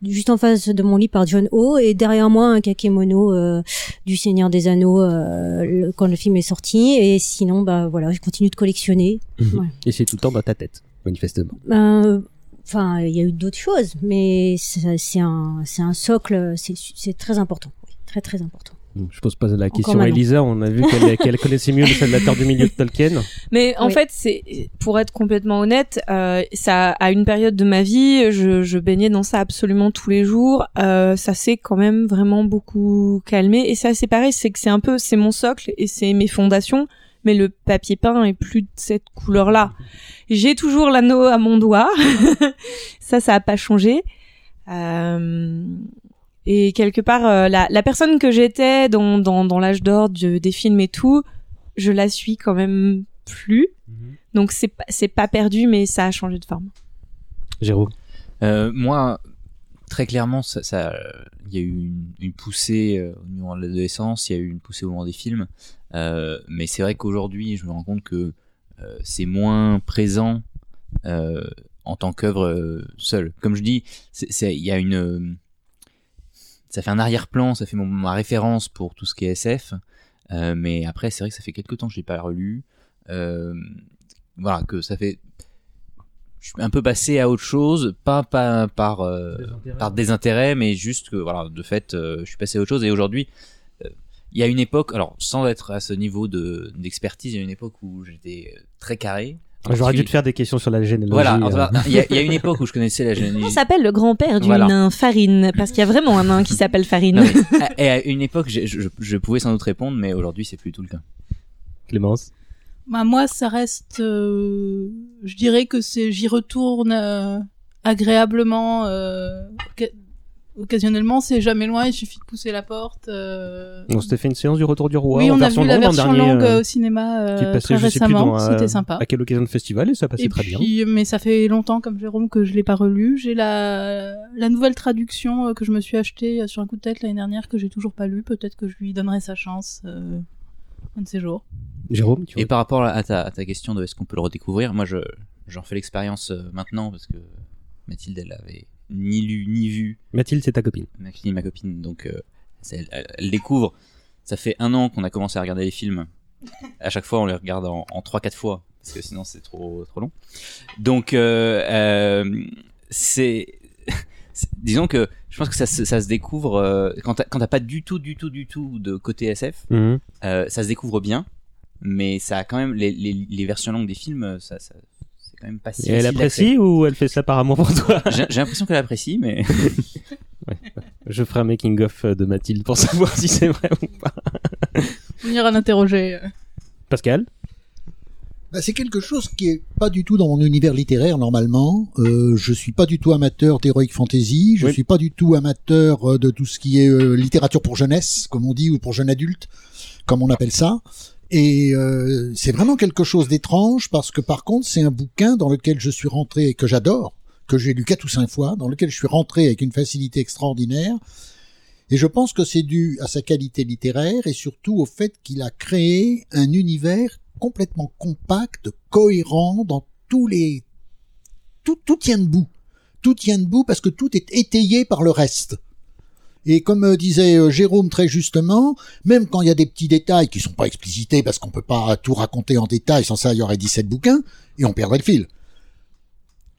juste en face de mon lit par John Ho, et derrière moi un kakemono euh, du Seigneur des Anneaux euh, le- quand le film est sorti, et sinon bah voilà, je continue de collectionner. Ouais. Et c'est tout le temps dans ta tête, manifestement. Ben, Enfin, il y a eu d'autres choses, mais c'est un, un socle, c'est c'est très important, oui, très très important. Je pose pas la question à. Elisa, on a vu qu'elle connaissait mieux le salvateur du milieu de Tolkien. Mais en Oui. fait, c'est pour être complètement honnête, euh, ça à une période de ma vie, je, je baignais dans ça absolument tous les jours. Euh, ça s'est quand même vraiment beaucoup calmé. Et c'est assez pareil, c'est que c'est un peu, c'est mon socle et c'est mes fondations. Mais le papier peint est plus de cette couleur-là. J'ai toujours l'anneau à mon doigt. ça, ça a pas changé. Euh, et quelque part, euh, la, la personne que j'étais dans, dans, dans l'âge d'or de- des films et tout, je la suis quand même plus. Donc c'est pas c'est pas perdu, mais ça a changé de forme. Jérôme Euh, moi, très clairement, ça, ça, il y a eu une, une poussée euh, au moment de l'adolescence, il y a eu une poussée au moment des films, euh, mais c'est vrai qu'aujourd'hui, je me rends compte que euh, c'est moins présent euh, en tant qu'œuvre euh, seule. Comme je dis, il y a une, euh, ça fait un arrière-plan, ça fait mon, ma référence pour tout ce qui est SF, euh, mais après, c'est vrai que ça fait quelques temps que je l'ai pas relu. Euh, voilà, que ça fait je suis un peu passé à autre chose, pas, pas par euh, par désintérêt, mais juste que voilà, de fait, je suis passé à autre chose. Et aujourd'hui, il y a une époque, alors sans être à ce niveau de d'expertise, il y a une époque où j'étais très carré. J'aurais dû te faire des questions sur la généalogie. Voilà, euh. il y, a- il y a une époque où je connaissais la généalogie. On s'appelle le grand-père du Voilà. nain Farine, parce qu'il y a vraiment un nain qui s'appelle Farine. Non, mais à- et à une époque, je, je, je pouvais sans doute répondre, mais aujourd'hui, c'est plus tout le cas. Clémence Bah, moi, ça reste. euh, je dirais que c'est. J'y retourne euh, agréablement. Occasionnellement, c'est jamais loin. Il suffit de pousser la porte. euh, On s'était fait une séance du Retour du Roi. oui, en on a version vu la version dernier, longue euh, au cinéma euh, qui très je plus, récemment. euh, C'était sympa. À quelle occasion de festival et ça passait Et très bien. puis, mais ça fait longtemps, comme Jérôme, que je l'ai pas relu. J'ai la, la nouvelle traduction euh, que je me suis achetée euh, sur un coup de tête l'année dernière que j'ai toujours pas lu. Peut-être que je lui donnerai sa chance euh, un de ces jours. Jérôme, tu Et par rapport à ta, à ta question de est-ce qu'on peut le redécouvrir, moi je j'en fais l'expérience euh, maintenant parce que Mathilde elle avait ni lu ni vu. Mathilde, c'est ta copine. Mathilde, ma copine, donc euh, elle, découvre. Ça fait un an qu'on a commencé à regarder les films. À chaque fois, on les regarde en, en 3-4 fois parce que sinon c'est trop trop long. Donc euh, euh, c'est disons que je pense que ça, se- ça se découvre quand t'as pas du tout du tout du tout de côté SF. Euh, ça se découvre bien, mais ça a quand même les, les, les versions longues des films, ça, ça quand même pas si Et elle apprécie ou elle fait ça par amour pour toi? J'ai l'impression qu'elle apprécie, mais Je ferai un making of de Mathilde pour savoir si c'est vrai ou pas. Venir à l'interroger. euh. Pascal? Bah, c'est quelque chose qui est pas du tout dans mon univers littéraire normalement. Euh, je suis pas du tout amateur d'heroic fantasy. Je Oui. suis pas du tout amateur euh, de tout ce qui est euh, littérature pour jeunesse, comme on dit, ou pour jeune adulte, comme on appelle ça. Et euh, c'est vraiment quelque chose d'étrange parce que par contre c'est un bouquin dans lequel je suis rentré et que j'adore, que j'ai lu quatre ou cinq fois, dans lequel je suis rentré avec une facilité extraordinaire. Et je pense que c'est dû à sa qualité littéraire et surtout au fait qu'il a créé un univers complètement compact, cohérent dans tous les... Tout, tout tient debout. Tout tient debout parce que tout est étayé par le reste. Et comme euh, disait euh, Jérôme très justement, même quand il y a des petits détails qui sont pas explicités parce qu'on peut pas tout raconter en détail, sans ça il y aurait 17 bouquins et on perdrait le fil.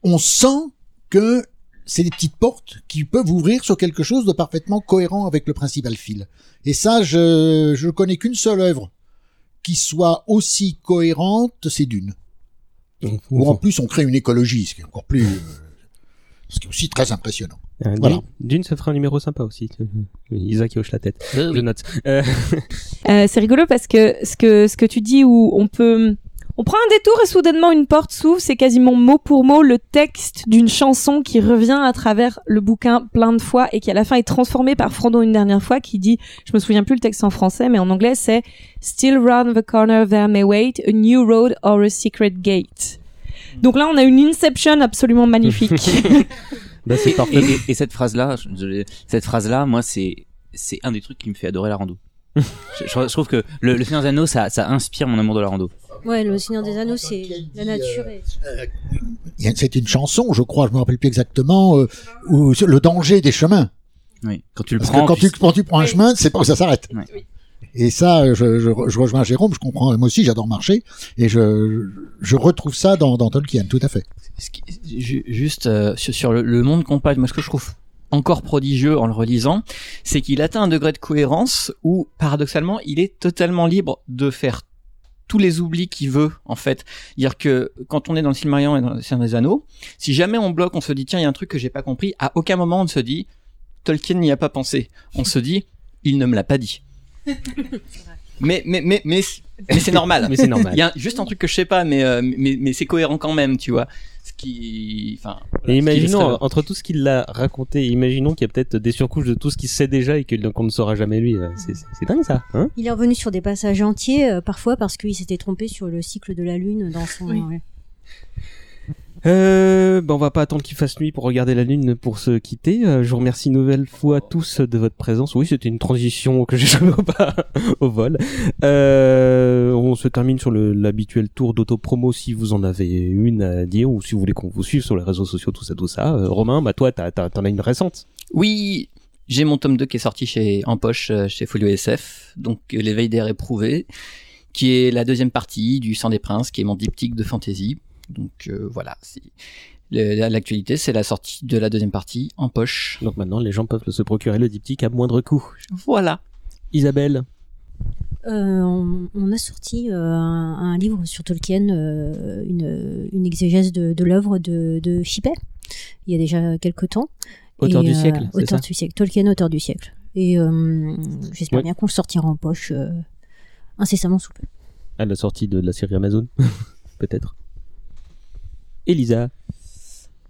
On sent que c'est des petites portes qui peuvent ouvrir sur quelque chose de parfaitement cohérent avec le principal fil. Et ça, je je connais qu'une seule œuvre qui soit aussi cohérente, c'est Dune. Où en plus on crée une écologie, ce qui est encore plus, euh, ce qui est aussi très impressionnant. Euh, Voilà. Dune, Dune, ça fera un numéro sympa aussi. Isaac qui hoche la tête. Je note. Euh, Euh, c'est rigolo parce que ce que ce que tu dis où on peut on prend un détour et soudainement une porte s'ouvre, c'est quasiment mot pour mot le texte d'une chanson qui revient à travers le bouquin plein de fois et qui à la fin est transformé par Frodon une dernière fois qui dit, je me souviens plus le texte en français mais en anglais c'est Still round the corner there may wait a new road or a secret gate. Donc là on a une inception absolument magnifique. bah, c'est Et- parfait. Et, et- et cette phrase-là, je- cette phrase-là, moi, c'est c'est un des trucs qui me fait adorer la rando. je, je- je trouve que le, le Seigneur des Anneaux, ça, ça inspire mon amour de la rando. Ouais, le Seigneur des Anneaux, c'est la nature. et- Il y a- C'est une chanson, je crois, je me rappelle plus exactement, euh, où le danger des chemins. Oui. Quand tu le Parce prends, que quand tu, quand tu prends un chemin, c'est pas où ça s'arrête. Et ça, je, je, je rejoins Jérôme, je comprends, moi aussi j'adore marcher, et je, je retrouve ça dans, dans Tolkien, tout à fait. Juste euh, sur, le, le monde compact, moi ce que je trouve encore prodigieux en le relisant, c'est qu'il atteint un degré de cohérence où paradoxalement il est totalement libre de faire tous les oublis qu'il veut en fait. C'est-à-dire que quand on est dans le Silmarillion et dans le Seigneur des Anneaux, si jamais on bloque, on se dit tiens il y a un truc que j'ai pas compris, à aucun moment on ne se dit Tolkien n'y a pas pensé. On se dit il ne me l'a pas dit. Mais mais mais mais mais c'est normal. Mais c'est normal. Il y a juste un truc que je sais pas, mais euh, mais mais c'est cohérent quand même, tu vois. Ce qui, enfin. Et voilà, imaginons, entre tout ce qu'il a raconté, imaginons qu'il y a peut-être des surcouches de tout ce qu'il sait déjà et que- qu'on ne saura jamais lui. euh, C'est dingue ça, hein? Il est revenu sur des passages entiers, euh, parfois parce qu'il s'était trompé sur le cycle de la Lune dans son. Euh, bah on va pas attendre qu'il fasse nuit pour regarder la lune pour se quitter. Euh, je vous remercie une nouvelle fois tous de votre présence. Oui, c'était une transition que j'ai jamais pas, au vol. Euh, on se termine sur l'habituel tour d'auto-promo si vous en avez une à dire ou si vous voulez qu'on vous suive sur les réseaux sociaux, tout ça, tout ça. Euh, Romain, bah toi, t'en as une récente. Oui, j'ai mon tome 2 qui est sorti chez en poche euh, chez Folio SF, donc euh, l'éveil d'air éprouvé, qui est la deuxième partie du Sang des Princes, qui est mon diptyque de fantasy. Donc euh, voilà, l'actualité, c'est la sortie de la deuxième partie en poche. Donc maintenant, les gens peuvent se procurer le diptyque à moindre coût. Voilà. Isabelle. Euh, on, on a sorti euh, un, un livre sur Tolkien, euh, une, une exégèse de, de l'œuvre de, de Chippet, il y a déjà quelques temps. Auteur Et, du euh, siècle, Auteur ça du siècle. Tolkien, auteur du siècle. Et euh, j'espère Ouais. bien qu'on le sortira en poche euh, incessamment sous peu. À la sortie de la série Amazon, peut-être. Elisa.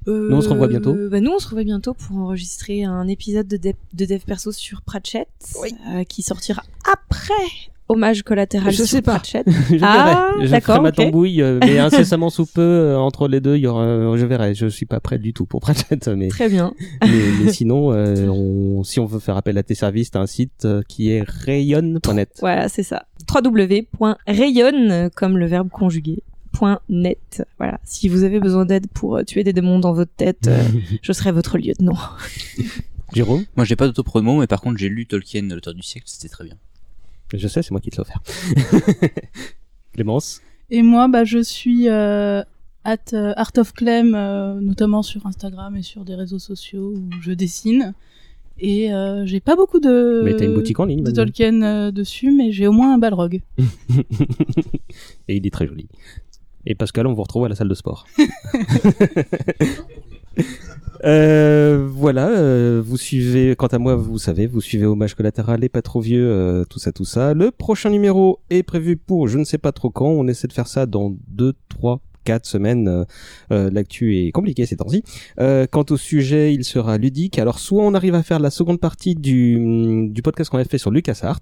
Nous, on se revoit bientôt. Euh, bah, nous, on se revoit bientôt pour enregistrer un épisode de Dev, de Dev Perso sur Pratchett, euh, qui sortira après Hommage collatéral Je sur sais pas. Pratchett. Je ah, verrai. Je ferai ma tambouille, euh, mais incessamment sous peu, euh, entre les deux, il y aura, euh, je verrai. Je suis pas prêt du tout pour Pratchett, mais. Très bien. Mais, mais sinon, euh, on- si on veut faire appel à tes services, t'as un site euh, qui est rayonne.net. Voilà, c'est ça. www.rayonne, euh, comme le verbe conjugué. .net. Voilà. Si vous avez besoin d'aide pour euh, tuer des démons dans votre tête, euh, je serai votre lieutenant. Jérôme? Moi, j'ai pas d'autopromo, mais par contre, j'ai lu Tolkien, l'auteur du siècle, c'était très bien. Je sais, c'est moi qui te l'ai offert. Clémence? Et moi, bah, je suis euh, at euh, Art of Clem, euh, notamment sur Instagram et sur des réseaux sociaux où je dessine. Et euh, j'ai pas beaucoup de, Mais t'as une boutique en ligne, de maintenant. Tolkien euh, dessus, mais j'ai au moins un balrog. Et il est très joli. Et Pascal, on vous retrouve à la salle de sport. Euh, voilà, euh, vous suivez, quant à moi, vous savez, vous suivez Hommage collatéral et pas trop vieux, euh, tout ça, tout ça. Le prochain numéro est prévu pour je ne sais pas trop quand. On essaie de faire ça dans deux, trois, quatre semaines. L'actu est compliqué ces temps-ci. Quant au sujet, il sera ludique. Alors, soit on arrive à faire la seconde partie du, du podcast qu'on a fait sur LucasArts.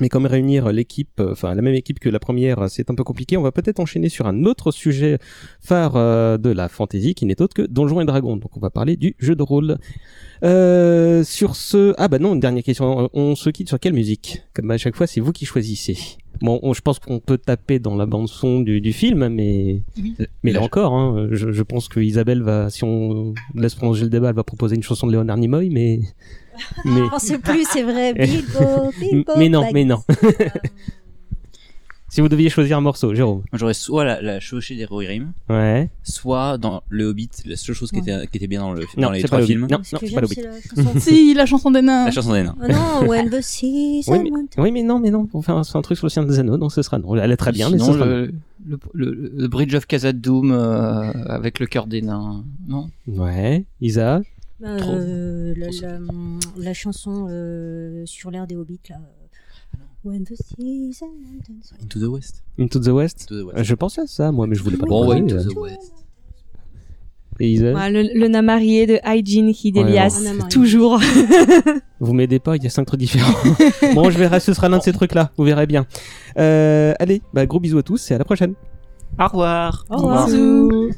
Mais comme réunir l'équipe, euh, enfin la même équipe que la première, euh, c'est un peu compliqué. On va peut-être enchaîner sur un autre sujet phare euh, de la fantasy qui n'est autre que Donjons et Dragons. Donc on va parler du jeu de rôle. Euh, sur ce, ah bah non, une dernière question. On se quitte sur quelle musique? Comme à chaque fois, c'est vous qui choisissez. Bon, on- je pense qu'on peut taper dans la bande son du, du film, mais mais là Là, encore, hein, je, je pense que Isabelle va, si on laisse prolonger le débat, elle va proposer une chanson de Léonard Nimoy, mais mais Je pense plus, c'est vrai. Bilbo, Bilbo mais non, Baggins. mais non. Si vous deviez choisir un morceau, Jérôme. J'aurais soit la, la chevauchée des Rohirrim, Ouais. soit dans Le Hobbit, la seule chose qui était, qui était bien dans, le, Non, dans les c'est trois pas le films. Non, Ce non, c'est pas le Hobbit. c'est la chanson. Si, la chanson des nains. La chanson des nains. Oh non, When the Seas Oui mais, mountain- oui, mais non, mais non, pour faire un, un truc sur le Seigneur des Anneaux, non, ce sera non. Elle est très bien, mais Sinon, ce sera le, le, le- le Bridge of Khazad-dûm euh, avec le cœur des nains. Non non? Ouais, Isa? Bah, Trop. euh, la, la, la chanson euh, sur l'air des Hobbits là. When the seas are mountains. Into the West. Into the West. Into the West. Euh, Je pensais à ça, moi, mais je voulais pas. Bon, ouais, déconner, Into euh. the West. Et Isa. Ouais, le, le Namarié de Hygiene Hidelias, Ouais, toujours. Vous m'aidez pas, il y a cinq trucs différents. bon, je verrai, ce sera l'un de ces trucs-là, vous verrez bien. Euh, allez, bah, gros bisous à tous et à la prochaine. Au revoir. Au revoir. Bisous. Your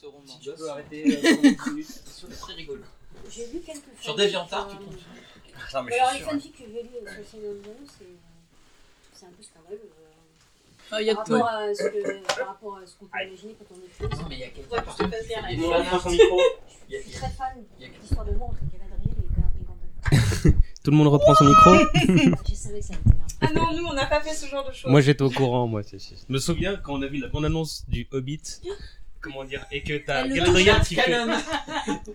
ce roman. Si tu peux arrêter euh, pendant une minute, c'est très rigolo. J'ai lu quelques Sur fanfics, DeviantArt, tu euh, tombes. Non, mais mais alors, les fanfics que j'ai lus sur le Seigneur des Anneaux, c'est c'est un peu scandaleux. euh, Ah, il y a par, rapport à ce que, par rapport à ce qu'on peut imaginer quand on est Non, mais il y a quelqu'un. Faut reprendre son micro. Je suis très fan de l'histoire de entre Galadriel et Gandalf. Tout le monde reprend son micro. Je savais que ça allait t'énerver. Ah non, nous, on n'a pas fait ce genre de choses. Moi j'étais au courant, moi. Je me souviens quand on a vu la bande-annonce du Hobbit. Comment dire Et que t'as Galadriel qui fait...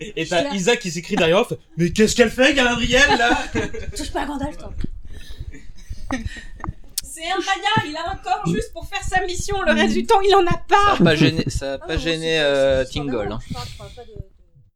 Et t'as. Isaac qui s'écrit derrière off. Mais qu'est-ce qu'elle fait Galadriel là Touche pas à Gandalf, toi. C'est un païen, il a un corps juste pour faire sa mission, le reste du temps, il en a Ça pas a pas gêné, ça a Ah pas gêné euh, Tingle.